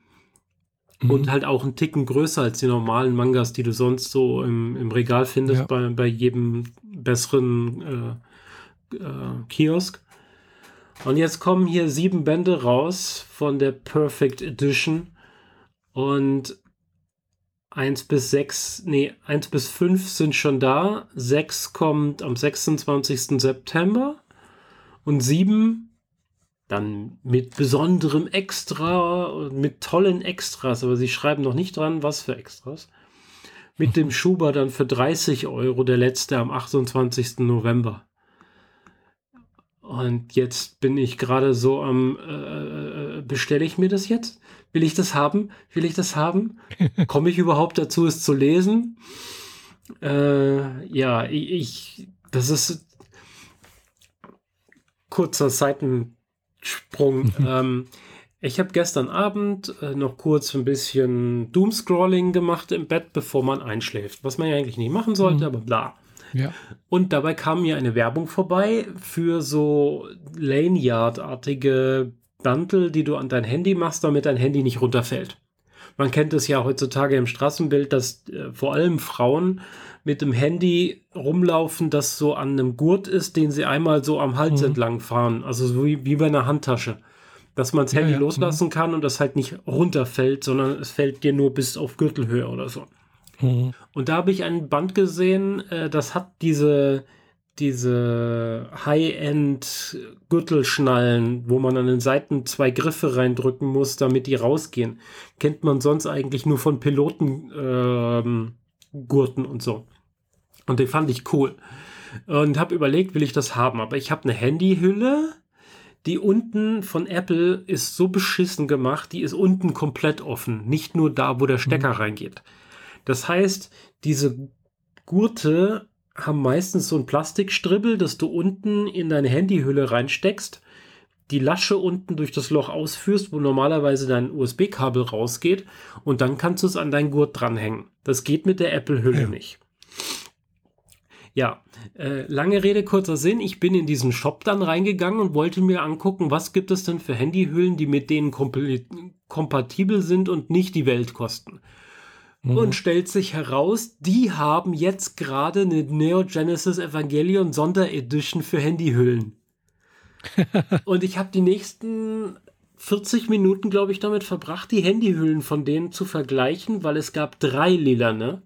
Mhm. Und halt auch einen Ticken größer als die normalen Mangas, die du sonst so im, im Regal findest, ja. bei, bei jedem besseren äh, äh, Kiosk. Und jetzt kommen hier sieben Bände raus von der Perfect Edition. Und eins bis sechs, nee, eins bis fünf sind schon da. Sechs kommt am 26. September. Und sieben dann mit besonderem Extra mit tollen Extras, aber sie schreiben noch nicht dran, was für Extras. Mit dem Schuber dann für 30 Euro, der letzte am 28. November. Und jetzt bin ich gerade so am, äh, äh bestelle ich mir das jetzt? Will ich das haben? Will ich das haben? Komme ich überhaupt dazu, es zu lesen? Äh, ja, ich, das ist kurzer Seiten, Sprung. ähm, ich habe gestern Abend äh, noch kurz ein bisschen Doomscrolling gemacht im Bett, bevor man einschläft. Was man ja eigentlich nicht machen sollte, mhm. aber bla. Ja. Und dabei kam mir eine Werbung vorbei für so Laneyard-artige Bundle, die du an dein Handy machst, damit dein Handy nicht runterfällt. Man kennt es ja heutzutage im Straßenbild, dass äh, vor allem Frauen mit dem Handy rumlaufen, das so an einem Gurt ist, den sie einmal so am Hals mhm. entlang fahren. Also so wie, wie bei einer Handtasche. Dass man das Handy ja, loslassen mhm. kann und das halt nicht runterfällt, sondern es fällt dir nur bis auf Gürtelhöhe oder so. Mhm. Und da habe ich ein Band gesehen, äh, das hat diese, diese High-End-Gürtelschnallen, wo man an den Seiten zwei Griffe reindrücken muss, damit die rausgehen. Kennt man sonst eigentlich nur von Pilotengurten ähm, und so. Und den fand ich cool. Und habe überlegt, will ich das haben. Aber ich habe eine Handyhülle, die unten von Apple ist so beschissen gemacht, die ist unten komplett offen. Nicht nur da, wo der Stecker mhm. reingeht. Das heißt, diese Gurte haben meistens so ein Plastikstribbel, das du unten in deine Handyhülle reinsteckst, die Lasche unten durch das Loch ausführst, wo normalerweise dein USB-Kabel rausgeht und dann kannst du es an dein Gurt dranhängen. Das geht mit der Apple-Hülle ja. nicht. Ja, äh, lange Rede, kurzer Sinn. Ich bin in diesen Shop dann reingegangen und wollte mir angucken, was gibt es denn für Handyhüllen, die mit denen kompatibel sind und nicht die Welt kosten. Mhm. Und stellt sich heraus, die haben jetzt gerade eine Neo Genesis Evangelion Sonderedition für Handyhüllen. und ich habe die nächsten 40 Minuten, glaube ich, damit verbracht, die Handyhüllen von denen zu vergleichen, weil es gab drei lilane.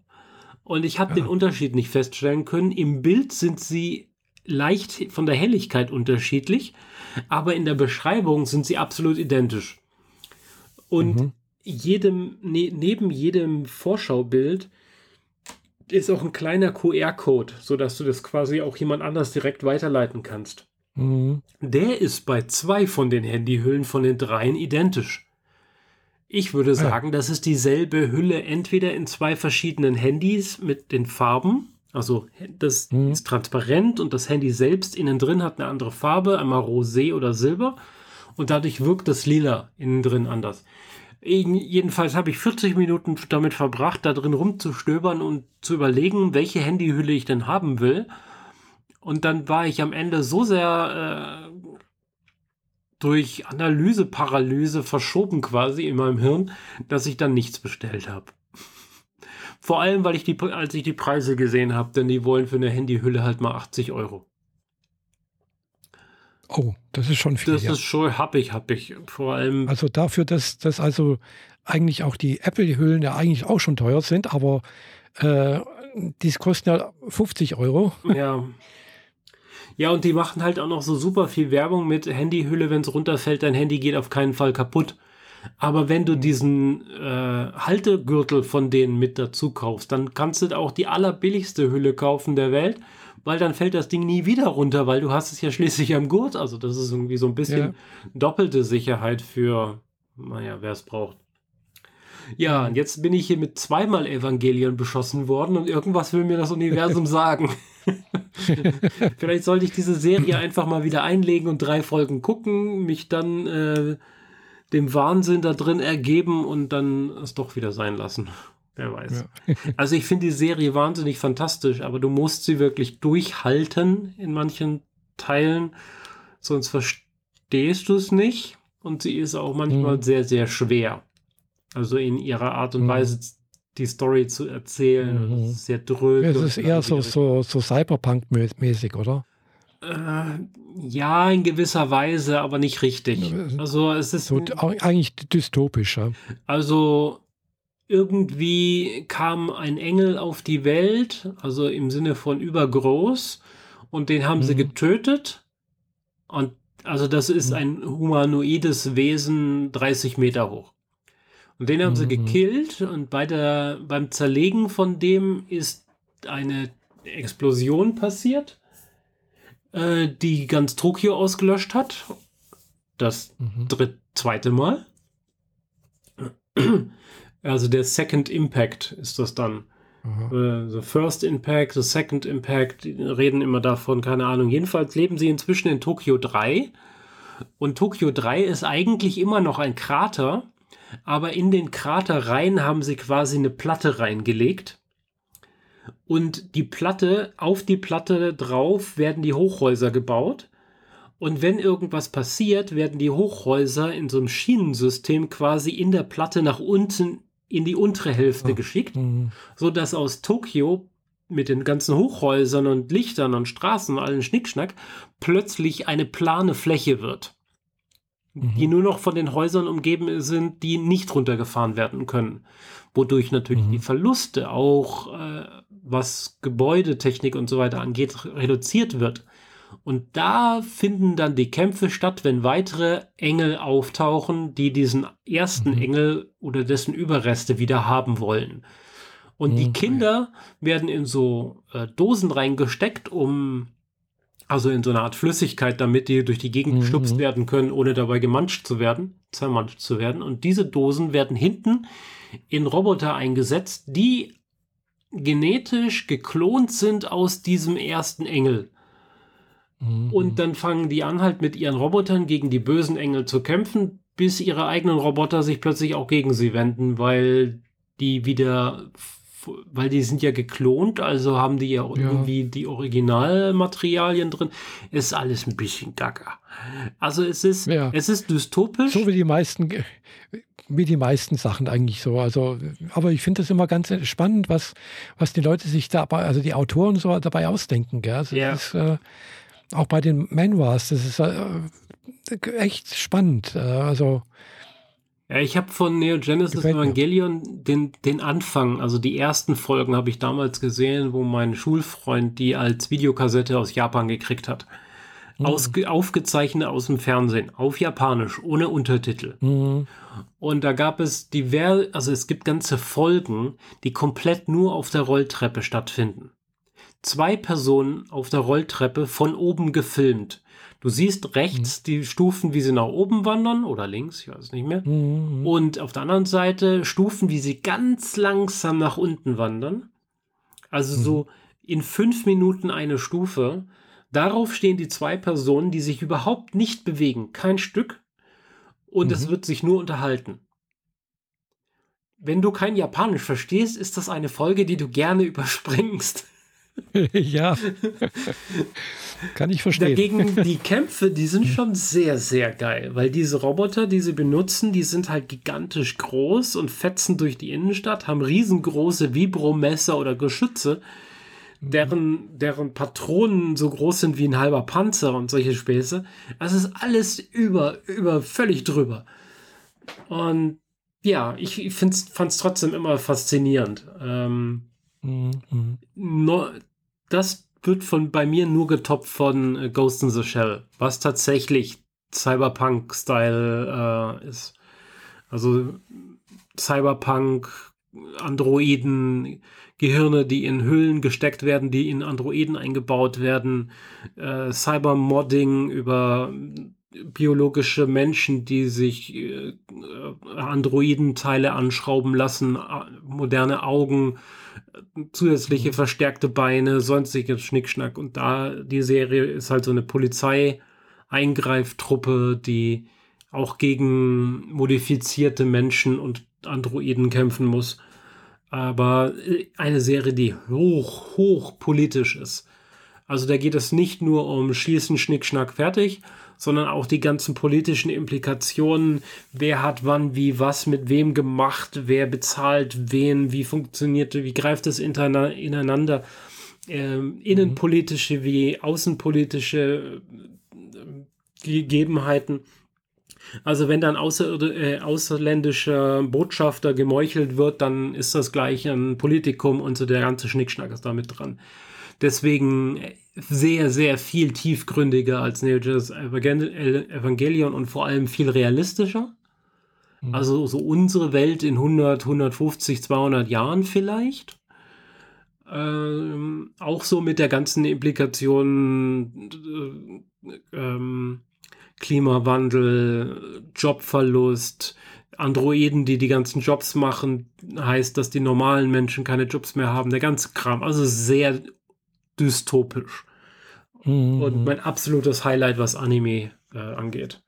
Und ich habe ja. den Unterschied nicht feststellen können. Im Bild sind sie leicht von der Helligkeit unterschiedlich, aber in der Beschreibung sind sie absolut identisch. Und mhm jedem, ne, neben jedem Vorschaubild ist auch ein kleiner QR-Code, sodass du das quasi auch jemand anders direkt weiterleiten kannst. Mhm. Der ist bei zwei von den Handyhüllen von den dreien identisch. Ich würde sagen, ja. das ist dieselbe Hülle, entweder in zwei verschiedenen Handys mit den Farben. Also das mhm. ist transparent und das Handy selbst innen drin hat eine andere Farbe, einmal Rosé oder Silber. Und dadurch wirkt das Lila innen drin anders. Jedenfalls habe ich 40 Minuten damit verbracht, da drin rumzustöbern und zu überlegen, welche Handyhülle ich denn haben will. Und dann war ich am Ende so sehr äh, durch Analyseparalyse verschoben quasi in meinem Hirn, dass ich dann nichts bestellt habe. Vor allem, weil ich die, als ich die Preise gesehen habe, denn die wollen für eine Handyhülle halt mal 80 Euro. Oh, das ist schon viel. Das ja. ist schon, hab ich. Vor allem. Also dafür, dass, dass also eigentlich auch die Apple-Hüllen ja eigentlich auch schon teuer sind, aber äh, die kosten ja 50 Euro. Ja. Ja, und die machen halt auch noch so super viel Werbung mit Handyhülle, wenn es runterfällt, dein Handy geht auf keinen Fall kaputt. Aber wenn du mhm. diesen äh, Haltegürtel von denen mit dazu kaufst, dann kannst du auch die allerbilligste Hülle kaufen der Welt, weil dann fällt das Ding nie wieder runter, weil du hast es ja schließlich am Gurt. Also das ist irgendwie so ein bisschen ja. doppelte Sicherheit für, naja, wer es braucht. Ja, und jetzt bin ich hier mit zweimal Evangelien beschossen worden und irgendwas will mir das Universum sagen. Vielleicht sollte ich diese Serie einfach mal wieder einlegen und drei Folgen gucken, mich dann äh, dem Wahnsinn da drin ergeben und dann es doch wieder sein lassen. Wer weiß. Ja. also ich finde die Serie wahnsinnig fantastisch, aber du musst sie wirklich durchhalten in manchen Teilen, sonst verstehst du es nicht. Und sie ist auch manchmal mhm. sehr, sehr schwer. Also in ihrer Art und mhm. Weise die Story zu erzählen. Mhm. sehr dröge. Es ist eher so, so, so Cyberpunk-mäßig, oder? Äh, ja, in gewisser Weise, aber nicht richtig. Also es ist so, eigentlich dystopisch. Ja. Also irgendwie kam ein Engel auf die Welt, also im Sinne von übergroß, und den haben mhm. sie getötet. Und also das ist mhm. ein humanoides Wesen 30 Meter hoch. Und den haben mhm. sie gekillt und bei der, beim Zerlegen von dem ist eine Explosion passiert, äh, die ganz Tokio ausgelöscht hat. Das mhm. dritte, zweite Mal. Also der Second Impact ist das dann. Uh, the First Impact, the Second Impact, die reden immer davon, keine Ahnung. Jedenfalls leben sie inzwischen in Tokio 3. Und Tokio 3 ist eigentlich immer noch ein Krater, aber in den Kraterreihen haben sie quasi eine Platte reingelegt. Und die Platte, auf die Platte drauf werden die Hochhäuser gebaut. Und wenn irgendwas passiert, werden die Hochhäuser in so einem Schienensystem quasi in der Platte nach unten in die untere Hälfte oh. geschickt, mhm. so dass aus Tokio mit den ganzen Hochhäusern und Lichtern und Straßen und allen Schnickschnack plötzlich eine plane Fläche wird mhm. die nur noch von den Häusern umgeben sind, die nicht runtergefahren werden können. Wodurch natürlich mhm. die Verluste auch, äh, was Gebäudetechnik und so weiter angeht, reduziert wird. Und da finden dann die Kämpfe statt, wenn weitere Engel auftauchen, die diesen ersten mhm. Engel oder dessen Überreste wieder haben wollen. Und die mhm. Kinder werden in so äh, Dosen reingesteckt, um also in so einer Art Flüssigkeit, damit die durch die Gegend mhm. geschubst werden können, ohne dabei gemanscht zu werden, zermanscht zu werden. Und diese Dosen werden hinten in Roboter eingesetzt, die genetisch geklont sind aus diesem ersten Engel. Mhm. Und dann fangen die an, halt mit ihren Robotern gegen die bösen Engel zu kämpfen, bis ihre eigenen Roboter sich plötzlich auch gegen sie wenden, weil die wieder weil die sind ja geklont, also haben die ja, ja. irgendwie die Originalmaterialien drin. Ist alles ein bisschen gaga. Also es ist, ja. es ist dystopisch. So wie die meisten, wie die meisten Sachen eigentlich so. Also, aber ich finde das immer ganz spannend, was, was die Leute sich dabei, also die Autoren so dabei ausdenken. Gell? Also ja. Ist, äh, auch bei den Manuals, das ist äh, echt spannend. Äh, also ja, ich habe von Neo Genesis Evangelion den, den Anfang, also die ersten Folgen habe ich damals gesehen, wo mein Schulfreund die als Videokassette aus Japan gekriegt hat. ausge, aufgezeichnet aus dem Fernsehen, auf Japanisch, ohne Untertitel. Mhm. Und da gab es diverse, also es gibt ganze Folgen, die komplett nur auf der Rolltreppe stattfinden. Zwei Personen auf der Rolltreppe von oben gefilmt. Du siehst rechts mhm. die Stufen, wie sie nach oben wandern oder links, ich weiß nicht mehr. Mhm. Und auf der anderen Seite Stufen, wie sie ganz langsam nach unten wandern. Also mhm. so in fünf Minuten eine Stufe. Darauf stehen die zwei Personen, die sich überhaupt nicht bewegen. Kein Stück. Und mhm. es wird sich nur unterhalten. Wenn du kein Japanisch verstehst, ist das eine Folge, die du gerne überspringst. ja. Kann ich verstehen. Dagegen die Kämpfe, die sind schon sehr, sehr geil, weil diese Roboter, die sie benutzen, die sind halt gigantisch groß und fetzen durch die Innenstadt, haben riesengroße Vibromesser oder Geschütze, deren, deren Patronen so groß sind wie ein halber Panzer und solche Späße. Also ist alles über, über, völlig drüber. Und ja, ich fand es trotzdem immer faszinierend. Ähm, Mhm. No, das wird von bei mir nur getoppt von äh, Ghost in the Shell, was tatsächlich Cyberpunk-Style äh, ist. Also Cyberpunk, Androiden, Gehirne, die in Hüllen gesteckt werden, die in Androiden eingebaut werden, äh, Cybermodding über biologische Menschen, die sich äh, Androidenteile anschrauben lassen, moderne Augen, zusätzliche mhm. verstärkte Beine, sonstiges Schnickschnack. Und da die Serie ist halt so eine Polizei-Eingreiftruppe, die auch gegen modifizierte Menschen und Androiden kämpfen muss. Aber äh, eine Serie, die hoch, hoch politisch ist. Also da geht es nicht nur um Schießen, Schnickschnack, fertig, sondern auch die ganzen politischen Implikationen. Wer hat wann, wie, was mit wem gemacht, wer bezahlt wen, wie funktioniert, wie greift es ineinander. Ähm, innenpolitische wie außenpolitische äh, Gegebenheiten. Also wenn dann außer, äh, außerländischer Botschafter gemeuchelt wird, dann ist das gleich ein Politikum und so der ganze Schnickschnack ist damit dran. Deswegen sehr, sehr viel tiefgründiger als Neo Genesis Evangelion und vor allem viel realistischer. Mhm. Also so unsere Welt in 100, 150, 200 Jahren vielleicht. Ähm, auch so mit der ganzen Implikation äh, ähm, Klimawandel, Jobverlust, Androiden, die die ganzen Jobs machen, heißt, dass die normalen Menschen keine Jobs mehr haben, der ganze Kram. Also sehr dystopisch. Mhm. Und mein absolutes Highlight, was Anime äh, angeht.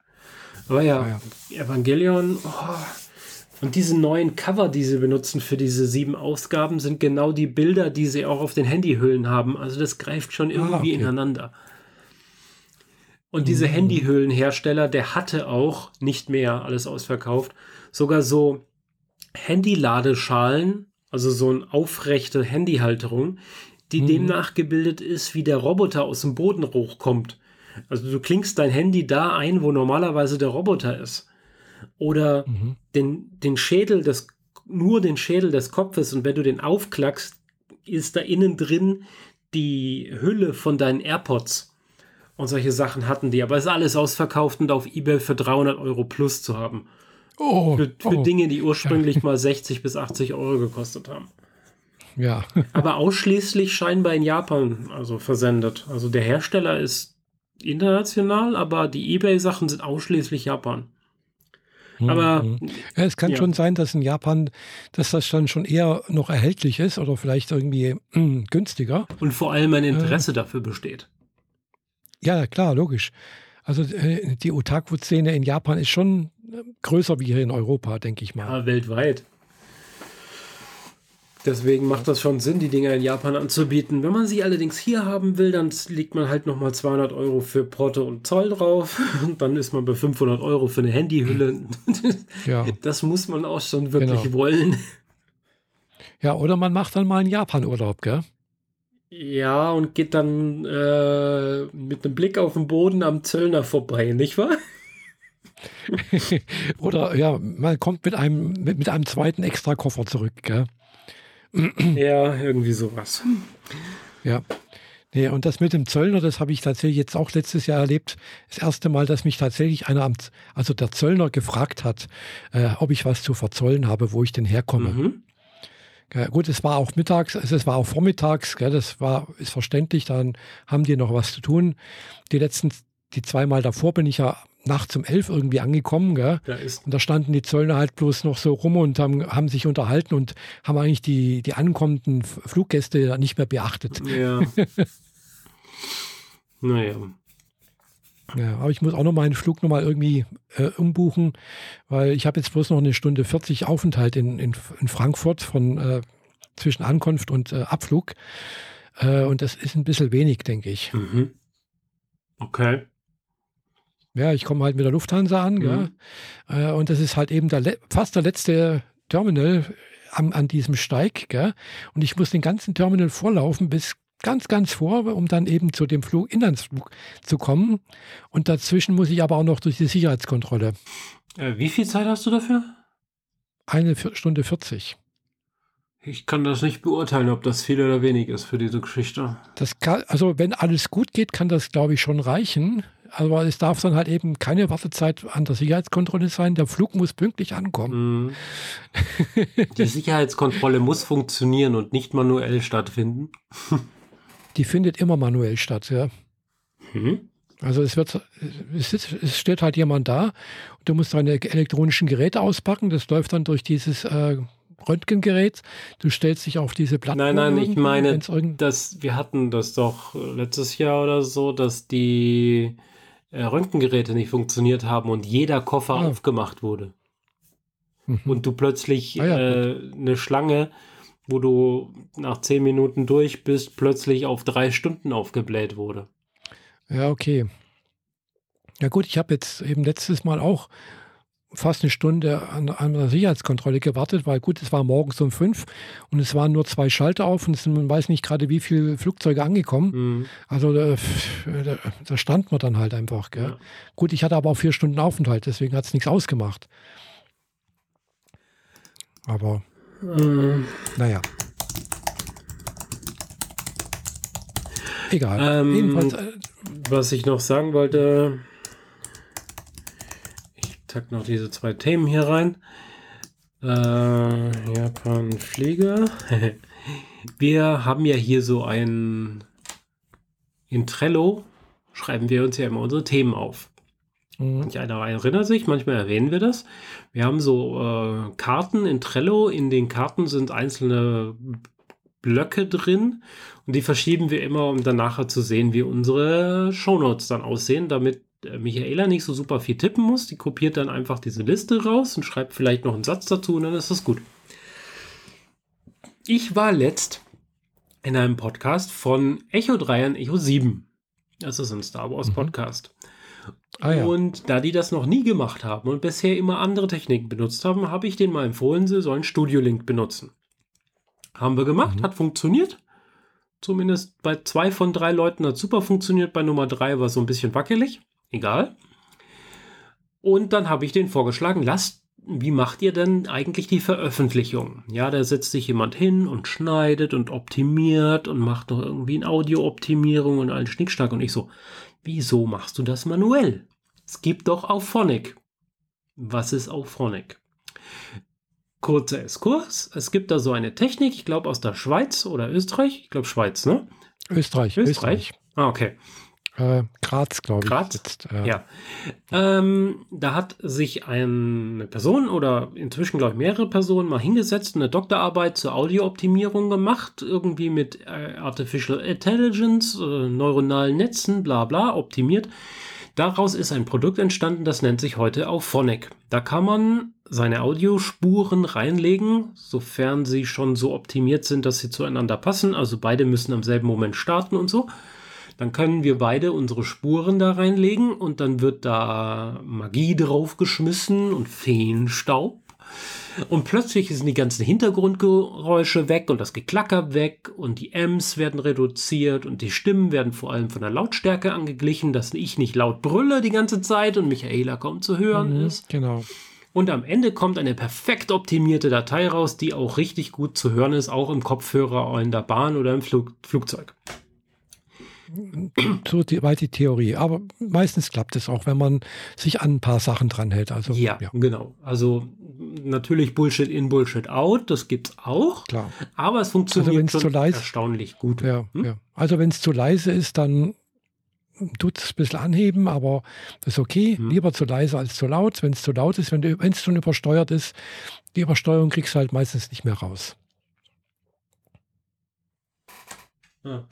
Aber ja, ah, ja. Evangelion, oh, und diese neuen Cover, die sie benutzen für diese sieben Ausgaben, sind genau die Bilder, die sie auch auf den Handyhüllen haben. Also das greift schon ah, irgendwie ah, okay. ineinander. Und diese mhm. Handyhüllenhersteller, der hatte auch nicht mehr alles ausverkauft, sogar so Handyladeschalen, also so eine aufrechte Handyhalterung, die mhm. dem nachgebildet ist, wie der Roboter aus dem Boden hochkommt. Also du klingst dein Handy da ein, wo normalerweise der Roboter ist. Oder mhm. den, den Schädel des, nur den Schädel des Kopfes und wenn du den aufklackst, ist da innen drin die Hülle von deinen AirPods. Und solche Sachen hatten die. Aber es ist alles ausverkauft und auf Ebay für 300 Euro plus zu haben. Oh, für, für oh. Dinge, die ursprünglich ja. mal 60 bis 80 Euro gekostet haben. Ja. Aber ausschließlich scheinbar in Japan also versendet. Also der Hersteller ist international, aber die eBay-Sachen sind ausschließlich Japan. Mhm. Aber mhm. ja, es kann ja. schon sein, dass in Japan, dass das dann schon eher noch erhältlich ist oder vielleicht irgendwie mh, günstiger. Und vor allem ein Interesse äh, dafür besteht. Ja, klar, logisch. Also äh, die Otaku-Szene in Japan ist schon äh, größer wie hier in Europa, denke ich mal. Ja, weltweit. Deswegen macht das schon Sinn, die Dinger in Japan anzubieten. Wenn man sie allerdings hier haben will, dann legt man halt nochmal 200 Euro für Porto und Zoll drauf. Und dann ist man bei 500 Euro für eine Handyhülle. Ja. Das muss man auch schon wirklich genau. wollen. Ja, oder man macht dann mal einen Japan-Urlaub, gell? Ja, und geht dann äh, mit einem Blick auf den Boden am Zöllner vorbei, nicht wahr? oder ja, man kommt mit einem, mit, mit einem zweiten Extrakoffer zurück, gell? Ja, irgendwie sowas. Ja. Nee, und das mit dem Zöllner, das habe ich tatsächlich jetzt auch letztes Jahr erlebt. Das erste Mal, dass mich tatsächlich einer, also der Zöllner gefragt hat, äh, ob ich was zu verzollen habe, wo ich denn herkomme. Mhm. Ja, gut, es war auch mittags, also es war auch vormittags, gell, das war, ist verständlich, dann haben die noch was zu tun. Die letzten, die zweimal davor bin ich ja nachts um elf irgendwie angekommen. Gell? Da und da standen die Zöllner halt bloß noch so rum und haben, haben sich unterhalten und haben eigentlich die, die ankommenden Fluggäste nicht mehr beachtet. Ja. naja. Ja, aber ich muss auch noch meinen Flug nochmal irgendwie äh, umbuchen, weil ich habe jetzt bloß noch eine Stunde 40 Aufenthalt in, in, in Frankfurt von äh, zwischen Ankunft und äh, Abflug. Äh, und das ist ein bisschen wenig, denke ich. Mhm. Okay. Ja, ich komme halt mit der Lufthansa an, mhm. ja. Äh, und das ist halt eben der, fast der letzte Terminal an, an diesem Steig, gell? Und ich muss den ganzen Terminal vorlaufen bis ganz, ganz vor, um dann eben zu dem Flug, Inlandsflug zu kommen. Und dazwischen muss ich aber auch noch durch die Sicherheitskontrolle. Äh, wie viel Zeit hast du dafür? Eine Stunde 40. Ich kann das nicht beurteilen, ob das viel oder wenig ist für diese Geschichte. Das kann, also wenn alles gut geht, kann das, glaube ich, schon reichen. Aber es darf dann halt eben keine Wartezeit an der Sicherheitskontrolle sein. Der Flug muss pünktlich ankommen. Mhm. Die Sicherheitskontrolle muss funktionieren und nicht manuell stattfinden. die findet immer manuell statt, ja. Mhm. Also es wird, es, es, steht halt jemand da und du musst deine elektronischen Geräte auspacken. Das läuft dann durch dieses äh, Röntgengerät. Du stellst dich auf diese Plattform. Nein, nein, ich meine, dass wir hatten das doch letztes Jahr oder so, dass die Röntgengeräte nicht funktioniert haben und jeder Koffer ah. aufgemacht wurde. Mhm. Und du plötzlich ah, ja, äh, eine Schlange wo du nach zehn Minuten durch bist, plötzlich auf drei Stunden aufgebläht wurde. Ja, okay. Ja gut, ich habe jetzt eben letztes Mal auch fast eine Stunde an, an der Sicherheitskontrolle gewartet, weil gut, es war morgens um fünf und es waren nur zwei Schalter auf und es sind, man weiß nicht gerade, wie viele Flugzeuge angekommen. Mhm. Also da, da, da, stand man dann halt einfach. Ja. Gut, ich hatte aber auch vier Stunden Aufenthalt, deswegen hat es nichts ausgemacht. Aber ähm, naja. Egal. Ähm, Jedenfalls, äh, was ich noch sagen wollte, tack noch diese zwei Themen hier rein. Äh, Japan Flieger. wir haben ja hier so ein in Trello schreiben wir uns ja immer unsere Themen auf. Mhm. Manch einer erinnert sich, manchmal erwähnen wir das. Wir haben so äh, Karten in Trello. In den Karten sind einzelne Blöcke drin und die verschieben wir immer, um dann nachher zu sehen, wie unsere Shownotes dann aussehen, damit Michaela nicht so super viel tippen muss. Die kopiert dann einfach diese Liste raus und schreibt vielleicht noch einen Satz dazu und dann ist das gut. Ich war letzt in einem Podcast von Echo 3 und Echo 7. Das ist ein Star Wars mhm. Podcast. Ah, ja. Und da die das noch nie gemacht haben und bisher immer andere Techniken benutzt haben, habe ich denen mal empfohlen, sie sollen Studio Link benutzen. Haben wir gemacht, mhm. hat funktioniert. Zumindest bei zwei von drei Leuten hat super funktioniert, bei Nummer drei war es so ein bisschen wackelig. Egal. Und dann habe ich denen vorgeschlagen, lasst wie macht ihr denn eigentlich die Veröffentlichung? Ja, da setzt sich jemand hin und schneidet und optimiert und macht noch irgendwie eine Audio-Optimierung und allen Schnickschnack. Und ich so, Wieso machst du das manuell? Es gibt doch Auphonic. Was ist Auphonic? Kurzer Exkurs. Es gibt da so eine Technik, ich glaube aus der Schweiz oder Österreich. Ich glaube Schweiz, ne? Österreich. Österreich. Österreich. Ah, okay. Äh, Graz, glaube ich. Graz? Jetzt, äh. Ja. Ähm, da hat sich eine Person oder inzwischen, glaube ich, mehrere Personen mal hingesetzt und eine Doktorarbeit zur Audiooptimierung gemacht. Irgendwie mit äh, Artificial Intelligence, äh, neuronalen Netzen, bla bla, optimiert. Daraus ist ein Produkt entstanden, das nennt sich heute Auphonic. Da kann man seine Audiospuren reinlegen, sofern sie schon so optimiert sind, dass sie zueinander passen. Also beide müssen am selben Moment starten und so. Dann können wir beide unsere Spuren da reinlegen und dann wird da Magie draufgeschmissen und Feenstaub. Und plötzlich sind die ganzen Hintergrundgeräusche weg und das Geklacker weg und die Ms werden reduziert und die Stimmen werden vor allem von der Lautstärke angeglichen, dass ich nicht laut brülle die ganze Zeit und Michaela kaum zu hören mhm, ist. Genau. Und am Ende kommt eine perfekt optimierte Datei raus, die auch richtig gut zu hören ist, auch im Kopfhörer, in der Bahn oder im Flug Flugzeug. so die, weit die Theorie. Aber meistens klappt es auch, wenn man sich an ein paar Sachen dranhält. Also, ja, ja, genau. Also natürlich Bullshit in, Bullshit out, das gibt es auch. Klar. Aber es funktioniert also, schon erstaunlich gut. Ja, hm? ja. Also wenn es zu leise ist, dann tut es ein bisschen anheben, aber das ist okay. Hm. Lieber zu leise als zu laut. Wenn es zu laut ist, wenn es schon übersteuert ist, die Übersteuerung kriegst du halt meistens nicht mehr raus. Ja.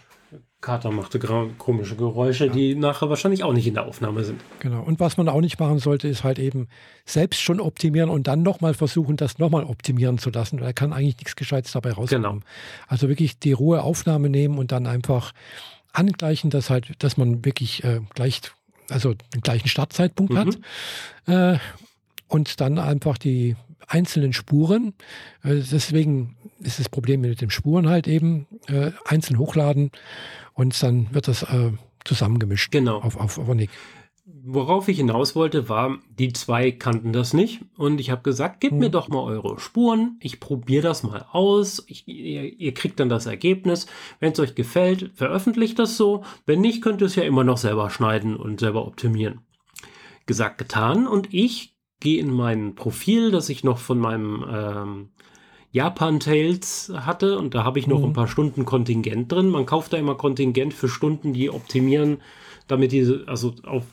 Kater machte komische Geräusche, ja. die nachher wahrscheinlich auch nicht in der Aufnahme sind. Genau. Und was man auch nicht machen sollte, ist halt eben selbst schon optimieren und dann nochmal versuchen, das nochmal optimieren zu lassen. Da kann eigentlich nichts Gescheites dabei rauskommen. Genau. Also wirklich die Ruhe Aufnahme nehmen und dann einfach angleichen, dass halt, dass man wirklich äh, gleich, also den gleichen Startzeitpunkt mhm. hat. Äh, und dann einfach die einzelnen Spuren. Äh, deswegen ist das Problem mit den Spuren halt eben äh, einzeln hochladen und dann wird das äh, zusammengemischt genau. auf, auf Onic. Worauf ich hinaus wollte, war, die zwei kannten das nicht und ich habe gesagt, gebt hm. mir doch mal eure Spuren, ich probiere das mal aus, ich, ihr, ihr, kriegt dann das Ergebnis. Wenn es euch gefällt, veröffentlicht das so, wenn nicht, könnt ihr es ja immer noch selber schneiden und selber optimieren. Gesagt, getan und ich gehe in mein Profil, das ich noch von meinem ähm, Japan Tales hatte und da habe ich noch mhm. ein paar Stunden Kontingent drin. Man kauft da immer Kontingent für Stunden, die optimieren, damit diese, also auf,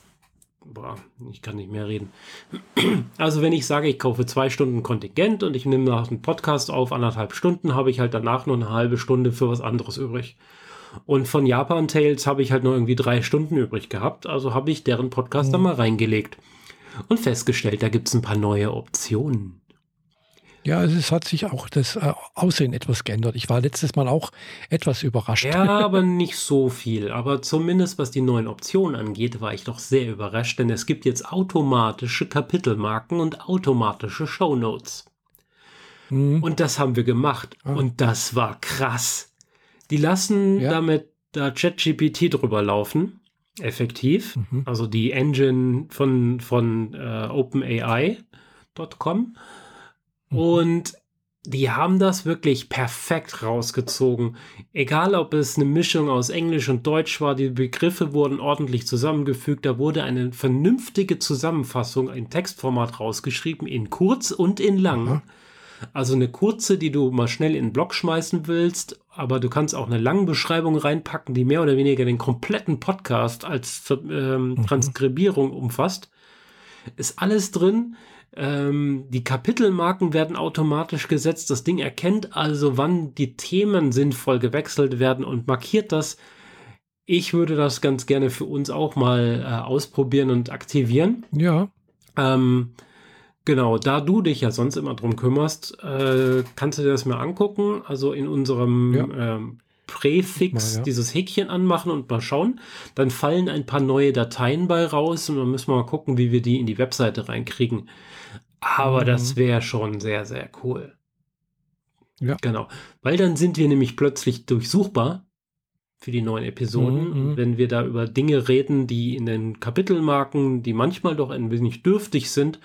boah, ich kann nicht mehr reden. Also wenn ich sage, ich kaufe zwei Stunden Kontingent und ich nehme nach einem Podcast auf anderthalb Stunden, habe ich halt danach noch eine halbe Stunde für was anderes übrig. Und von Japan Tales habe ich halt nur irgendwie drei Stunden übrig gehabt, also habe ich deren Podcast mhm. da mal reingelegt und festgestellt, da gibt es ein paar neue Optionen. Ja, es hat sich auch das äh, Aussehen etwas geändert. Ich war letztes Mal auch etwas überrascht. Ja, aber nicht so viel. Aber zumindest was die neuen Optionen angeht, war ich doch sehr überrascht, denn es gibt jetzt automatische Kapitelmarken und automatische Shownotes. Mhm. Und das haben wir gemacht. Ah. Und das war krass. Die lassen ja. damit da ChatGPT drüber laufen. Effektiv. Mhm. Also die Engine von, von äh, OpenAI.com. Mhm. Und die haben das wirklich perfekt rausgezogen. Egal, ob es eine Mischung aus Englisch und Deutsch war, die Begriffe wurden ordentlich zusammengefügt. Da wurde eine vernünftige Zusammenfassung, ein Textformat rausgeschrieben, in kurz und in lang. Mhm. Also eine kurze, die du mal schnell in den Blog schmeißen willst, aber du kannst auch eine lange Beschreibung reinpacken, die mehr oder weniger den kompletten Podcast als ähm, mhm. Transkribierung umfasst. Ist alles drin. Ähm, die Kapitelmarken werden automatisch gesetzt. Das Ding erkennt also, wann die Themen sinnvoll gewechselt werden und markiert das. Ich würde das ganz gerne für uns auch mal äh, ausprobieren und aktivieren. Ja. Ähm, genau, da du dich ja sonst immer drum kümmerst, äh, kannst du dir das mal angucken. Also in unserem ja. ähm, Präfix mal, ja. dieses Häkchen anmachen und mal schauen. Dann fallen ein paar neue Dateien bei raus und dann müssen wir mal gucken, wie wir die in die Webseite reinkriegen. Aber mhm. das wäre schon sehr, sehr cool. Ja. Genau. Weil dann sind wir nämlich plötzlich durchsuchbar für die neuen Episoden. Mhm, mhm. wenn wir da über Dinge reden, die in den Kapitelmarken, die manchmal doch ein wenig dürftig sind,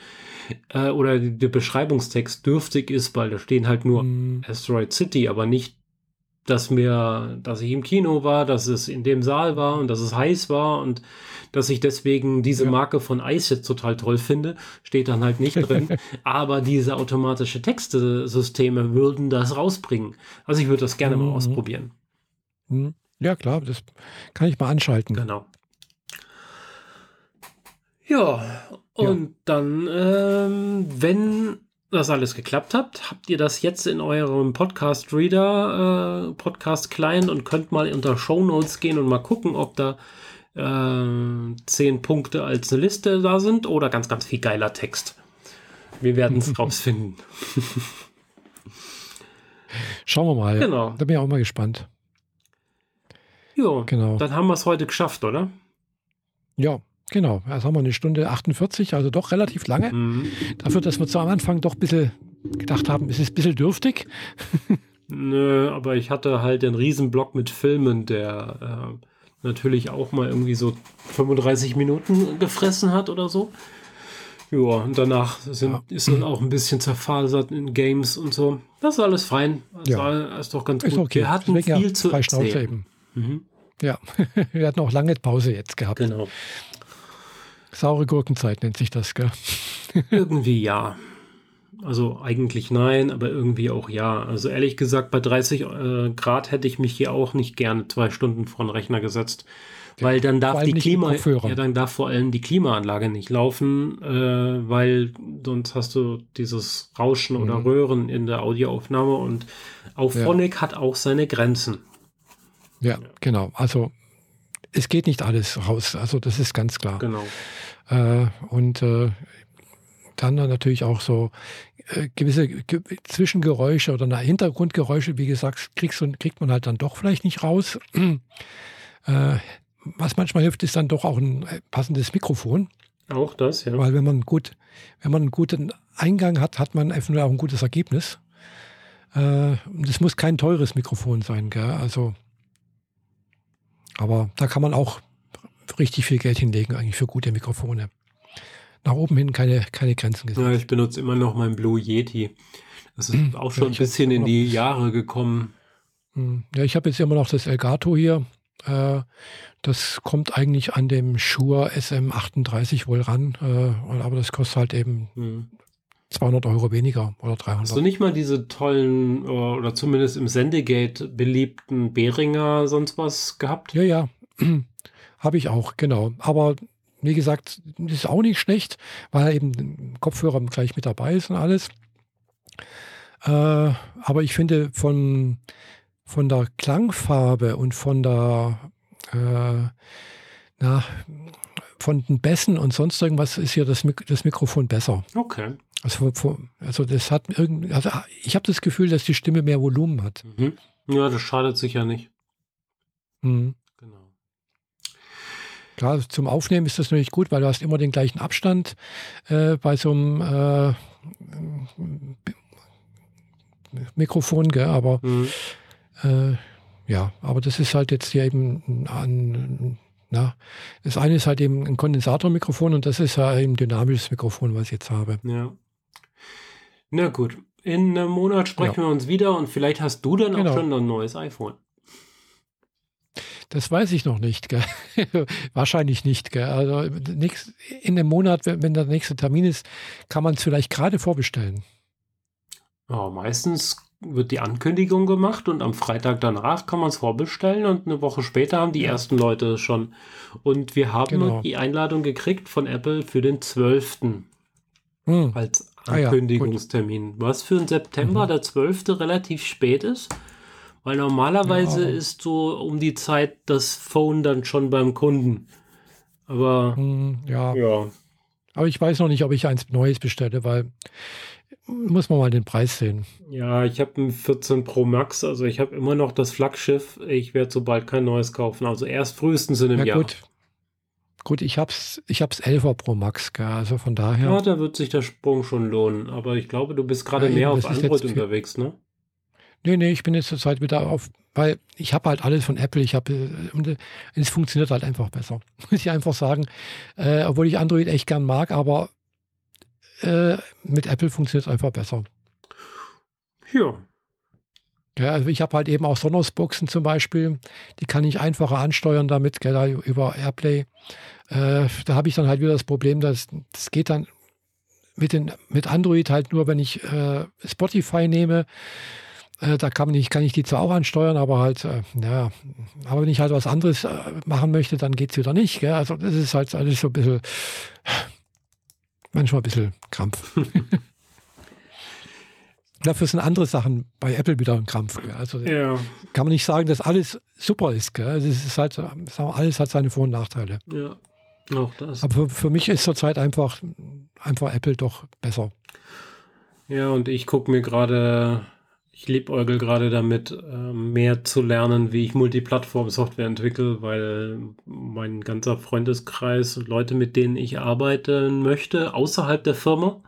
äh, oder der Beschreibungstext dürftig ist, weil da stehen halt nur mhm. Asteroid City, aber nicht dass mir, dass ich im Kino war, dass es in dem Saal war und dass es heiß war und dass ich deswegen diese ja. Marke von Eis jetzt total toll finde, steht dann halt nicht drin. Aber diese automatische Textesysteme würden das rausbringen. Also ich würde das gerne mhm. mal ausprobieren. Mhm. Ja, klar, das kann ich mal anschalten. Genau. Ja, und ja. dann, ähm, wenn das alles geklappt hat, habt ihr das jetzt in eurem Podcast Reader, äh, Podcast Client und könnt mal unter Show Notes gehen und mal gucken, ob da äh, zehn Punkte als eine Liste da sind oder ganz, ganz viel geiler Text. Wir werden es rausfinden. Schauen wir mal. Genau. Da bin ich auch mal gespannt. Ja, genau. Dann haben wir es heute geschafft, oder? Ja, genau. Jetzt haben wir eine Stunde 48, also doch relativ lange. Mhm. Dafür, dass wir zu am Anfang doch ein bisschen gedacht haben, es ist ein bisschen dürftig. Nö, aber ich hatte halt einen Riesenblock mit Filmen, der äh, natürlich auch mal irgendwie so 35 Minuten gefressen hat oder so. Ja, und danach sind, ja. ist dann auch ein bisschen zerfasert in Games und so. Das ist alles fein. Das ja. ist doch ganz gut. Okay. Wir hatten Deswegen viel ja, zu erzählen. Mhm. Ja, wir hatten auch lange Pause jetzt gehabt. Genau. Saure Gurkenzeit nennt sich das, gell? irgendwie ja. Also eigentlich nein, aber irgendwie auch ja. Also ehrlich gesagt, bei 30 äh, Grad hätte ich mich hier auch nicht gerne zwei Stunden vor den Rechner gesetzt. Weil dann darf die Klima, ja, dann darf vor allem die Klimaanlage nicht laufen, äh, weil sonst hast du dieses Rauschen mhm. oder Röhren in der Audioaufnahme und Auphonic ja. hat auch seine Grenzen. Ja, ja, genau. Also es geht nicht alles raus. Also das ist ganz klar. Genau. Äh, und äh, dann natürlich auch so äh, gewisse ge Zwischengeräusche oder Hintergrundgeräusche, wie gesagt, kriegst du, kriegt man halt dann doch vielleicht nicht raus. Äh, was manchmal hilft, ist dann doch auch ein äh, passendes Mikrofon. Auch das, ja. Weil wenn man gut, wenn man einen guten Eingang hat, hat man einfach nur auch ein gutes Ergebnis. Äh, das muss kein teures Mikrofon sein, gell? Also, aber da kann man auch richtig viel Geld hinlegen, eigentlich für gute Mikrofone. Nach oben hin keine, keine Grenzen gesetzt. Ja, ich benutze immer noch mein Blue Yeti. Das ist hm, auch schon ja, ein bisschen in die Jahre gekommen. Hm, ja, ich habe jetzt immer noch das Elgato hier. Äh, das kommt eigentlich an dem Shure SM38 wohl ran, äh, aber das kostet halt eben hm. 200 Euro weniger oder 300. Hast du nicht mal diese tollen äh, oder zumindest im Sendegate beliebten Behringer sonst was gehabt? Ja, ja, habe ich auch, genau. Aber wie gesagt, ist auch nicht schlecht, weil eben Kopfhörer gleich mit dabei ist und alles. Äh, aber ich finde von von der Klangfarbe und von der, äh, na, von den Bässen und sonst irgendwas ist hier das, Mik das Mikrofon besser. Okay. Also, also das hat irgendwie, also ich habe das Gefühl, dass die Stimme mehr Volumen hat. Mhm. Ja, das schadet sicher nicht. Mhm. Genau. Klar, zum Aufnehmen ist das natürlich gut, weil du hast immer den gleichen Abstand äh, bei so einem äh, Mikrofon, gell? aber mhm. Äh, ja, aber das ist halt jetzt hier eben ein, na, das eine ist halt eben ein Kondensatormikrofon und das ist ja ein dynamisches Mikrofon, was ich jetzt habe. Ja. Na gut, in einem Monat sprechen ja. wir uns wieder und vielleicht hast du dann genau. auch schon ein neues iPhone. Das weiß ich noch nicht. Gell? Wahrscheinlich nicht. Gell? Also nix, in einem Monat, wenn der nächste Termin ist, kann man es vielleicht gerade vorbestellen. Ja, meistens wird die Ankündigung gemacht und am Freitag danach kann man es vorbestellen und eine Woche später haben die ja. ersten Leute schon. Und wir haben genau. die Einladung gekriegt von Apple für den 12. Hm. als Ankündigungstermin. Ah, ja, was für ein September mhm. der 12. relativ spät ist. Weil normalerweise ja. ist so um die Zeit das Phone dann schon beim Kunden. Aber hm, ja. ja. Aber ich weiß noch nicht, ob ich eins Neues bestelle, weil muss man mal den Preis sehen. Ja, ich habe ein 14 Pro Max, also ich habe immer noch das Flaggschiff. Ich werde so bald kein neues kaufen. Also erst frühestens in einem ja, Jahr. Gut. Gut, ich hab's, ich hab's 11er Pro Max, also von daher. Ja, da wird sich der Sprung schon lohnen. Aber ich glaube, du bist gerade ja, mehr auf Android unterwegs, ne? Nee, nee, ich bin jetzt zurzeit wieder auf, weil ich habe halt alles von Apple. Ich habe, äh, es funktioniert halt einfach besser. Muss ich einfach sagen. Äh, obwohl ich Android echt gern mag, aber äh, mit Apple funktioniert es einfach besser. Ja. Ja, also ich habe halt eben auch Sonos-Boxen zum Beispiel, die kann ich einfacher ansteuern damit, gell, über Airplay. Äh, da habe ich dann halt wieder das Problem, dass das geht dann mit, den, mit Android halt nur, wenn ich äh, Spotify nehme. Äh, da kann ich, kann ich die zwar auch ansteuern, aber halt, äh, ja, aber wenn ich halt was anderes äh, machen möchte, dann geht es wieder nicht. Gell? Also das ist halt alles so ein bisschen manchmal ein bisschen Krampf. Dafür sind andere Sachen bei Apple wieder ein Krampf. Gell? Also ja. kann man nicht sagen, dass alles super ist. Gell? Also es ist halt, alles hat seine Vor- und Nachteile. Ja, auch das. Aber für, für mich ist zurzeit einfach, einfach Apple doch besser. Ja, und ich gucke mir gerade ich liebäugel gerade damit, ähm, mehr zu lernen, wie ich Multiplattform-Software entwickle, weil mein ganzer Freundeskreis und Leute, mit denen ich arbeiten möchte, außerhalb der Firma,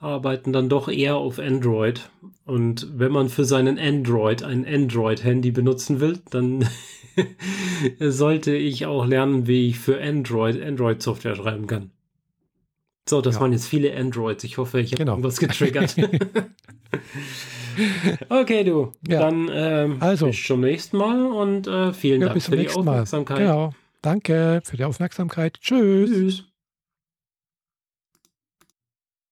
arbeiten dann doch eher auf Android. Und wenn man für seinen Android ein Android-Handy benutzen will, dann sollte ich auch lernen, wie ich für Android Android-Software schreiben kann. So, das ja. waren jetzt viele Androids. Ich hoffe, ich habe genau. irgendwas getriggert. Okay, du. Ja. Dann ähm, Also. bis zum nächsten Mal und äh, vielen Ja, Dank bis zum für die nächsten Mal. Aufmerksamkeit. Genau. Danke für die Aufmerksamkeit. Tschüss. Tschüss.